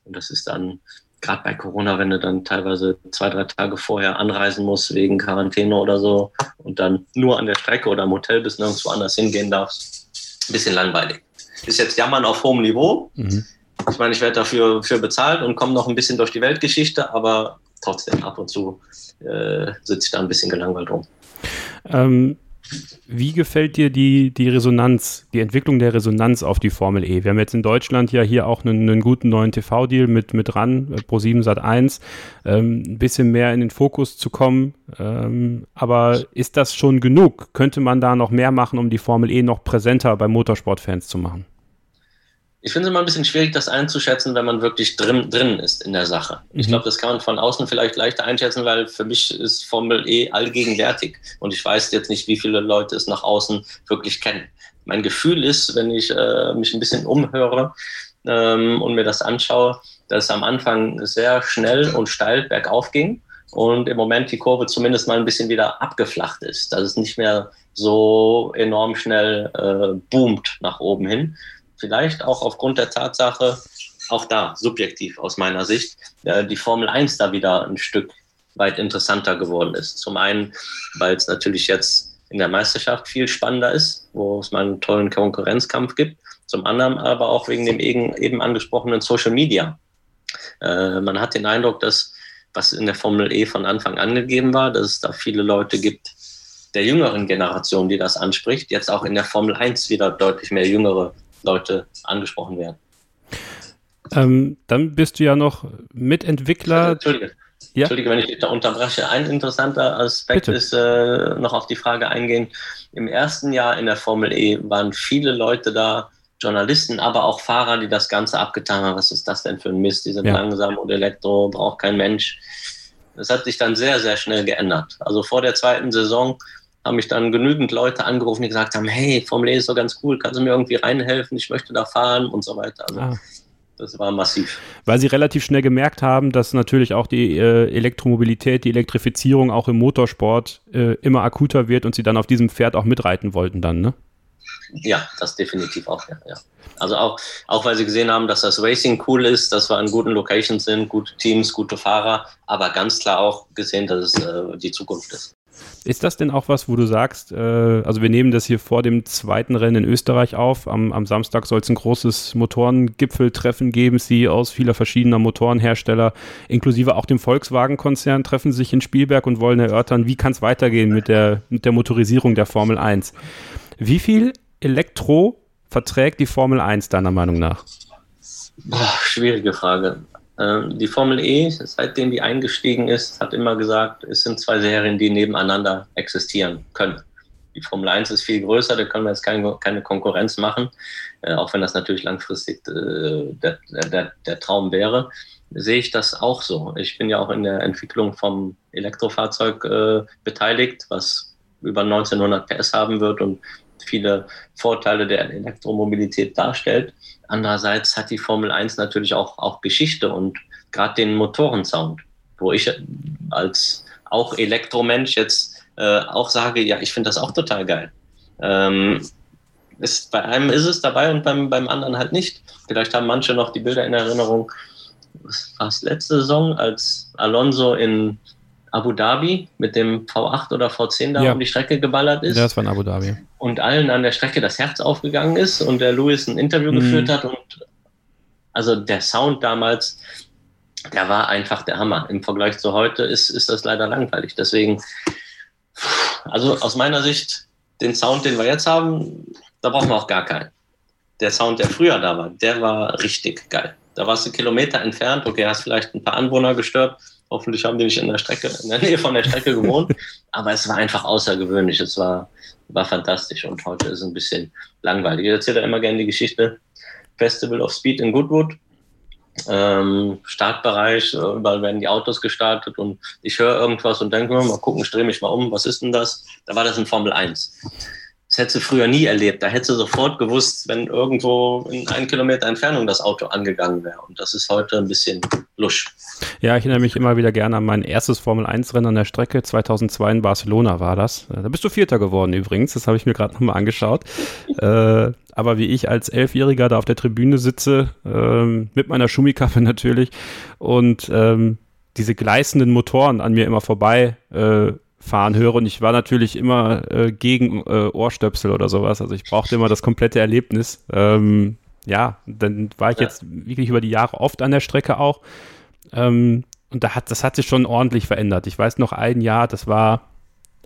Und das ist dann gerade bei Corona, wenn du dann teilweise zwei, drei Tage vorher anreisen musst wegen Quarantäne oder so und dann nur an der Strecke oder im Hotel bis nirgendwo anders hingehen darfst, ein bisschen langweilig. Ist jetzt Jammern auf hohem Niveau. Mhm. Ich meine, ich werde dafür für bezahlt und komme noch ein bisschen durch die Weltgeschichte, aber trotzdem ab und zu äh, sitze ich da ein bisschen gelangweilt rum. Ähm, Wie gefällt dir die, die Resonanz, die Entwicklung der Resonanz auf die Formel E? Wir haben jetzt in Deutschland ja hier auch einen, einen guten neuen TV-Deal mit, mit RAN, äh, Pro7 Sat 1, ähm, ein bisschen mehr in den Fokus zu kommen. Ähm, aber ist das schon genug? Könnte man da noch mehr machen, um die Formel E noch präsenter bei Motorsportfans zu machen? Ich finde es immer ein bisschen schwierig, das einzuschätzen, wenn man wirklich drin, drin ist in der Sache. Mhm. Ich glaube, das kann man von außen vielleicht leichter einschätzen, weil für mich ist Formel E allgegenwärtig und ich weiß jetzt nicht, wie viele Leute es nach außen wirklich kennen. Mein Gefühl ist, wenn ich äh, mich ein bisschen umhöre ähm, und mir das anschaue, dass es am Anfang sehr schnell und steil bergauf ging und im Moment die Kurve zumindest mal ein bisschen wieder abgeflacht ist, dass es nicht mehr so enorm schnell äh, boomt nach oben hin vielleicht auch aufgrund der Tatsache, auch da subjektiv aus meiner Sicht, äh, die Formel 1 da wieder ein Stück weit interessanter geworden ist. Zum einen, weil es natürlich jetzt in der Meisterschaft viel spannender ist, wo es mal einen tollen Konkurrenzkampf gibt. Zum anderen aber auch wegen dem eben angesprochenen Social Media. Äh, man hat den Eindruck, dass was in der Formel E von Anfang an gegeben war, dass es da viele Leute gibt der jüngeren Generation, die das anspricht, jetzt auch in der Formel 1 wieder deutlich mehr jüngere Leute angesprochen werden. Ähm, dann bist du ja noch Mitentwickler. Entschuldige. Ja? Entschuldige, wenn ich dich da unterbreche. Ein interessanter Aspekt Bitte. ist äh, noch auf die Frage eingehen. Im ersten Jahr in der Formel E waren viele Leute da, Journalisten, aber auch Fahrer, die das Ganze abgetan haben. Was ist das denn für ein Mist? Die sind ja. langsam und Elektro, braucht kein Mensch. Das hat sich dann sehr, sehr schnell geändert. Also vor der zweiten Saison haben mich dann genügend Leute angerufen, die gesagt haben, hey, Formel E ist so ganz cool, kannst du mir irgendwie reinhelfen, ich möchte da fahren und so weiter. Also ah. das war massiv. Weil sie relativ schnell gemerkt haben, dass natürlich auch die äh, Elektromobilität, die Elektrifizierung auch im Motorsport äh, immer akuter wird und sie dann auf diesem Pferd auch mitreiten wollten dann, ne? Ja, das definitiv auch, ja, ja. Also auch, auch weil sie gesehen haben, dass das Racing cool ist, dass wir an guten Locations sind, gute Teams, gute Fahrer, aber ganz klar auch gesehen, dass es äh, die Zukunft ist. Ist das denn auch was, wo du sagst, äh, also wir nehmen das hier vor dem zweiten Rennen in Österreich auf. Am, am Samstag soll es ein großes Motorengipfeltreffen geben. CEOs vieler verschiedener Motorenhersteller, inklusive auch dem Volkswagen-Konzern, treffen sich in Spielberg und wollen erörtern, wie kann es weitergehen mit der, mit der Motorisierung der Formel 1. Wie viel Elektro verträgt die Formel 1 deiner Meinung nach? Boah, schwierige Frage. Ähm, die Formel E, seitdem die eingestiegen ist, hat immer gesagt, es sind zwei Serien, die nebeneinander existieren können. Die Formel 1 ist viel größer, da können wir jetzt keine, keine Konkurrenz machen, äh, auch wenn das natürlich langfristig äh, der, der, der Traum wäre sehe ich das auch so. Ich bin ja auch in der Entwicklung vom Elektrofahrzeug äh, beteiligt, was über 1900 PS haben wird und viele Vorteile der Elektromobilität darstellt. Andererseits hat die Formel 1 natürlich auch, auch Geschichte und gerade den Motorensound, wo ich als auch Elektromensch jetzt äh, auch sage, ja, ich finde das auch total geil. Ähm, ist, bei einem ist es dabei und beim, beim anderen halt nicht. Vielleicht haben manche noch die Bilder in Erinnerung, was war es letzte Saison, als Alonso in Abu Dhabi mit dem V8 oder V10 da ja. um die Strecke geballert ist. Ja, das war in Abu Dhabi. Und allen an der Strecke das Herz aufgegangen ist und der Lewis ein Interview mhm. geführt hat. Und also der Sound damals, der war einfach der Hammer. Im Vergleich zu heute ist, ist das leider langweilig. Deswegen, also aus meiner Sicht, den Sound, den wir jetzt haben, da brauchen wir auch gar keinen. Der Sound, der früher da war, der war richtig geil. Da warst du Kilometer entfernt, okay, hast vielleicht ein paar Anwohner gestört, Hoffentlich haben die nicht in der Strecke, in der Nähe von der Strecke gewohnt. Aber es war einfach außergewöhnlich. Es war, war fantastisch und heute ist es ein bisschen langweilig. Ich erzähle immer gerne die Geschichte Festival of Speed in Goodwood. Ähm, Startbereich, überall werden die Autos gestartet und ich höre irgendwas und denke mir, mal gucken, ich drehe mich mal um, was ist denn das? Da war das in Formel 1. Das hättest du früher nie erlebt. Da hättest du sofort gewusst, wenn irgendwo in einem Kilometer Entfernung das Auto angegangen wäre. Und das ist heute ein bisschen lusch. Ja, ich erinnere mich immer wieder gerne an mein erstes Formel-1-Rennen an der Strecke. 2002 in Barcelona war das. Da bist du Vierter geworden übrigens. Das habe ich mir gerade nochmal angeschaut. äh, aber wie ich als Elfjähriger da auf der Tribüne sitze, ähm, mit meiner Schumikappe natürlich, und ähm, diese gleißenden Motoren an mir immer vorbei äh, fahren höre. Und ich war natürlich immer äh, gegen äh, Ohrstöpsel oder sowas. Also ich brauchte immer das komplette Erlebnis. Ähm, ja, dann war ich ja. jetzt wirklich über die Jahre oft an der Strecke auch. Ähm, und da hat, das hat sich schon ordentlich verändert. Ich weiß noch ein Jahr, das war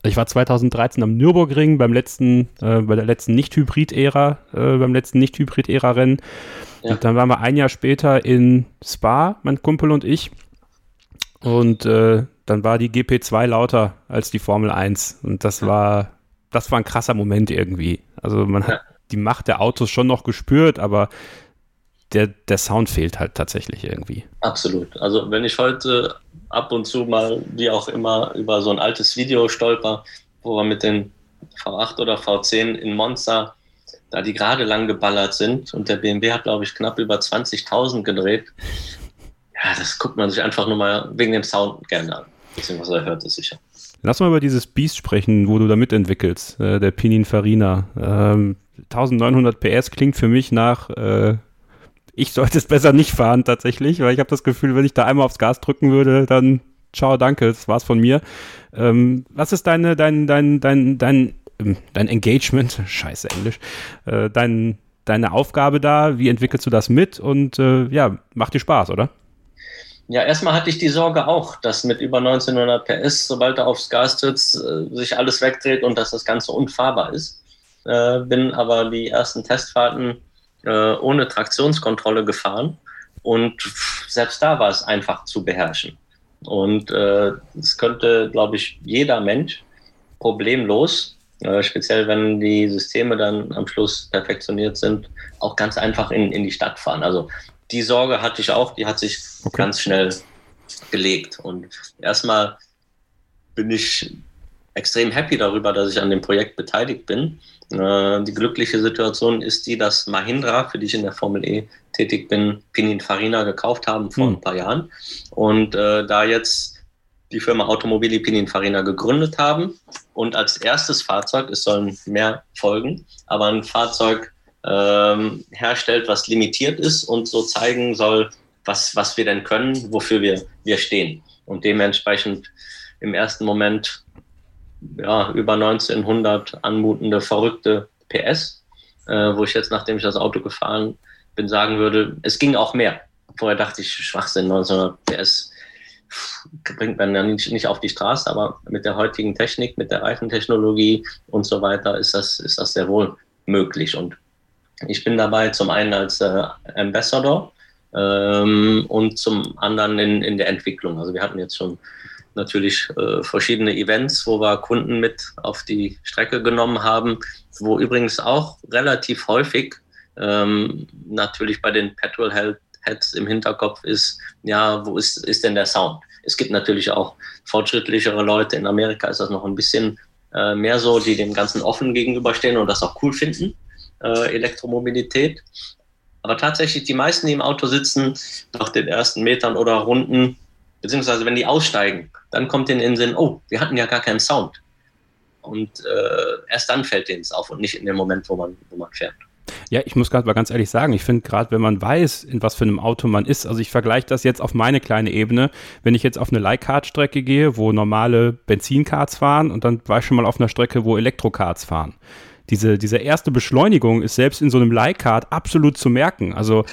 Ich war 2013 am Nürburgring beim letzten, äh, bei der letzten Nicht-Hybrid-Ära, äh, beim letzten Nicht-Hybrid-Ära-Rennen. Ja. Und dann waren wir ein Jahr später in Spa, mein Kumpel und ich. Und äh, dann war die GP2 lauter als die Formel 1. Und das war, das war ein krasser Moment irgendwie. Also man hat die Macht der Autos schon noch gespürt, aber der, der Sound fehlt halt tatsächlich irgendwie. Absolut. Also wenn ich heute ab und zu mal, wie auch immer, über so ein altes Video stolper, wo wir mit den V8 oder V10 in Monza, da die gerade lang geballert sind und der BMW hat, glaube ich, knapp über 20.000 gedreht. Ja, das guckt man sich einfach nur mal wegen dem Sound gerne an. Beziehungsweise er hört es sicher. Lass mal über dieses Beast sprechen, wo du da mitentwickelst, äh, der Pininfarina. Ähm, 1900 PS klingt für mich nach äh, ich sollte es besser nicht fahren tatsächlich, weil ich habe das Gefühl, wenn ich da einmal aufs Gas drücken würde, dann ciao, danke, das war's von mir. Ähm, was ist deine, dein, dein, dein, dein, ähm, dein Engagement, scheiße Englisch, äh, dein, deine Aufgabe da? Wie entwickelst du das mit? Und äh, ja, macht dir Spaß, oder? Ja, erstmal hatte ich die Sorge auch, dass mit über 1900 PS, sobald er aufs Gas tritt, äh, sich alles wegdreht und dass das Ganze unfahrbar ist. Äh, bin aber die ersten Testfahrten äh, ohne Traktionskontrolle gefahren und selbst da war es einfach zu beherrschen. Und äh, es könnte, glaube ich, jeder Mensch problemlos, äh, speziell wenn die Systeme dann am Schluss perfektioniert sind, auch ganz einfach in, in die Stadt fahren. Also die Sorge hatte ich auch, die hat sich okay. ganz schnell gelegt. Und erstmal bin ich extrem happy darüber, dass ich an dem Projekt beteiligt bin. Äh, die glückliche Situation ist die, dass Mahindra, für die ich in der Formel E tätig bin, Pininfarina gekauft haben vor hm. ein paar Jahren. Und äh, da jetzt die Firma Automobili Pininfarina gegründet haben und als erstes Fahrzeug, es sollen mehr folgen, aber ein Fahrzeug ähm, herstellt, was limitiert ist und so zeigen soll, was, was wir denn können, wofür wir, wir stehen. Und dementsprechend im ersten Moment ja, über 1900 anmutende, verrückte PS, äh, wo ich jetzt, nachdem ich das Auto gefahren bin, sagen würde, es ging auch mehr. Vorher dachte ich, Schwachsinn, 1900 PS bringt man ja nicht, nicht auf die Straße, aber mit der heutigen Technik, mit der Reifentechnologie und so weiter ist das, ist das sehr wohl möglich. Und ich bin dabei zum einen als äh, Ambassador ähm, und zum anderen in, in der Entwicklung. Also wir hatten jetzt schon natürlich äh, verschiedene Events, wo wir Kunden mit auf die Strecke genommen haben, wo übrigens auch relativ häufig ähm, natürlich bei den Petrol-Heads im Hinterkopf ist, ja, wo ist, ist denn der Sound? Es gibt natürlich auch fortschrittlichere Leute. In Amerika ist das noch ein bisschen äh, mehr so, die dem Ganzen offen gegenüberstehen und das auch cool finden, äh, Elektromobilität. Aber tatsächlich die meisten, die im Auto sitzen, nach den ersten Metern oder Runden beziehungsweise wenn die aussteigen, dann kommt denen in den Sinn, oh, wir hatten ja gar keinen Sound. Und äh, erst dann fällt denen es auf und nicht in dem Moment, wo man, wo man fährt. Ja, ich muss gerade mal ganz ehrlich sagen, ich finde gerade, wenn man weiß, in was für einem Auto man ist, also ich vergleiche das jetzt auf meine kleine Ebene, wenn ich jetzt auf eine Leihkart-Strecke gehe, wo normale Benzinkarts fahren und dann war ich schon mal auf einer Strecke, wo Elektrokarts fahren. Diese, diese erste Beschleunigung ist selbst in so einem Leihkart absolut zu merken. Also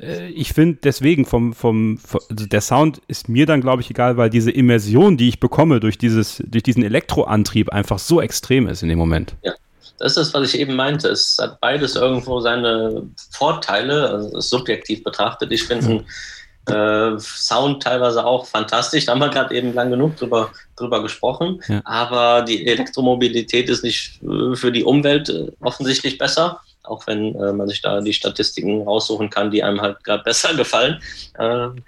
äh, ich finde deswegen vom, vom, also der Sound ist mir dann, glaube ich, egal, weil diese Immersion, die ich bekomme durch dieses, durch diesen Elektroantrieb einfach so extrem ist in dem Moment. Ja. Das ist das, was ich eben meinte. Es hat beides irgendwo seine Vorteile, also subjektiv betrachtet. Ich finde äh, Sound teilweise auch fantastisch. Da haben wir gerade eben lang genug drüber, drüber gesprochen. Ja. Aber die Elektromobilität ist nicht äh, für die Umwelt äh, offensichtlich besser auch wenn äh, man sich da die Statistiken raussuchen kann, die einem halt gerade besser gefallen. Ähm,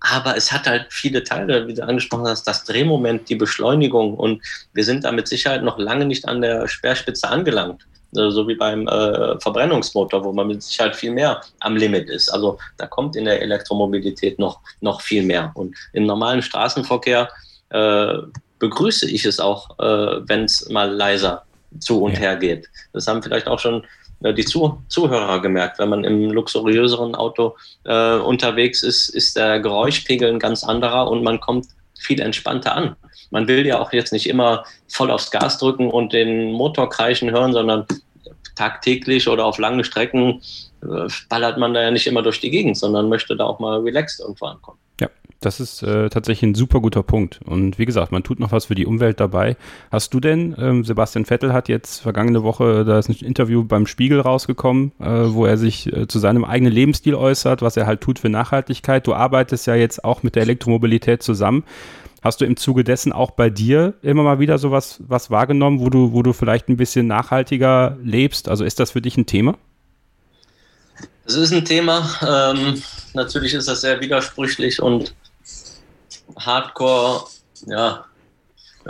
aber es hat halt viele Teile, wie du angesprochen hast, das Drehmoment, die Beschleunigung und wir sind da mit Sicherheit noch lange nicht an der Speerspitze angelangt. Äh, so wie beim äh, Verbrennungsmotor, wo man mit Sicherheit viel mehr am Limit ist. Also da kommt in der Elektromobilität noch, noch viel mehr. Und im normalen Straßenverkehr äh, begrüße ich es auch, äh, wenn es mal leiser zu und ja. her geht. Das haben vielleicht auch schon äh, die Zuh Zuhörer gemerkt. Wenn man im luxuriöseren Auto äh, unterwegs ist, ist der Geräuschpegel ein ganz anderer und man kommt viel entspannter an. Man will ja auch jetzt nicht immer voll aufs Gas drücken und den Motor kreischen hören, sondern tagtäglich oder auf lange Strecken äh, ballert man da ja nicht immer durch die Gegend, sondern möchte da auch mal relaxed irgendwo ankommen. Ja, Das ist äh, tatsächlich ein super guter Punkt. Und wie gesagt, man tut noch was für die Umwelt dabei. Hast du denn, ähm, Sebastian Vettel hat jetzt vergangene Woche, da ist ein Interview beim Spiegel rausgekommen, äh, wo er sich äh, zu seinem eigenen Lebensstil äußert, was er halt tut für Nachhaltigkeit. Du arbeitest ja jetzt auch mit der Elektromobilität zusammen. Hast du im Zuge dessen auch bei dir immer mal wieder sowas was wahrgenommen, wo du, wo du vielleicht ein bisschen nachhaltiger lebst? Also ist das für dich ein Thema? Es ist ein Thema. Ähm, natürlich ist das sehr widersprüchlich und Hardcore, ja,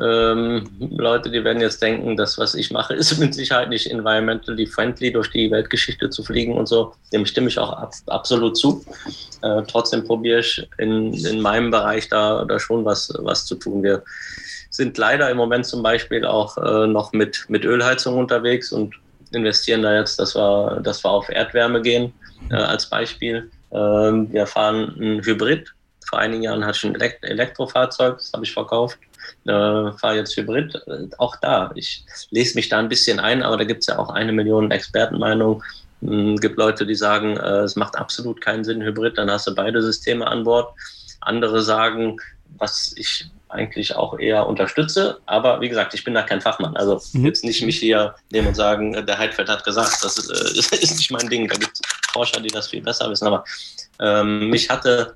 ähm, Leute, die werden jetzt denken, das, was ich mache, ist mit Sicherheit nicht environmentally friendly, durch die Weltgeschichte zu fliegen und so. Dem stimme ich auch ab, absolut zu. Äh, trotzdem probiere ich in, in meinem Bereich da, da schon was, was zu tun. Wir sind leider im Moment zum Beispiel auch äh, noch mit, mit Ölheizung unterwegs und investieren da jetzt, dass wir, dass wir auf Erdwärme gehen, äh, als Beispiel. Ähm, wir fahren ein Hybrid vor einigen Jahren hatte ich ein Elekt Elektrofahrzeug, das habe ich verkauft. Äh, fahre jetzt Hybrid. Äh, auch da, ich lese mich da ein bisschen ein, aber da gibt es ja auch eine Million Expertenmeinungen. Es hm, gibt Leute, die sagen, äh, es macht absolut keinen Sinn, Hybrid, dann hast du beide Systeme an Bord. Andere sagen, was ich eigentlich auch eher unterstütze. Aber wie gesagt, ich bin da kein Fachmann. Also mhm. jetzt nicht mich hier nehmen und sagen, äh, der Heidfeld hat gesagt, das ist, äh, ist nicht mein Ding. Da gibt es Forscher, die das viel besser wissen. Aber ähm, mich hatte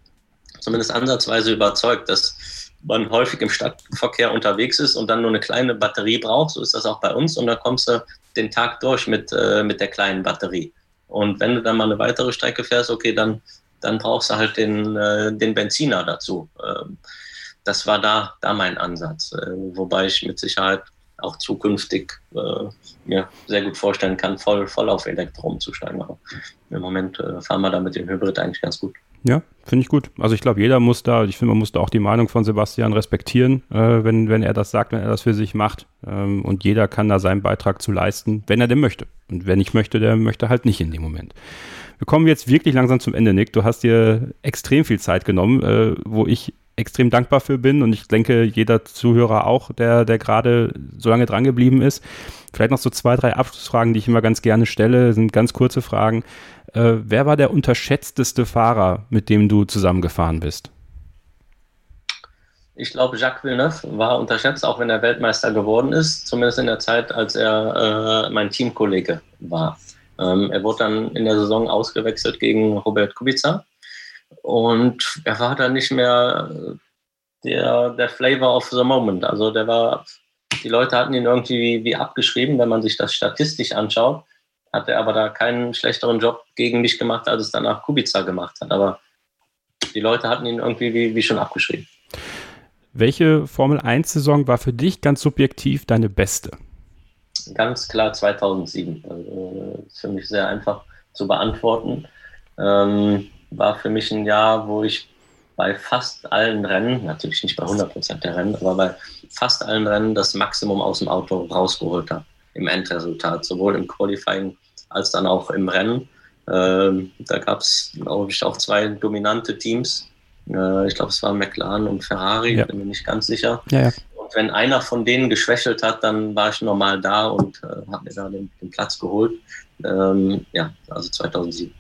zumindest ansatzweise überzeugt, dass man häufig im Stadtverkehr unterwegs ist und dann nur eine kleine Batterie braucht. So ist das auch bei uns. Und dann kommst du den Tag durch mit, äh, mit der kleinen Batterie. Und wenn du dann mal eine weitere Strecke fährst, okay, dann, dann brauchst du halt den, äh, den Benziner dazu. Ähm, das war da, da mein Ansatz. Äh, wobei ich mit Sicherheit auch zukünftig äh, mir sehr gut vorstellen kann, voll, voll auf Elektro umzusteigen. Aber im Moment äh, fahren wir da mit dem Hybrid eigentlich ganz gut. Ja, finde ich gut. Also ich glaube, jeder muss da, ich finde, man muss da auch die Meinung von Sebastian respektieren, äh, wenn, wenn er das sagt, wenn er das für sich macht. Ähm, und jeder kann da seinen Beitrag zu leisten, wenn er denn möchte. Und wer nicht möchte, der möchte halt nicht in dem Moment. Wir kommen jetzt wirklich langsam zum Ende, Nick. Du hast dir extrem viel Zeit genommen, äh, wo ich extrem dankbar für bin und ich denke, jeder Zuhörer auch, der, der gerade so lange dran geblieben ist. Vielleicht noch so zwei, drei Abschlussfragen, die ich immer ganz gerne stelle, sind ganz kurze Fragen. Äh, wer war der unterschätzteste Fahrer, mit dem du zusammengefahren bist? Ich glaube, Jacques Villeneuve war unterschätzt, auch wenn er Weltmeister geworden ist, zumindest in der Zeit, als er äh, mein Teamkollege war. Ähm, er wurde dann in der Saison ausgewechselt gegen Robert Kubica und er war dann nicht mehr der, der Flavor of the Moment. Also der war, die Leute hatten ihn irgendwie wie, wie abgeschrieben, wenn man sich das statistisch anschaut hat er aber da keinen schlechteren Job gegen mich gemacht, als es danach Kubica gemacht hat. Aber die Leute hatten ihn irgendwie wie, wie schon abgeschrieben. Welche Formel 1-Saison war für dich ganz subjektiv deine beste? Ganz klar 2007. Also, ist für mich sehr einfach zu beantworten. Ähm, war für mich ein Jahr, wo ich bei fast allen Rennen, natürlich nicht bei 100% der Rennen, aber bei fast allen Rennen das Maximum aus dem Auto rausgeholt habe im Endresultat, sowohl im Qualifying als dann auch im Rennen. Ähm, da gab es, glaube ich, auch zwei dominante Teams. Äh, ich glaube, es waren McLaren und Ferrari, ja. bin mir nicht ganz sicher. Ja, ja. Und wenn einer von denen geschwächelt hat, dann war ich normal da und äh, habe mir da den, den Platz geholt. Ähm, ja, also 2007.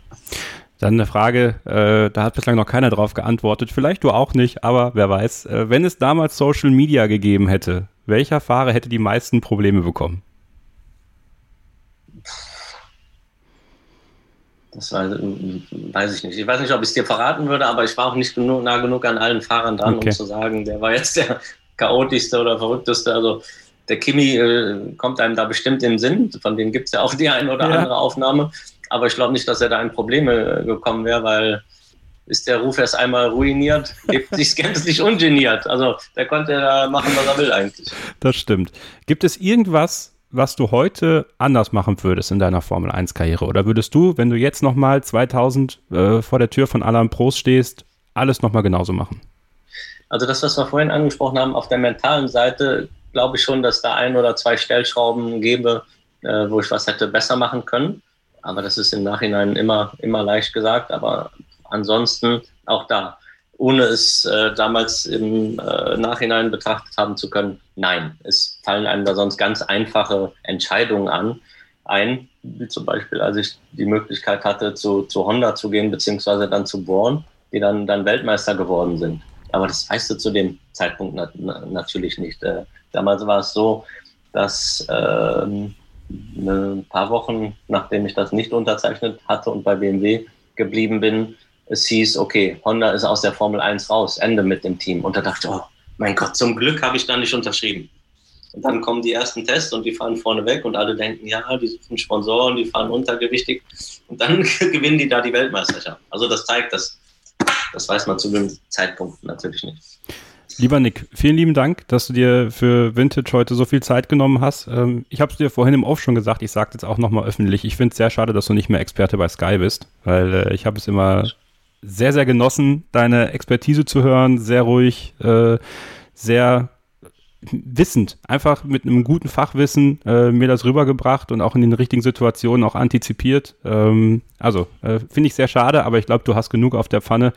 Dann eine Frage, äh, da hat bislang noch keiner drauf geantwortet, vielleicht du auch nicht, aber wer weiß. Äh, wenn es damals Social Media gegeben hätte, welcher Fahrer hätte die meisten Probleme bekommen? Das weiß, weiß, ich nicht. Ich weiß nicht, ob ich es dir verraten würde, aber ich war auch nicht genug, nah genug an allen Fahrern dran, okay. um zu sagen, der war jetzt der chaotischste oder verrückteste. Also der Kimi äh, kommt einem da bestimmt in den Sinn. Von dem gibt es ja auch die eine oder ja. andere Aufnahme. Aber ich glaube nicht, dass er da in Probleme äh, gekommen wäre, weil ist der Ruf erst einmal ruiniert, lebt sich gänzlich ungeniert. Also der konnte da machen, was er will eigentlich. Das stimmt. Gibt es irgendwas, was du heute anders machen würdest in deiner Formel 1 Karriere? Oder würdest du, wenn du jetzt nochmal 2000 äh, vor der Tür von Alain Prost stehst, alles nochmal genauso machen? Also das, was wir vorhin angesprochen haben, auf der mentalen Seite glaube ich schon, dass da ein oder zwei Stellschrauben gäbe, äh, wo ich was hätte besser machen können. Aber das ist im Nachhinein immer, immer leicht gesagt. Aber ansonsten auch da ohne es äh, damals im äh, Nachhinein betrachtet haben zu können, nein. Es fallen einem da sonst ganz einfache Entscheidungen an, ein, wie zum Beispiel, als ich die Möglichkeit hatte, zu, zu Honda zu gehen, beziehungsweise dann zu Born, die dann, dann Weltmeister geworden sind. Aber das weißt du zu dem Zeitpunkt nat natürlich nicht. Äh, damals war es so, dass äh, ein paar Wochen, nachdem ich das nicht unterzeichnet hatte und bei BMW geblieben bin, es hieß, okay, Honda ist aus der Formel 1 raus, Ende mit dem Team. Und da dachte ich, oh mein Gott, zum Glück habe ich da nicht unterschrieben. Und dann kommen die ersten Tests und die fahren vorne weg und alle denken, ja, die suchen Sponsoren, die fahren untergewichtig. Und dann gewinnen die da die Weltmeisterschaft. Also das zeigt, dass das weiß man zu dem Zeitpunkt natürlich nicht. Lieber Nick, vielen lieben Dank, dass du dir für Vintage heute so viel Zeit genommen hast. Ähm, ich habe es dir vorhin im Off schon gesagt, ich sage jetzt auch nochmal öffentlich. Ich finde es sehr schade, dass du nicht mehr Experte bei Sky bist, weil äh, ich habe es immer sehr, sehr genossen, deine Expertise zu hören, sehr ruhig, äh, sehr wissend, einfach mit einem guten Fachwissen äh, mir das rübergebracht und auch in den richtigen Situationen auch antizipiert. Ähm, also äh, finde ich sehr schade, aber ich glaube, du hast genug auf der Pfanne,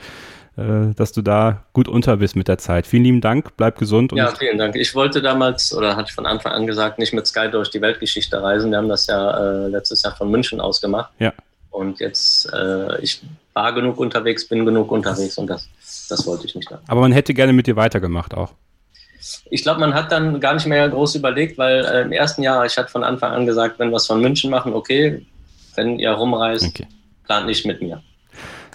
äh, dass du da gut unter bist mit der Zeit. Vielen lieben Dank, bleib gesund. ja, vielen Dank. Ich wollte damals, oder hatte ich von Anfang an gesagt, nicht mit Sky durch die Weltgeschichte reisen. Wir haben das ja äh, letztes Jahr von München aus gemacht. Ja. Und jetzt, äh, ich war genug unterwegs, bin genug unterwegs und das, das wollte ich nicht. Haben. Aber man hätte gerne mit dir weitergemacht auch. Ich glaube, man hat dann gar nicht mehr groß überlegt, weil äh, im ersten Jahr, ich hatte von Anfang an gesagt, wenn wir es von München machen, okay, wenn ihr rumreist, okay. plant nicht mit mir.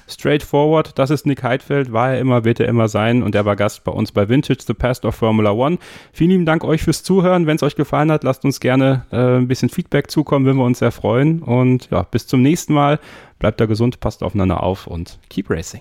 Straightforward, das ist Nick Heidfeld, war er immer, wird er immer sein und er war Gast bei uns bei Vintage, The Past of Formula One. Vielen lieben Dank euch fürs Zuhören. Wenn es euch gefallen hat, lasst uns gerne äh, ein bisschen Feedback zukommen, würden wir uns sehr freuen. Und ja, bis zum nächsten Mal. Bleibt da gesund, passt aufeinander auf und keep racing.